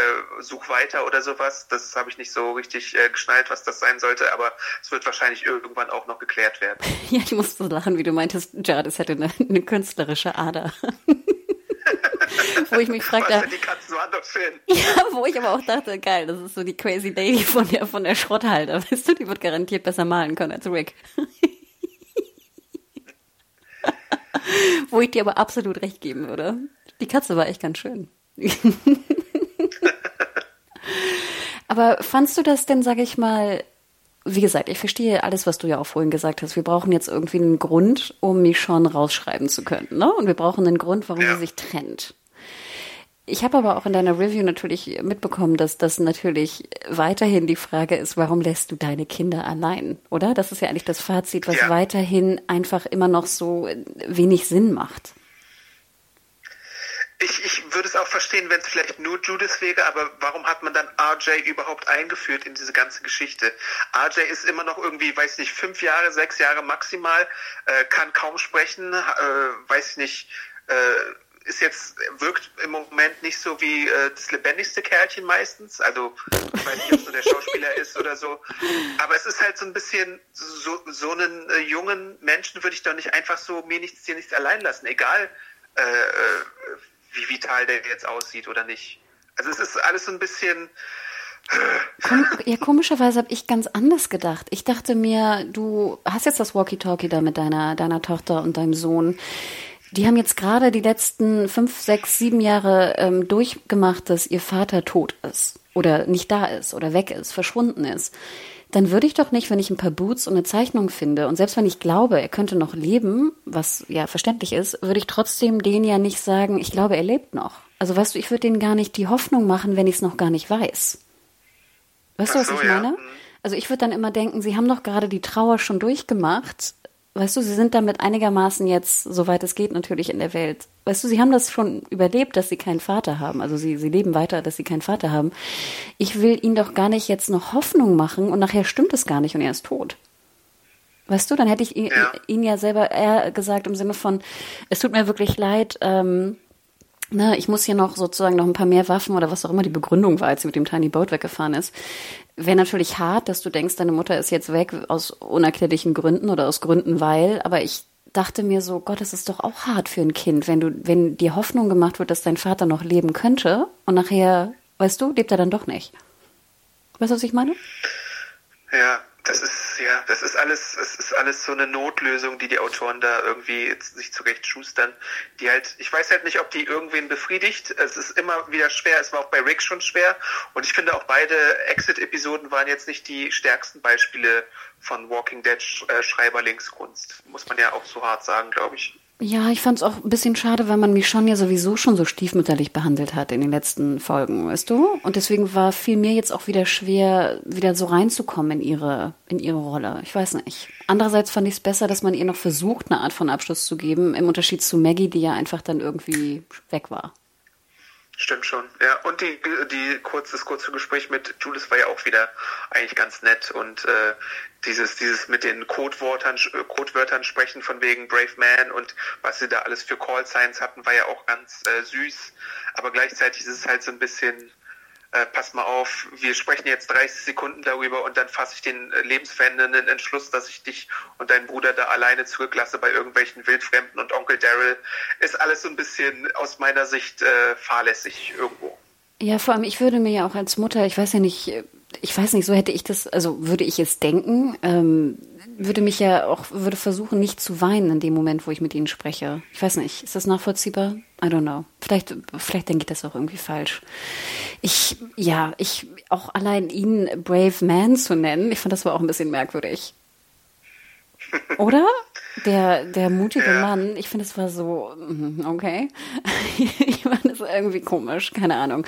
such weiter oder sowas. Das habe ich nicht so richtig äh, geschnallt, was das sein sollte, aber es wird wahrscheinlich irgendwann auch noch geklärt werden. Ja, ich musste lachen, wie du meintest, Jadis hätte eine, eine künstlerische Ader. wo ich mich fragte. die Katzen woanders hin. Ja, wo ich aber auch dachte, geil, das ist so die crazy lady von der, von der Schrotthalter. Weißt du, die wird garantiert besser malen können als Rick. wo ich dir aber absolut recht geben würde. Die Katze war echt ganz schön. aber fandst du das denn, sag ich mal, wie gesagt, ich verstehe alles, was du ja auch vorhin gesagt hast. Wir brauchen jetzt irgendwie einen Grund, um Michonne rausschreiben zu können. Ne? Und wir brauchen einen Grund, warum ja. sie sich trennt. Ich habe aber auch in deiner Review natürlich mitbekommen, dass das natürlich weiterhin die Frage ist, warum lässt du deine Kinder allein, oder? Das ist ja eigentlich das Fazit, was ja. weiterhin einfach immer noch so wenig Sinn macht. Ich, ich würde es auch verstehen, wenn es vielleicht nur Judas wäre, aber warum hat man dann RJ überhaupt eingeführt in diese ganze Geschichte? RJ ist immer noch irgendwie, weiß nicht, fünf Jahre, sechs Jahre maximal, äh, kann kaum sprechen, äh, weiß nicht, äh, ist jetzt, wirkt im Moment nicht so wie äh, das lebendigste Kerlchen meistens. Also ich weiß nicht, ob es nur der Schauspieler ist oder so. Aber es ist halt so ein bisschen, so, so einen äh, jungen Menschen würde ich doch nicht einfach so mir nichts, dir nichts allein lassen. Egal, äh, äh wie vital der jetzt aussieht oder nicht. Also es ist alles so ein bisschen. Ja, komischerweise habe ich ganz anders gedacht. Ich dachte mir, du hast jetzt das Walkie-Talkie da mit deiner, deiner Tochter und deinem Sohn. Die haben jetzt gerade die letzten fünf, sechs, sieben Jahre ähm, durchgemacht, dass ihr Vater tot ist oder nicht da ist oder weg ist, verschwunden ist dann würde ich doch nicht, wenn ich ein paar Boots und eine Zeichnung finde und selbst wenn ich glaube, er könnte noch leben, was ja verständlich ist, würde ich trotzdem den ja nicht sagen, ich glaube, er lebt noch. Also weißt du, ich würde denen gar nicht die Hoffnung machen, wenn ich es noch gar nicht weiß. Weißt du, was so, ich meine? Ja. Also ich würde dann immer denken, sie haben doch gerade die Trauer schon durchgemacht weißt du, sie sind damit einigermaßen jetzt, soweit es geht, natürlich in der Welt. Weißt du, sie haben das schon überlebt, dass sie keinen Vater haben. Also sie, sie leben weiter, dass sie keinen Vater haben. Ich will ihnen doch gar nicht jetzt noch Hoffnung machen und nachher stimmt es gar nicht und er ist tot. Weißt du, dann hätte ich ihn ja, ihn ja selber eher gesagt im Sinne von, es tut mir wirklich leid, ähm, ne, ich muss hier noch sozusagen noch ein paar mehr Waffen oder was auch immer die Begründung war, als sie mit dem Tiny Boat weggefahren ist. Wäre natürlich hart, dass du denkst, deine Mutter ist jetzt weg aus unerklärlichen Gründen oder aus Gründen, weil, aber ich dachte mir so, Gott, es ist doch auch hart für ein Kind, wenn du, wenn dir Hoffnung gemacht wird, dass dein Vater noch leben könnte und nachher, weißt du, lebt er dann doch nicht. Weißt du, was ich meine? Ja, das ist ja, das ist alles, es ist alles so eine Notlösung, die die Autoren da irgendwie sich zurecht schustern, die halt, ich weiß halt nicht, ob die irgendwen befriedigt. Es ist immer wieder schwer. Es war auch bei Rick schon schwer. Und ich finde auch beide Exit-Episoden waren jetzt nicht die stärksten Beispiele von Walking Dead äh, Schreiberlingskunst. Muss man ja auch so hart sagen, glaube ich. Ja, ich fand es auch ein bisschen schade, weil man mich schon ja sowieso schon so stiefmütterlich behandelt hat in den letzten Folgen, weißt du? Und deswegen war viel mir jetzt auch wieder schwer, wieder so reinzukommen in ihre, in ihre Rolle. Ich weiß nicht. Andererseits fand ich es besser, dass man ihr noch versucht, eine Art von Abschluss zu geben, im Unterschied zu Maggie, die ja einfach dann irgendwie weg war. Stimmt schon. Ja, und die, die kurz, das kurze Gespräch mit Julius war ja auch wieder eigentlich ganz nett und äh, dieses, dieses mit den Codewörtern, Codewörtern sprechen von wegen Brave Man und was sie da alles für Call Signs hatten, war ja auch ganz äh, süß. Aber gleichzeitig ist es halt so ein bisschen äh, pass mal auf, wir sprechen jetzt 30 Sekunden darüber und dann fasse ich den äh, lebensverändernden Entschluss, dass ich dich und deinen Bruder da alleine zurücklasse bei irgendwelchen Wildfremden und Onkel Daryl, ist alles so ein bisschen aus meiner Sicht äh, fahrlässig irgendwo. Ja, vor allem, ich würde mir ja auch als Mutter, ich weiß ja nicht, ich weiß nicht, so hätte ich das, also würde ich es denken, ähm, würde mich ja auch, würde versuchen, nicht zu weinen in dem Moment, wo ich mit ihnen spreche. Ich weiß nicht, ist das nachvollziehbar? I don't know. Vielleicht, vielleicht denke ich das auch irgendwie falsch. Ich, ja, ich, auch allein ihn Brave Man zu nennen, ich fand das war auch ein bisschen merkwürdig. Oder? Der, der mutige ja. Mann, ich finde, es war so, mhm, okay. ich fand es irgendwie komisch, keine Ahnung.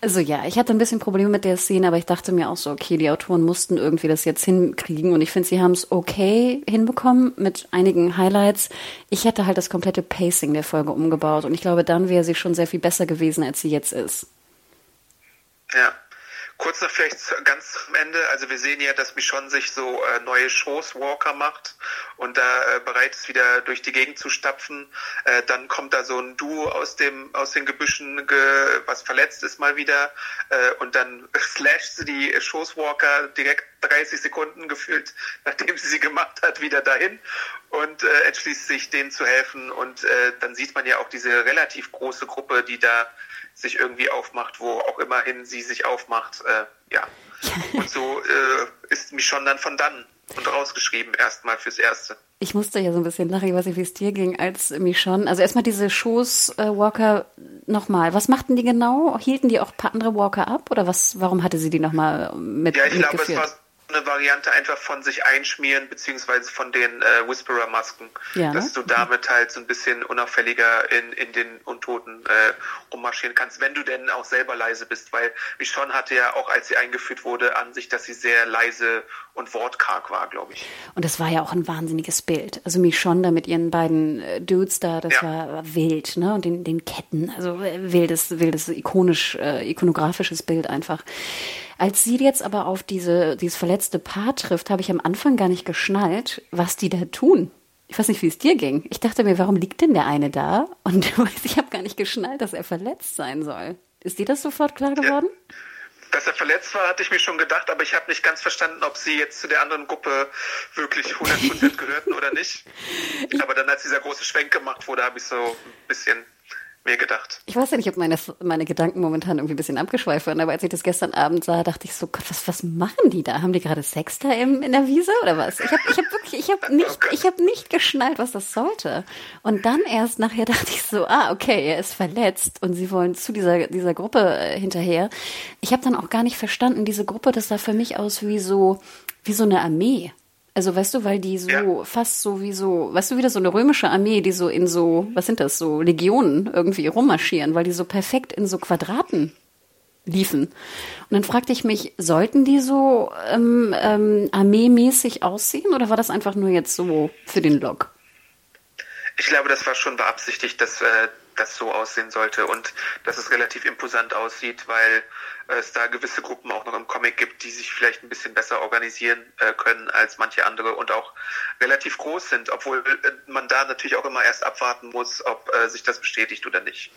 Also ja, ich hatte ein bisschen Probleme mit der Szene, aber ich dachte mir auch so, okay, die Autoren mussten irgendwie das jetzt hinkriegen und ich finde, sie haben es okay hinbekommen mit einigen Highlights. Ich hätte halt das komplette Pacing der Folge umgebaut und ich glaube, dann wäre sie schon sehr viel besser gewesen, als sie jetzt ist. Ja. Kurz noch vielleicht ganz zum Ende. Also wir sehen ja, dass Michonne sich so äh, neue Shows Walker macht und da äh, bereit ist, wieder durch die Gegend zu stapfen. Äh, dann kommt da so ein Duo aus dem aus den Gebüschen, ge, was verletzt ist mal wieder. Äh, und dann slasht sie die Shows Walker direkt 30 Sekunden gefühlt, nachdem sie sie gemacht hat, wieder dahin und äh, entschließt sich, denen zu helfen. Und äh, dann sieht man ja auch diese relativ große Gruppe, die da sich irgendwie aufmacht, wo auch immerhin sie sich aufmacht. Äh, ja. Und so äh, ist Michonne dann von dann und rausgeschrieben erstmal fürs Erste. Ich musste ja so ein bisschen lachen, ich weiß nicht, wie es dir ging, als Michonne. Also erstmal diese Shows äh, Walker nochmal. Was machten die genau? Hielten die auch ein paar andere Walker ab? Oder was, warum hatte sie die nochmal mit Ja, ich glaube, es war eine Variante einfach von sich einschmieren, beziehungsweise von den äh, Whisperer-Masken. Ja, dass ne? du damit halt so ein bisschen unauffälliger in, in den Untoten äh, rummarschieren kannst, wenn du denn auch selber leise bist, weil Michonne hatte ja auch, als sie eingeführt wurde, an sich, dass sie sehr leise und wortkarg war, glaube ich. Und das war ja auch ein wahnsinniges Bild. Also Michonne da mit ihren beiden äh, Dudes da, das Ja. war, war wild, ne? Und den, den Ketten, also äh, wildes, wildes, ikonisch, äh, ikonografisches Bild einfach. Als sie jetzt aber auf diese, dieses verletzte Paar trifft, habe ich am Anfang gar nicht geschnallt, was die da tun. Ich weiß nicht, wie es dir ging. Ich dachte mir, warum liegt denn der eine da? Und ich habe gar nicht geschnallt, dass er verletzt sein soll. Ist dir das sofort klar geworden? Dass er verletzt war, hatte ich mir schon gedacht, aber ich habe nicht ganz verstanden, ob sie jetzt zu der anderen Gruppe wirklich 100% gehörten oder nicht. Aber dann, als dieser große Schwenk gemacht wurde, habe ich so ein bisschen mir gedacht. Ich weiß ja nicht, ob meine, meine Gedanken momentan irgendwie ein bisschen abgeschweift waren, aber als ich das gestern Abend sah, dachte ich so, Gott, was, was machen die da? Haben die gerade Sex da im, in der Wiese oder was? Ich habe ich hab wirklich, ich habe nicht, ich habe nicht geschnallt, was das sollte. Und dann erst nachher dachte ich so, ah, okay, er ist verletzt und sie wollen zu dieser, dieser Gruppe äh, hinterher. Ich habe dann auch gar nicht verstanden, diese Gruppe, das sah für mich aus wie so, wie so eine Armee. Also weißt du, weil die so Ja. fast so wie so, weißt du, wieder so eine römische Armee, die so in so, was sind das, so Legionen irgendwie rummarschieren, weil die so perfekt in so Quadraten liefen. Und dann fragte ich mich, sollten die so ähm, ähm, armeemäßig aussehen oder war das einfach nur jetzt so für den Log? Ich glaube, das war schon beabsichtigt, dass äh, das so aussehen sollte und dass es relativ imposant aussieht, weil es da gewisse Gruppen auch noch im Comic gibt, die sich vielleicht ein bisschen besser organisieren äh, können als manche andere und auch relativ groß sind, obwohl äh, man da natürlich auch immer erst abwarten muss, ob äh, sich das bestätigt oder nicht.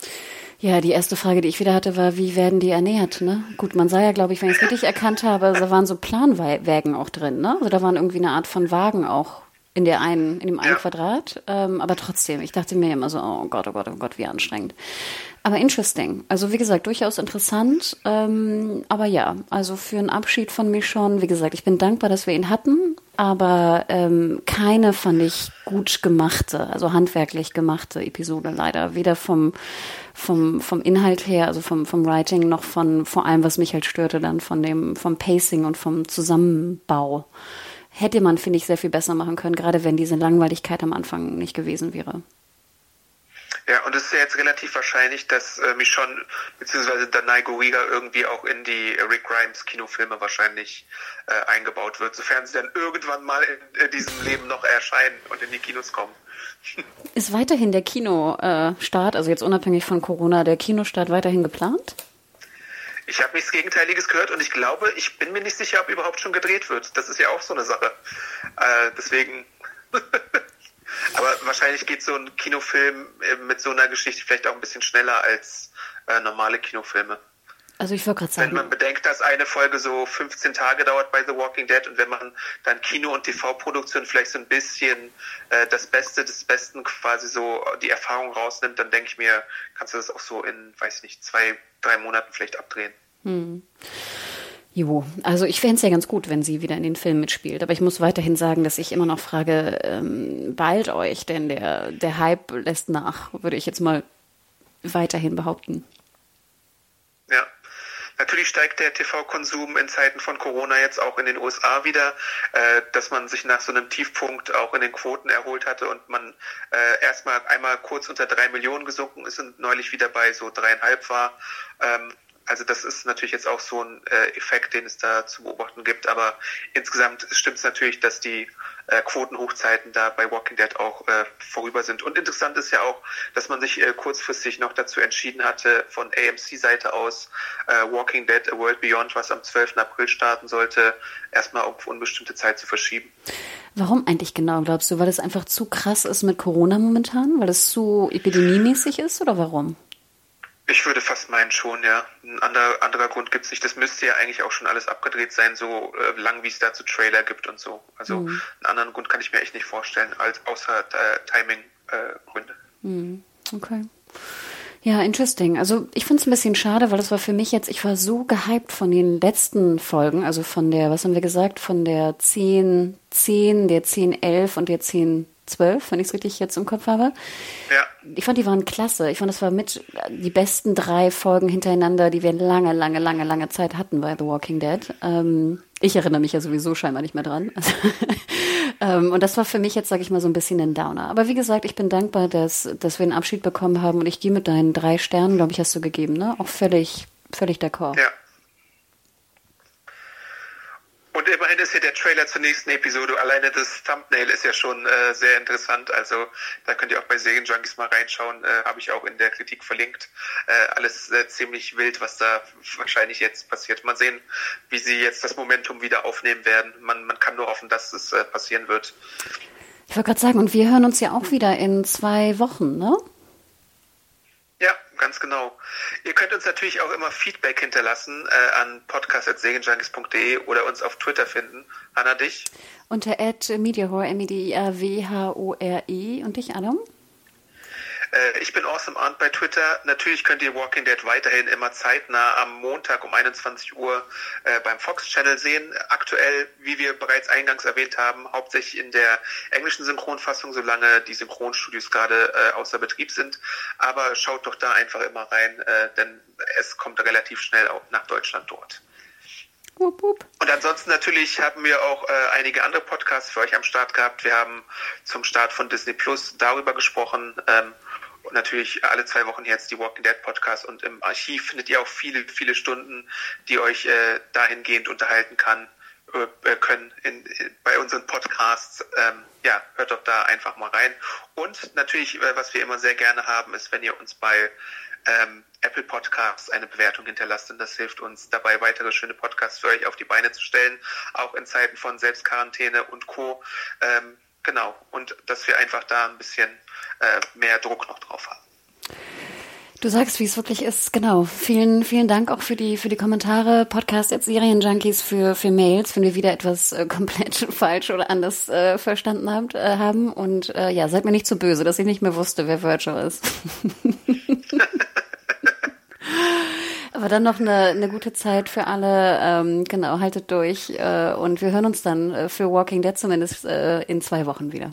Ja, die erste Frage, die ich wieder hatte, war, wie werden die ernährt? Ne? Gut, man sah ja, glaube ich, wenn ich es richtig erkannt habe, da waren so Planwägen auch drin. Ne? Also da waren irgendwie eine Art von Wagen auch in der einen, in dem einen Ja. Quadrat. Ähm, aber trotzdem, ich dachte mir immer so, oh Gott, oh Gott, oh Gott, wie anstrengend. Aber interesting. Also wie gesagt, durchaus interessant. Ähm, aber ja, also für einen Abschied von Michonne, wie gesagt, ich bin dankbar, dass wir ihn hatten. Aber ähm, keine fand ich gut gemachte, also handwerklich gemachte Episode leider. Weder vom, vom, vom Inhalt her, also vom, vom Writing, noch von vor allem, was mich halt störte, dann von dem, vom Pacing und vom Zusammenbau. Hätte man, finde ich, sehr viel besser machen können, gerade wenn diese Langweiligkeit am Anfang nicht gewesen wäre. Ja, und es ist ja jetzt relativ wahrscheinlich, dass äh, Michonne bzw. Danai Guriga irgendwie auch in die Rick Grimes Kinofilme wahrscheinlich äh, eingebaut wird, sofern sie dann irgendwann mal in, in diesem Leben noch erscheinen und in die Kinos kommen. Ist weiterhin der Kinostart, also jetzt unabhängig von Corona, der Kinostart weiterhin geplant? Ich habe nichts Gegenteiliges gehört und ich glaube, ich bin mir nicht sicher, ob überhaupt schon gedreht wird. Das ist ja auch so eine Sache. Äh, deswegen. Aber wahrscheinlich geht so ein Kinofilm äh, mit so einer Geschichte vielleicht auch ein bisschen schneller als äh, normale Kinofilme. Also ich wollte gerade Wenn sagen, man bedenkt, dass eine Folge so 15 Tage dauert bei The Walking Dead und wenn man dann Kino- und TV-Produktion vielleicht so ein bisschen äh, das Beste des Besten quasi so die Erfahrung rausnimmt, dann denke ich mir, kannst du das auch so in, weiß nicht, zwei, drei Monaten vielleicht abdrehen. Jo, also ich fände es ja ganz gut, wenn sie wieder in den Film mitspielt. Aber ich muss weiterhin sagen, dass ich immer noch frage, ähm, bald euch, denn der, der Hype lässt nach, würde ich jetzt mal weiterhin behaupten. Ja. Natürlich steigt der TV-Konsum in Zeiten von Corona jetzt auch in den USA wieder, äh, dass man sich nach so einem Tiefpunkt auch in den Quoten erholt hatte und man äh, erstmal einmal kurz unter drei Millionen gesunken ist und neulich wieder bei so dreieinhalb war. Ähm, also das ist natürlich jetzt auch so ein äh, Effekt, den es da zu beobachten gibt. Aber insgesamt stimmt es natürlich, dass die äh, Quotenhochzeiten da bei Walking Dead auch äh, vorüber sind. Und interessant ist ja auch, dass man sich äh, kurzfristig noch dazu entschieden hatte, von AMC-Seite aus äh, Walking Dead A World Beyond, was am 12. April starten sollte, erstmal auf unbestimmte Zeit zu verschieben. Warum eigentlich genau, glaubst du? Weil es einfach zu krass ist mit Corona momentan? Weil es zu epidemiemäßig ist oder warum? Ich würde fast meinen schon, ja. Ein anderer, anderer Grund gibt's nicht. Das müsste ja eigentlich auch schon alles abgedreht sein, so äh, lang wie es dazu Trailer gibt und so. Also einen anderen Grund kann ich mir echt nicht vorstellen, als außer äh, Timing-Gründe. Okay. Ja, interesting. Also ich finde es ein bisschen schade, weil das war für mich jetzt, ich war so gehypt von den letzten Folgen, also von der, was haben wir gesagt, von der 10, 10, der 10, 11 und der 10, 12, wenn ich es richtig jetzt im Kopf habe. ja. Ich fand, die waren klasse. Ich fand, das war mit die besten drei Folgen hintereinander, die wir lange, lange, lange, lange Zeit hatten bei The Walking Dead. Ähm, Ich erinnere mich ja sowieso scheinbar nicht mehr dran. ähm, und das war für mich jetzt, sage ich mal, so ein bisschen ein Downer. Aber wie gesagt, ich bin dankbar, dass, dass wir einen Abschied bekommen haben und ich gehe mit deinen drei Sternen, glaube ich, hast du gegeben, ne? Auch völlig, völlig d'accord. Ja. Und immerhin ist hier der Trailer zur nächsten Episode. Alleine das Thumbnail ist ja schon äh, sehr interessant. Also da könnt ihr auch bei Serienjunkies mal reinschauen. Äh, Habe ich auch in der Kritik verlinkt. Äh, alles äh, ziemlich wild, was da wahrscheinlich jetzt passiert. Mal sehen, wie sie jetzt das Momentum wieder aufnehmen werden. Man, man kann nur hoffen, dass es äh, passieren wird. Ich wollte gerade sagen, und wir hören uns ja auch wieder in zwei Wochen, ne? Ganz genau. Ihr könnt uns natürlich auch immer Feedback hinterlassen äh, an podcast.segenjunkies.de oder uns auf Twitter finden. Anna, dich? Unter @mediahore, M-E-D-I-A-W-H-O-R-E. Und dich, Adam? Äh, ich bin Awesome Arndt bei Twitter. Natürlich könnt ihr Walking Dead weiterhin immer zeitnah am Montag um 21 Uhr äh, beim Fox Channel sehen. Aktuell, wie wir bereits eingangs erwähnt haben, hauptsächlich in der englischen Synchronfassung, solange die Synchronstudios gerade äh, außer Betrieb sind. Aber schaut doch da einfach immer rein, äh, denn es kommt relativ schnell auch nach Deutschland dort. Und ansonsten natürlich haben wir auch äh, einige andere Podcasts für euch am Start gehabt. Wir haben zum Start von Disney Plus darüber gesprochen. Ähm, und natürlich alle zwei Wochen jetzt die Walking Dead Podcast und im Archiv findet ihr auch viele, viele Stunden, die euch äh, dahingehend unterhalten kann, äh, können in, in, bei unseren Podcasts. Ähm, ja, hört doch da einfach mal rein. Und natürlich, äh, was wir immer sehr gerne haben, ist, wenn ihr uns bei ähm, Apple Podcasts eine Bewertung hinterlasst, denn das hilft uns dabei, weitere schöne Podcasts für euch auf die Beine zu stellen, auch in Zeiten von Selbstquarantäne und Co. Ähm, genau, und dass wir einfach da ein bisschen äh, mehr Druck noch drauf haben. Du sagst, wie es wirklich ist. Genau. Vielen, vielen Dank auch für die, für die Kommentare. Podcast at Serienjunkies für, für Mails, wenn wir wieder etwas äh, komplett falsch oder anders äh, verstanden habt, äh, haben. Und äh, ja, seid mir nicht zu böse, dass ich nicht mehr wusste, wer Virtual ist. Aber dann noch eine, eine gute Zeit für alle. Ähm, genau, haltet durch. Äh, und wir hören uns dann äh, für Walking Dead zumindest äh, in zwei Wochen wieder.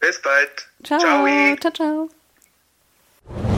Bis bald. Ciao. Ciao. Ciao, ciao.